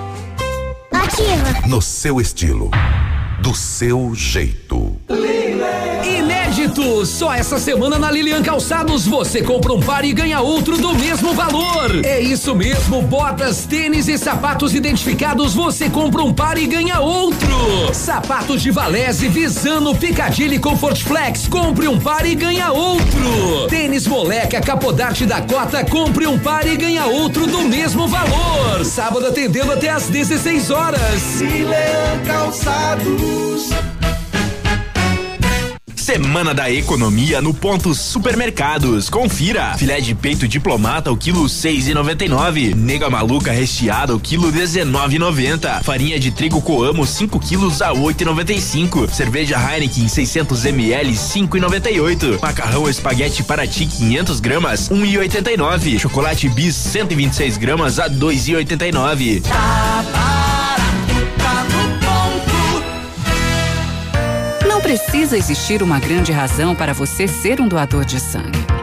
Ativa. No seu estilo, do seu jeito. Inédito! Só essa semana na Lilian Calçados você compra um par e ganha outro do mesmo valor. É isso mesmo, botas, tênis e sapatos identificados você compra um par e ganha outro. Sapatos de Valese, Visano, Picadilly Comfort Flex, compre um par e ganha outro. Tênis Moleca, Capodarte da Cota, compre um par e ganha outro do mesmo valor. Sábado atendendo até às 16 horas. Lilian Calçados. Semana da Economia no Ponto Supermercados. Confira. Filé de peito diplomata o quilo seis e noventa e nove. Nega maluca recheada o quilo dezenove e noventa. Farinha de trigo Coamo 5 quilos a oito e noventa e cinco. Cerveja Heineken 600 ml cinco e noventa e oito. Macarrão espaguete Paraty 500 gramas um e oitenta e nove. Chocolate Bis 126 gramas a dois e oitenta e nove. Não precisa existir uma grande razão para você ser um doador de sangue.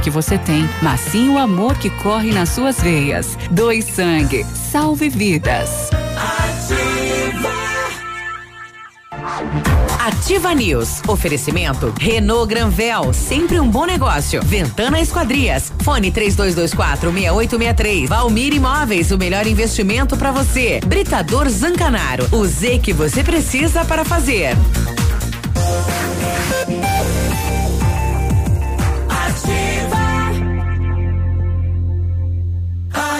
que você tem, mas sim o amor que corre nas suas veias. Doe sangue. Salve vidas. Ativa News. Oferecimento Renault Granvel, sempre um bom negócio. Ventana Esquadrias. Fone 3224 6863. Valmir Imóveis, o melhor investimento para você. Britador Zancanaro. O Z que você precisa para fazer.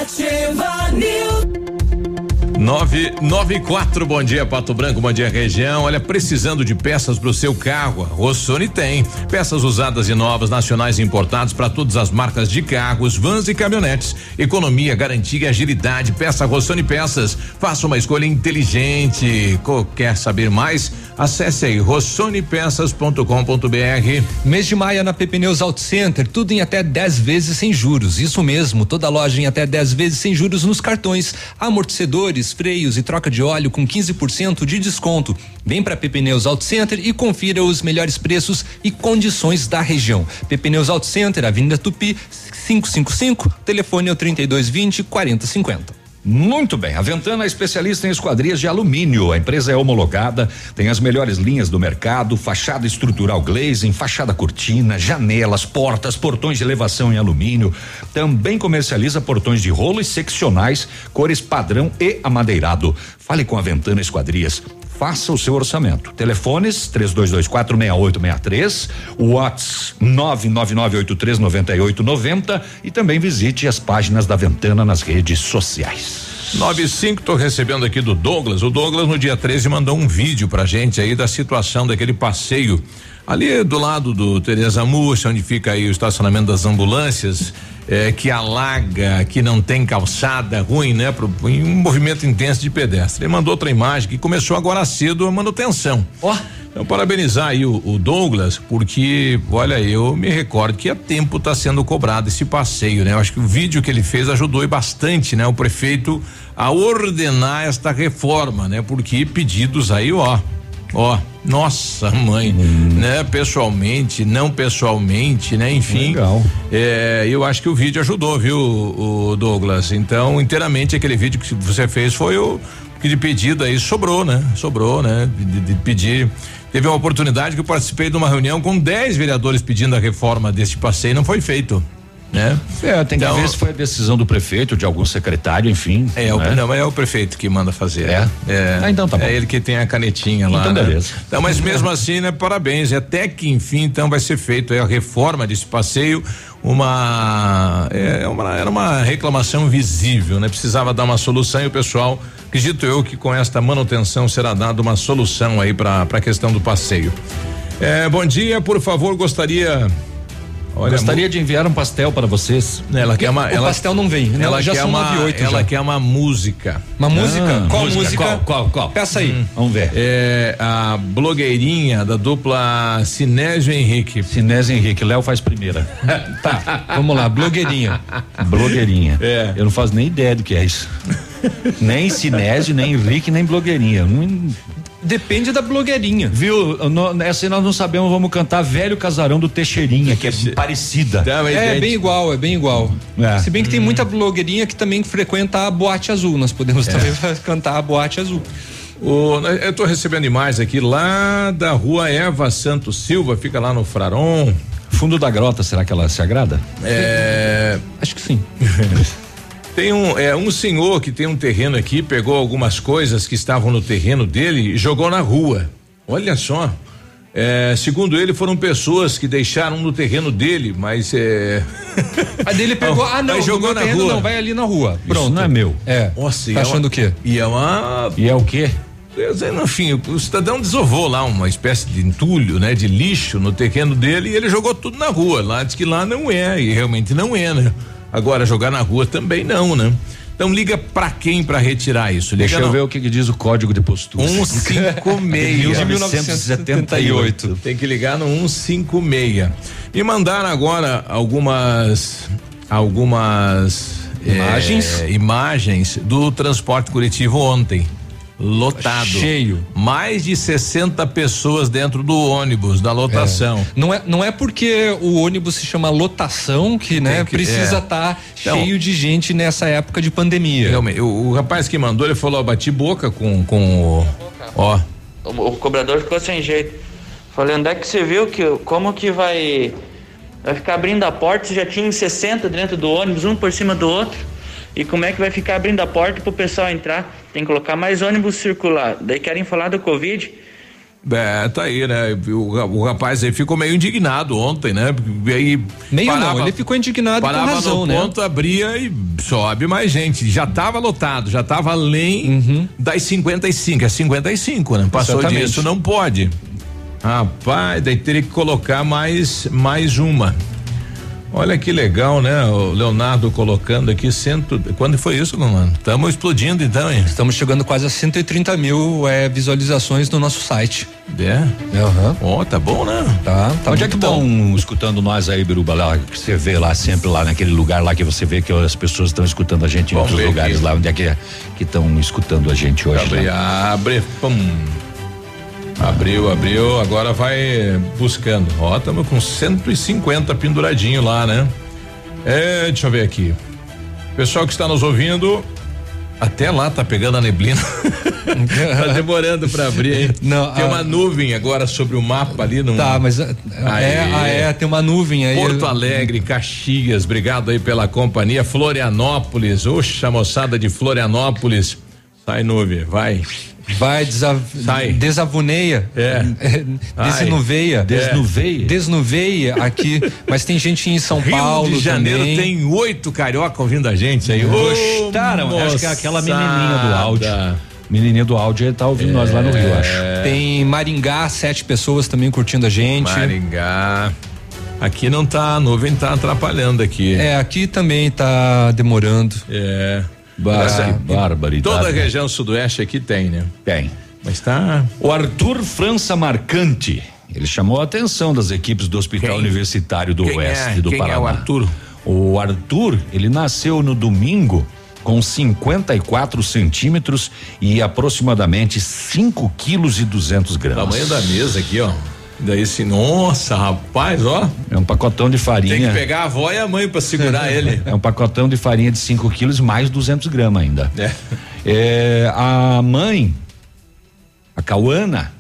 Ativa News. 994, bom dia Pato Branco, bom dia região. Olha, precisando de peças para o seu carro, a Rossoni tem. Peças usadas e novas, nacionais e importadas para todas as marcas de carros, vans e caminhonetes. Economia, garantia e agilidade. Peça Rossoni Peças. Faça uma escolha inteligente. Quer saber mais? Acesse aí rossonepeças.com.br. Mês de maio na PP Neus Auto Center, tudo em até 10 vezes sem juros. Isso mesmo, toda loja em até 10 vezes sem juros nos cartões, amortecedores, freios e troca de óleo com 15% de desconto. Vem para PP Neus Auto Center e confira os melhores preços e condições da região. PP Neus Auto Center, Avenida Tupi, 555, telefone é o 3220 4050. Muito bem, a Ventana é especialista em esquadrias de alumínio. A empresa é homologada, tem as melhores linhas do mercado, fachada estrutural glazing, fachada cortina, janelas, portas, portões de elevação em alumínio. Também comercializa portões de rolo e seccionais, cores padrão e amadeirado. Fale com a Ventana Esquadrias. Faça o seu orçamento. Telefones 32246863, Whats 999839890 e também visite as páginas da Ventana nas redes sociais. 95, tô recebendo aqui do Douglas. O Douglas no dia 13 mandou um vídeo pra gente aí da situação daquele passeio ali do lado do Tereza Múrcia, onde fica aí o estacionamento das ambulâncias, eh, que alaga, que não tem calçada, ruim, né? Pro, em um movimento intenso de pedestre. Ele mandou outra imagem que começou agora cedo a manutenção. Ó. Então, parabenizar aí o, o Douglas, porque, olha, eu me recordo que há tempo está sendo cobrado esse passeio, né? Eu acho que o vídeo que ele fez ajudou bastante, né? O prefeito a ordenar esta reforma, né? Porque pedidos aí, ó, ó, nossa mãe, né? Pessoalmente, não pessoalmente, né? Enfim. Legal. É, eu acho que o vídeo ajudou, viu, o Douglas? Então, inteiramente aquele vídeo que você fez foi o que de pedido aí sobrou, né? Sobrou, né? De, de pedir. Teve uma oportunidade que eu participei de uma reunião com 10 vereadores pedindo a reforma deste passeio, não foi feito. Né? É, tem Então- que ver se foi a decisão do prefeito, de algum secretário, enfim. É, o, né? não, mas é o prefeito que manda fazer. É? É. Ah, então tá bom. É ele que tem a canetinha lá. Então né? beleza. Então, mas mesmo assim, né? Parabéns. Até que enfim, então, vai ser feito aí a reforma desse passeio. Uma, é uma era uma reclamação visível, né? Precisava dar uma solução e o pessoal, acredito eu que com esta manutenção será dada uma solução aí para a questão do passeio. É, bom dia, por favor, gostaria Olha, Gostaria de enviar um pastel para vocês. Ela quer uma. O ela, pastel não vem, né? Ela Já quer uma. 98 ela já. quer uma música. Uma música? Qual música? Qual, qual, qual? Peça aí. Vamos ver. É a blogueirinha da dupla Sinésio Henrique. Sinésio Henrique, Léo faz primeira. Tá, vamos lá, blogueirinha. Blogueirinha. É. Eu não faço nem ideia do que é isso. nem Sinésio, nem Henrique, nem blogueirinha. Não- Depende da blogueirinha. Viu? No- Essa aí nós não sabemos, vamos cantar Velho Casarão do Teixeirinha, que é parecida. Tá, É gente, bem igual, é bem igual. É. Se bem que tem muita blogueirinha que também frequenta a boate azul. Nós podemos É. também cantar a boate azul. o- eu tô recebendo imagens aqui lá da rua Eva Santos Silva, fica lá no Fraron. Fundo da grota, será que ela se agrada? É, Acho que sim. Tem um, é, um senhor que tem um terreno aqui, pegou algumas coisas que estavam no terreno dele e jogou na rua. Olha só. É, segundo ele, foram pessoas que deixaram no terreno dele, mas é. A dele pegou. Ah, não, Mas jogou na terreno rua. Não, vai ali na rua. Pronto. Isso não é meu. É. Nossa, e tá é achando uma- o quê? E é uma. E é o quê? Enfim, o cidadão desovou lá uma espécie de entulho, né? De lixo no terreno dele e ele jogou tudo na rua. Lá diz que lá não é, e realmente não é, né? Agora, jogar na rua também não, né? Então liga pra quem pra retirar isso? Liga Deixa eu no- ver o que, que diz o código de postura. 156. De 1978. Tem que ligar no 156. E mandaram agora algumas algumas Imagens? eh, imagens do transporte coletivo ontem. Lotado. Cheio. Mais de 60 pessoas dentro do ônibus, da lotação. É. Não é, não é porque o ônibus se chama lotação que, né, que- precisa é. estar Então- cheio de gente nessa época de pandemia. Realmente, o, o rapaz que mandou, ele falou, ó, bati boca com, com o. Ó. O, o cobrador ficou sem jeito. Falei, onde é que você viu que como que vai vai ficar abrindo a porta? Você já tinha 60 dentro do ônibus, um por cima do outro. E como é que vai ficar abrindo a porta pro pessoal entrar? Tem que colocar mais ônibus circular. Daí querem falar do Covid. É, tá aí, né? O, o rapaz aí ficou meio indignado ontem, né? E aí Meio não, ele ficou indignado com parava razão, no né? ponto, abria e sobe mais gente. Já tava lotado, já tava além das 55, é 55, né? Passou Exatamente. disso, não pode. Rapaz, daí teria que colocar mais mais uma. Olha que legal, né? O Leonardo colocando aqui cento. Quando foi isso, mano? Estamos explodindo então, hein? Estamos chegando quase a 130 mil é, visualizações no nosso site. É? Aham. Ó, tá bom, né? Tá, tá Onde é que estão escutando nós aí, Biruba, lá, que você vê lá sempre lá naquele lugar lá que você vê que as pessoas estão escutando a gente em outros lugares aqui. lá, onde é que que estão escutando a gente hoje? Abre, lá? abre, pum. Abriu, abriu, agora vai buscando. Ó, estamos com 150 penduradinho lá, né? É, deixa eu ver aqui. Pessoal que está nos ouvindo, até lá tá pegando a neblina. tá demorando para abrir, hein? Não, tem a- uma nuvem agora sobre o mapa ali no Tá, mas é, é, é, tem uma nuvem aí. Porto Alegre, Caxias, obrigado aí pela companhia. Florianópolis, oxa, moçada de Florianópolis. Sai nuvem, vai. Vai, Sai. desavuneia. É. Desnuveia. Desnuveia. Desnuveia aqui. Mas tem gente em São Rio Paulo. de Janeiro também. tem oito carioca ouvindo a gente aí. Gostaram? Acho que é aquela menininha do áudio. Menininha do áudio tá ouvindo nós lá no Rio, acho. Tem Maringá, sete pessoas também curtindo a gente. Maringá. Aqui não tá, a nuvem tá atrapalhando aqui. É, aqui também tá demorando. É. Bar- Essa- barbaridade, Toda a né? região sudoeste aqui tem, né? Tem. Mas tá. O Arthur França Marcante, ele chamou a atenção das equipes do Hospital Quem? Universitário do Quem Oeste é? do Quem é Paraná. o Arthur? O Arthur, ele nasceu no domingo com 54 centímetros e aproximadamente 5 quilos e 200 gramas. Tamanho da mesa aqui, ó. Daí assim, nossa, rapaz, ó. É um pacotão de farinha. Tem que pegar a avó e a mãe pra segurar ele. É um pacotão de farinha de 5 quilos mais 200 gramas ainda. É. É, a mãe, a Cauana,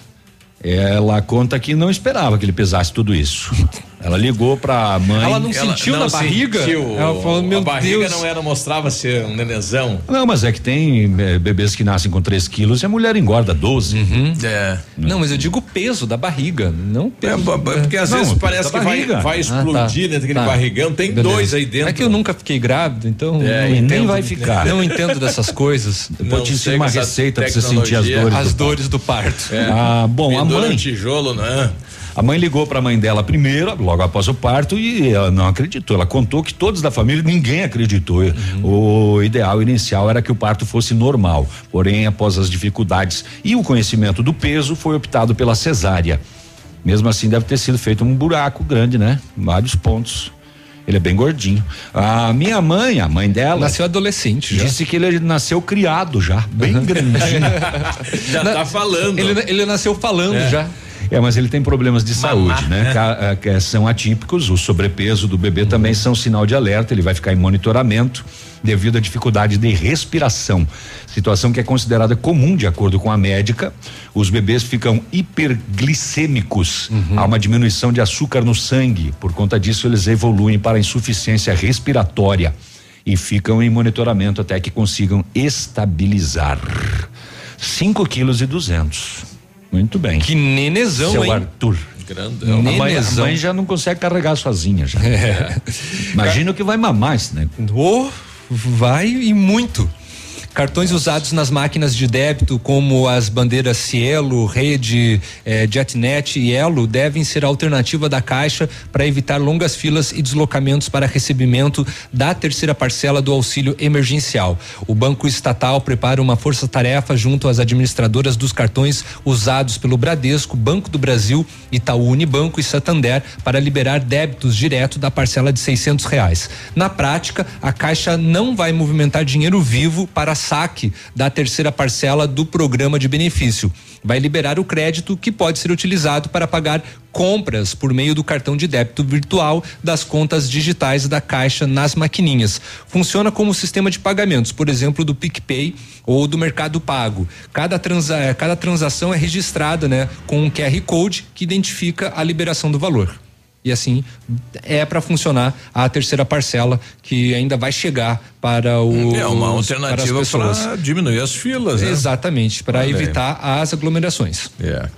ela conta que não esperava que ele pesasse tudo isso. Ela ligou pra mãe. Ela não sentiu na barriga? sentiu. Ela falou, meu a barriga Deus. não era, mostrava ser um nenezão. Não, mas é que tem é, bebês que nascem com 3 quilos e a mulher engorda 12. É. Não, mas eu digo o peso da barriga, não É, peso. b- porque às Não, vezes parece que vai, vai Ah, explodir tá. dentro daquele Tá. barrigão. Tem Beleza. dois aí dentro. É que eu nunca fiquei grávido, então É, não entendo. nem vai ficar. Não entendo dessas coisas. Depois Não te ensino uma receita pra você sentir as dores. As do dores do parto. É. Ah, bom, a mãe. tijolo, né? A mãe ligou para a mãe dela primeiro, logo após o parto, e ela não acreditou. Ela contou que todos da família, ninguém acreditou. O ideal inicial era que o parto fosse normal. Porém, após as dificuldades e o conhecimento do peso, foi optado pela cesárea. Mesmo assim, deve ter sido feito um buraco grande, né? Vários pontos. Ele é bem gordinho. A minha mãe, a mãe dela. Nasceu adolescente já. Disse que ele nasceu criado já, bem grandinho. Já tá falando. Ele, ele nasceu falando É. já. É, mas ele tem problemas de Mamar, saúde, né? né? Ah, que são atípicos, o sobrepeso do bebê também são sinal de alerta, ele vai ficar em monitoramento devido à dificuldade de respiração. Situação que é considerada comum de acordo com a médica. Os bebês ficam hiperglicêmicos. Há uma diminuição de açúcar no sangue. Por conta disso, eles evoluem para insuficiência respiratória e ficam em monitoramento até que consigam estabilizar. 5 quilos e 200. Muito bem. Que nenezão, Seu hein? Arthur. Grandão. A mãe, a Nenezão. mãe já não consegue carregar sozinha já. É. Imagina o que vai mamar esse né? Oh, vai e muito. Cartões usados nas máquinas de débito, como as bandeiras Cielo, Rede, eh, Jetnet e Elo, devem ser alternativa da Caixa para evitar longas filas e deslocamentos para recebimento da terceira parcela do auxílio emergencial. O Banco Estatal prepara uma força-tarefa junto às administradoras dos cartões usados pelo Bradesco, Banco do Brasil, Itaú Unibanco e Santander para liberar débitos direto da parcela de seiscentos reais. Na prática, a Caixa não vai movimentar dinheiro vivo para saque da terceira parcela do programa de benefício. Vai liberar o crédito que pode ser utilizado para pagar compras por meio do cartão de débito virtual das contas digitais da Caixa nas maquininhas. Funciona como sistema de pagamentos, por exemplo, do PicPay ou do Mercado Pago. Cada, transa, cada transação é registrada, né, com um QR Code que identifica a liberação do valor. E assim é para funcionar a terceira parcela que ainda vai chegar para o É uma alternativa para diminuir as filas, né? Exatamente, para evitar as aglomerações. É.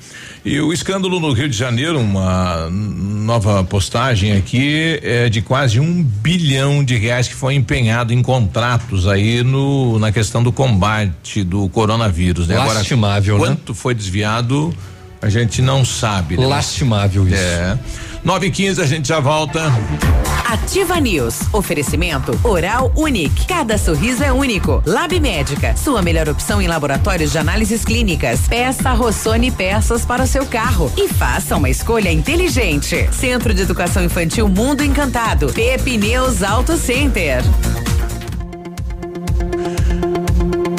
E o escândalo no Rio de Janeiro, uma nova postagem aqui é de quase um bilhão de reais que foi empenhado em contratos aí no na questão do combate do coronavírus, né? Lastimável, Agora, né? quanto foi desviado, a gente não sabe. Né? Lastimável isso. É. 9 e 15 a gente já volta. Ativa News. Oferecimento Oral Unique. Cada sorriso é único. Lab Médica. Sua melhor opção em laboratórios de análises clínicas. Peça Rossoni peças para o seu carro. E faça uma escolha inteligente. Centro de Educação Infantil Mundo Encantado. Pepineus Auto Center.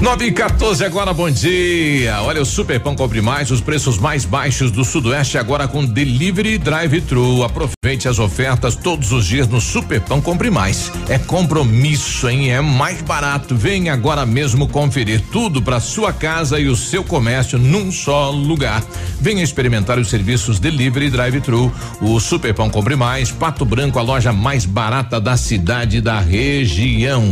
9 e 14 agora, bom dia. Olha, o Super Pão Compre Mais, os preços mais baixos do Sudoeste agora com Delivery Drive-Thru. Aproveite as ofertas todos os dias no Super Pão Compre Mais. É compromisso, hein? É mais barato. Vem agora mesmo conferir tudo para sua casa e o seu comércio num só lugar. Venha experimentar os serviços Delivery Drive-Thru. O Super Pão Compre Mais, Pato Branco, a loja mais barata da cidade e da região.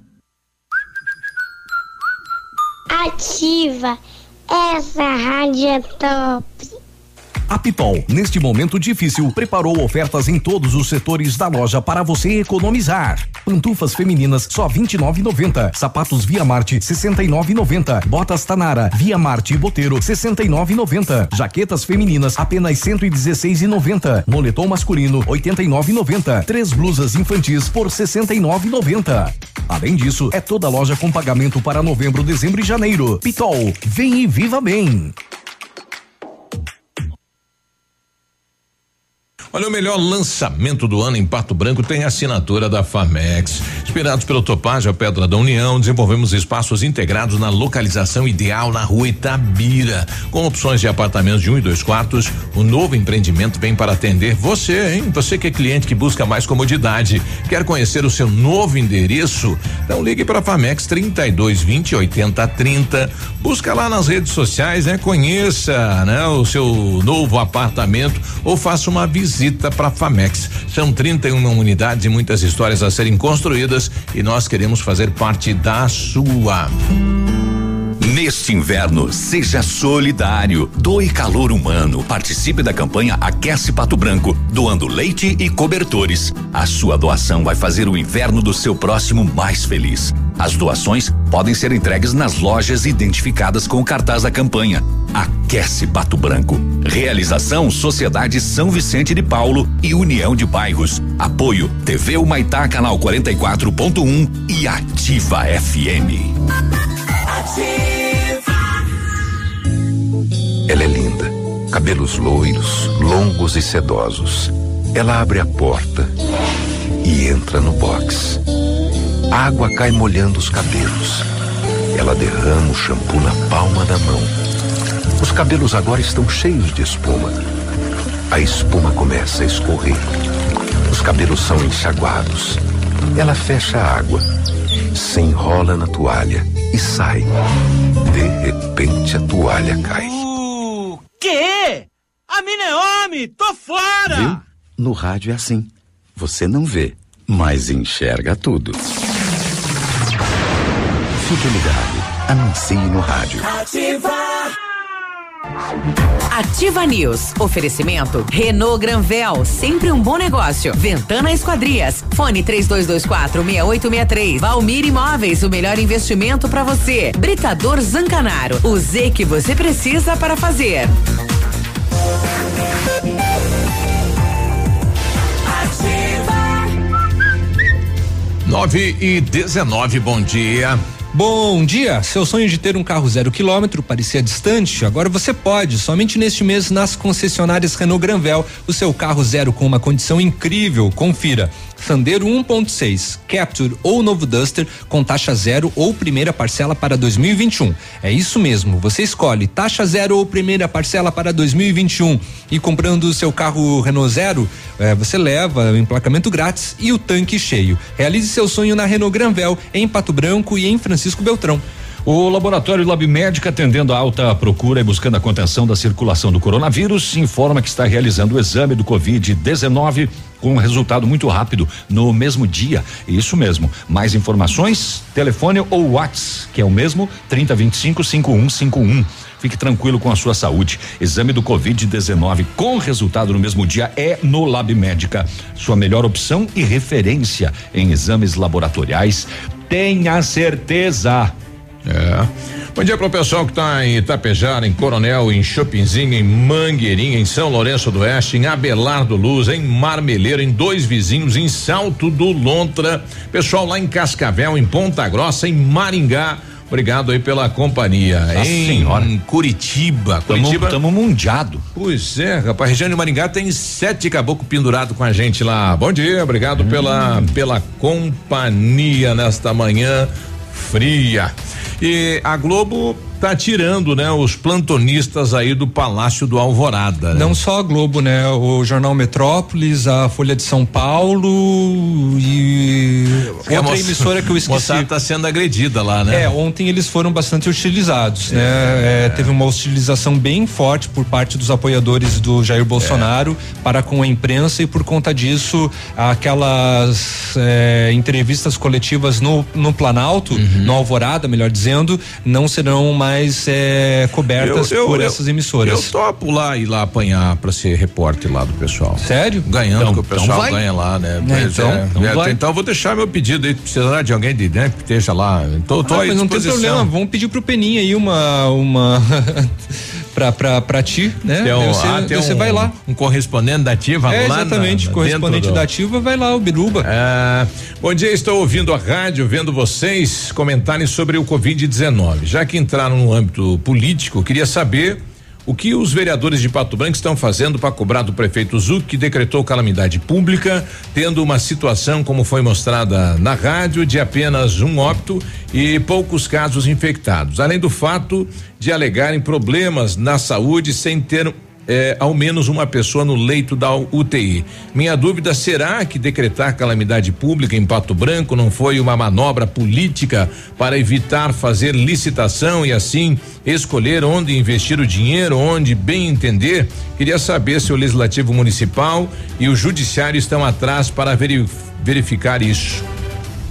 Ativa. Essa rádio é top. A Pitol, neste momento difícil, preparou ofertas em todos os setores da loja para você economizar. Pantufas femininas só 29,90. Sapatos Via Marte 69,90. Botas Tanara, Via Marte e Boteiro 69,90. Jaquetas femininas apenas 116,90. Moletom masculino 89,90. Três blusas infantis por 69,90. Além disso, é toda loja com pagamento para novembro, dezembro e janeiro. Pitol, vem e viva bem. Olha, o melhor lançamento do ano em Pato Branco tem assinatura da Famex. Inspirados pelo a Pedra da União, desenvolvemos espaços integrados na localização ideal na rua Itabira. Com opções de apartamentos de um e dois quartos, o novo empreendimento vem para atender você, hein? Você que é cliente que busca mais comodidade. Quer conhecer o seu novo endereço? Então ligue para a Famex 32 20 80 30. Busca lá nas redes sociais, né? Conheça, né? O seu novo apartamento ou faça uma visita para a Famex. São 31 unidades e muitas histórias a serem construídas e nós queremos fazer parte da sua. Neste inverno, seja solidário. Doe calor humano. Participe da campanha Aquece Pato Branco, doando leite e cobertores. A sua doação vai fazer o inverno do seu próximo mais feliz. As doações podem ser entregues nas lojas identificadas com o cartaz da campanha. Aquece Pato Branco. Realização Sociedade São Vicente de Paulo e União de Bairros. Apoio TV Humaitá, canal 44.1 e Ativa FM. Ela Cabelos loiros, longos e sedosos. Ela abre a porta e entra no box. A água cai molhando os cabelos. Ela derrama o shampoo na palma da mão. Os cabelos agora estão cheios de espuma. A espuma começa a escorrer. Os cabelos são enxaguados. Ela fecha a água, se enrola na toalha e sai. De repente a toalha cai. Quê? A mina é homem! Tô fora! Viu? No rádio é assim. Você não vê, mas enxerga tudo. Fique ligado. Anuncie no rádio. Ativa News. Oferecimento Renault Granvel, sempre um bom negócio. Ventana Esquadrias. Fone 3224 6863. Valmir Imóveis, o melhor investimento para você. Britador Zancanaro. O Z que você precisa para fazer. Nove e 19, bom dia. Bom dia! Seu sonho de ter um carro zero quilômetro parecia distante? Agora você pode. Somente neste mês, nas concessionárias Renault Granvel, o seu carro zero com uma condição incrível. Confira. Sandero 1.6, Capture ou novo Duster com taxa zero ou primeira parcela para 2021. É isso mesmo, você escolhe taxa zero ou primeira parcela para 2021 e comprando o seu carro Renault Zero, eh, você leva o emplacamento grátis e o tanque cheio. Realize seu sonho na Renault Granvel em Pato Branco e em Francisco Beltrão. O laboratório Lab Médica, atendendo a alta procura e buscando a contenção da circulação do coronavírus, informa que está realizando o exame do Covid-19 com um resultado muito rápido no mesmo dia. Isso mesmo. Mais informações? Telefone ou WhatsApp, que é o mesmo 3025 5151. Fique tranquilo com a sua saúde. Exame do Covid-19 com resultado no mesmo dia é no Lab Médica. Sua melhor opção e referência em exames laboratoriais. Tenha certeza. É. Bom dia pro pessoal que tá em Itapejara, em Coronel, em Chopinzinho, em Mangueirinha, em São Lourenço do Oeste, em Abelardo Luz, em Marmeleiro, em Dois Vizinhos, em Salto do Lontra, pessoal lá em Cascavel, em Ponta Grossa, em Maringá. Obrigado aí pela companhia. Nossa em senhora. Curitiba. Tamo- Curitiba. tamo mundiado. Pois é, rapaz. A região de Maringá tem sete caboclo pendurado com a gente lá. Bom dia, obrigado pela, pela companhia nesta manhã fria. E a Globo tá tirando, né, os plantonistas aí do Palácio do Alvorada. né? Não só a Globo, né? O Jornal Metrópolis, a Folha de São Paulo e É, outra moça- emissora que eu esqueci. moçada tá sendo agredida lá, né? É, ontem eles foram bastante hostilizados, né? É, teve uma hostilização bem forte por parte dos apoiadores do Jair Bolsonaro para com a imprensa e por conta disso aquelas é, entrevistas coletivas no, no Planalto, Uhum. no Alvorada, melhor dizendo, não serão mais é, cobertas por essas emissoras. Eu topo lá ir lá apanhar pra ser repórter lá do pessoal. Sério? Ganhando Então- que o então pessoal vai. ganha lá, né? É, então- é. então É, então eu vou deixar meu pedido aí, precisar de alguém de né, que esteja lá. Tô, tô Ah, mas não tem problema, vamos pedir pro Peninha aí uma uma pra, pra, pra ti, né? Tem um- você, ah, tem você um- vai lá. Um correspondente da ativa É, lá exatamente, na- correspondente do- da ativa vai lá, o Biruba. É, bom dia, estou ouvindo a rádio, vendo vocês comentarem sobre o Covid-19. Já que entraram no âmbito político, queria saber o que os vereadores de Pato Branco estão fazendo para cobrar do prefeito Zuc, que decretou calamidade pública, tendo uma situação, como foi mostrada na rádio, de apenas um óbito e poucos casos infectados. Além do fato de alegarem problemas na saúde sem ter é, ao menos uma pessoa no leito da UTI. Minha dúvida será que decretar calamidade pública em Pato Branco não foi uma manobra política para evitar fazer licitação e assim escolher onde investir o dinheiro, onde bem entender? Queria saber se o legislativo municipal e o judiciário estão atrás para veri- verificar isso.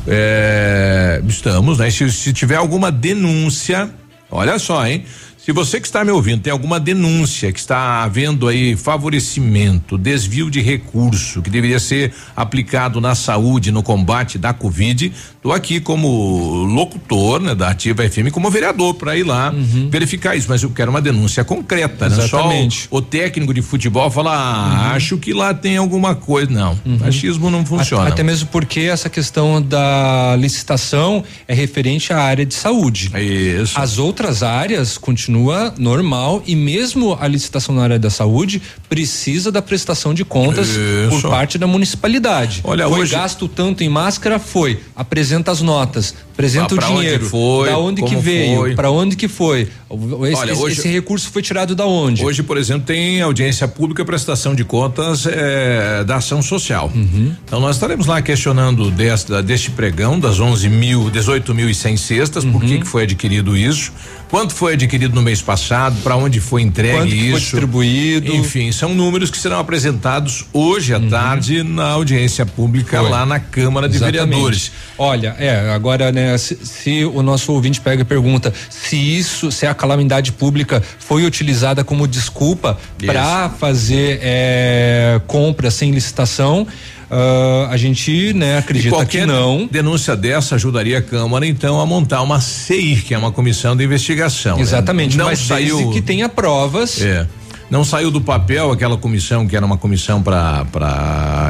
É, estamos, né? Se, se tiver alguma denúncia, olha só, hein? Se você que está me ouvindo tem alguma denúncia que está havendo aí favorecimento, desvio de recurso que deveria ser aplicado na saúde, no combate da Covid, estou aqui como locutor, né, da Ativa FM, como vereador para ir lá Uhum. verificar isso, mas eu quero uma denúncia concreta, né? Exatamente. Só o, o técnico de futebol fala, ah, acho que lá tem alguma coisa, não. Achismo não funciona. Uhum. Até mesmo porque essa questão da licitação é referente à área de saúde. Isso. As outras áreas continua normal e mesmo a licitação na área da saúde precisa da prestação de contas por Isso. parte da municipalidade. Olha, foi hoje- gasto tanto em máscara, foi. Apresenta as notas, apresenta Ah, o pra onde dinheiro. foi, da onde que veio, para onde que foi. Esse, Olha, hoje- esse recurso foi tirado da onde? Hoje, por exemplo, tem audiência pública prestação de contas eh, da ação social. Uhum. Então nós estaremos lá questionando desta, deste pregão das 11 mil, 18 mil e 100 cestas, por Uhum. que que foi adquirido isso, quanto foi adquirido no mês passado, para onde foi entregue Quanto isso. foi distribuído. Enfim, são números que serão apresentados hoje à tarde na audiência pública Uhum. Foi. lá na Câmara de Exatamente. Vereadores. Olha, é, agora, né, se, se o nosso ouvinte pega e pergunta se isso, se a calamidade pública foi utilizada como desculpa para fazer é, compra sem licitação, ah, a gente, né, acredita que não. denúncia dessa ajudaria a Câmara, então, a montar uma CI, que é uma comissão de investigação. né? Exatamente, Não mas saiu. que tenha provas. É. Não saiu do papel aquela comissão que era uma comissão para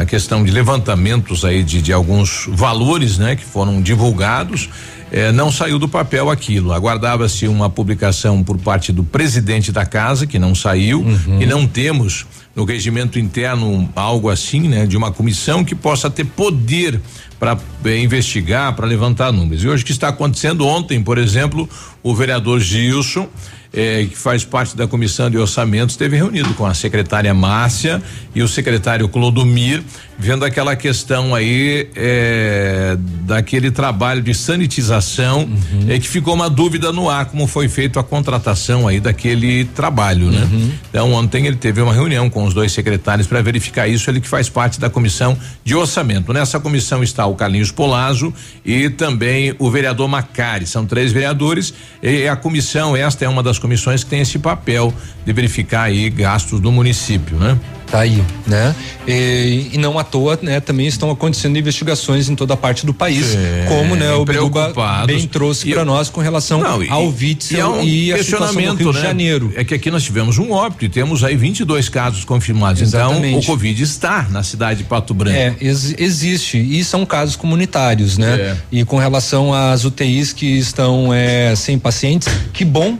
a questão de levantamentos aí de, de alguns valores, né, que foram divulgados. É, não saiu do papel aquilo. Aguardava-se uma publicação por parte do presidente da casa, que não saiu, e não temos no regimento interno algo assim, né, de uma comissão que possa ter poder para investigar, para levantar números. E hoje o que está acontecendo ontem, por exemplo, o vereador Gilson eh, que faz parte da comissão de orçamentos, esteve reunido com a secretária Márcia e o secretário Clodomir, vendo aquela questão aí eh, daquele trabalho de sanitização, eh, que ficou uma dúvida no ar, como foi feito a contratação aí daquele trabalho, né? Então ontem ele teve uma reunião com os dois secretários para verificar isso, ele que faz parte da comissão de orçamento. Nessa comissão está o Carlinhos Polazzo e também o vereador Macari. São três vereadores e a comissão, esta é uma das comissões que tem esse papel de verificar aí gastos do município, né? Tá aí, né? E, e não à toa, né? Também estão acontecendo investigações em toda a parte do país, É, como, né? O Biruba bem trouxe para nós com relação Não, e- ao E é Witzel um e, a situação do Rio né? de Janeiro. É que aqui nós tivemos um óbito e temos aí 22 casos confirmados. Então, o Exatamente. Covid está na cidade de Pato Branco. É, ex- existe e são casos comunitários, né? É. E com relação às UTIs que estão é, sem pacientes, que bom.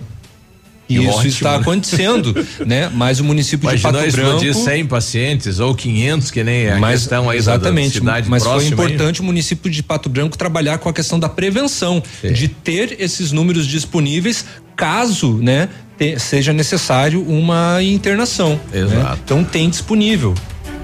Que isso ótimo, está né? acontecendo, né? Mas o município Imagina de Pato explodir Branco 100 pacientes ou 500, que nem a mas, questão aí da- da exatamente, cidade mas foi próxima aí. importante o município de Pato Branco trabalhar com a questão da prevenção, de ter esses números disponíveis caso, né, te- seja necessário uma internação. né? Exato. Então tem disponível.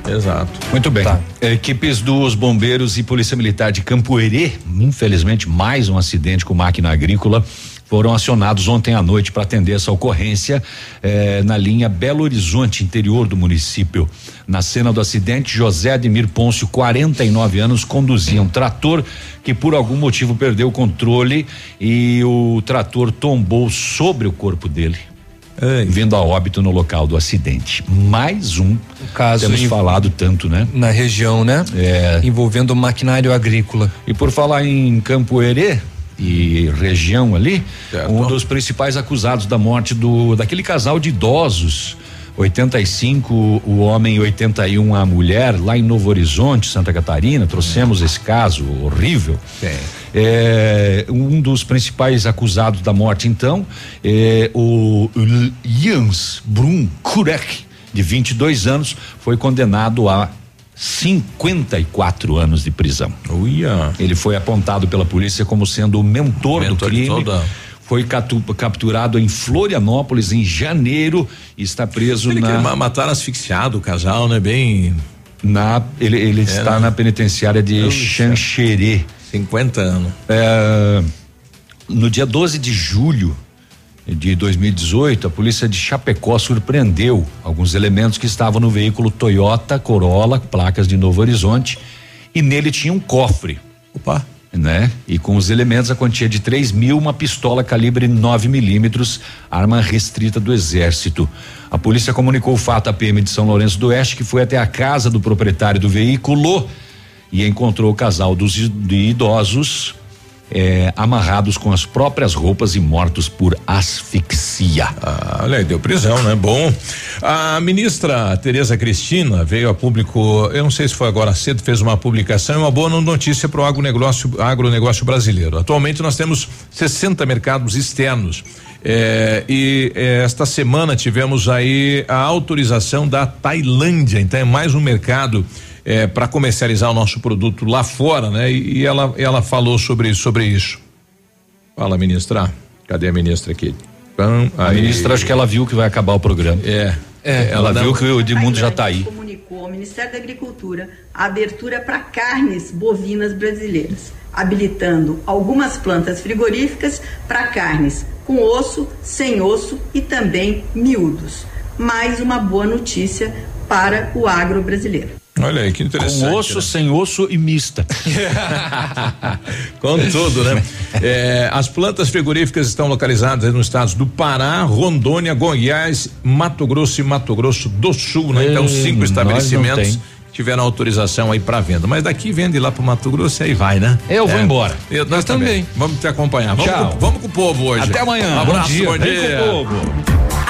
Exato. Muito bem. Tá. Equipes dos bombeiros e polícia militar de Campo Herê, infelizmente mais um acidente com máquina agrícola, foram acionados ontem à noite para atender essa ocorrência eh, na linha Belo Horizonte, interior do município. Na cena do acidente, José Ademir Pôncio, 49 anos, conduzia um trator que por algum motivo perdeu o controle e o trator tombou sobre o corpo dele. Vindo a óbito no local do acidente. Mais um caso Temos em- falado tanto, né? Na região, né? É. Envolvendo maquinário agrícola. E por falar em Campo Herê e região ali, um dos principais acusados da morte do daquele casal de idosos, 85 o homem e 81 a mulher, lá em Novo Horizonte, Santa Catarina, trouxemos esse caso horrível. É, um dos principais acusados da morte, então, é o Jans Brum Kurek, de 22 anos, foi condenado a 54 anos de prisão. Uia. Ele foi apontado pela polícia como sendo o mentor, do Mentor de crime. toda- Foi catu- capturado em Florianópolis em janeiro e está preso Ele na mataram asfixiado o casal, né? Bem. na ele, ele É, está né? na penitenciária de. Xanxerê. 50 anos. É, no dia 12 de julho de 2018, a polícia de Chapecó surpreendeu alguns elementos que estavam no veículo Toyota Corolla, placas de Novo Horizonte, e nele tinha um cofre. Opa. né? E com os elementos, a quantia de 3 mil, uma pistola calibre 9 milímetros, arma restrita do Exército. A polícia comunicou o fato à PM de São Lourenço do Oeste, que foi até a casa do proprietário do veículo e encontrou o casal dos de idosos eh, amarrados com as próprias roupas e mortos por asfixia. Ah, olha aí, deu prisão, né? Bom. A ministra Tereza Cristina veio a público, eu não sei se foi agora cedo, fez uma publicação, é uma boa notícia para o agronegócio, agronegócio brasileiro. Atualmente nós temos 60 mercados externos. É, e é, esta semana tivemos aí a autorização da Tailândia, então é mais um mercado é, para comercializar o nosso produto lá fora, né? E, e, ela ela falou sobre sobre isso. Fala, ministra. Cadê a ministra aqui? Pam, a ministra acho que ela viu que vai acabar o programa. É. É, ela, ela viu que o Edmundo já está aí. comunicou ao Ministério da Agricultura a abertura para carnes bovinas brasileiras, habilitando algumas plantas frigoríficas para carnes com osso, sem osso e também miúdos. Mais uma boa notícia para o agro brasileiro. Olha aí, que interessante. Com osso, né? sem osso e mista. Com tudo, né? É, as plantas frigoríficas estão localizadas nos estados do Pará, Rondônia, Goiás, Mato Grosso e Mato Grosso do Sul, né? Então, cinco estabelecimentos tiveram autorização aí para venda. Mas daqui vende lá pro Mato Grosso e aí vai, né? Eu vou é. embora. Eu, nós também. também. Vamos te acompanhar. Vamos Tchau. Com, vamos com o povo hoje. Até amanhã. Um abraço, bom dia. Bom dia. Com o povo.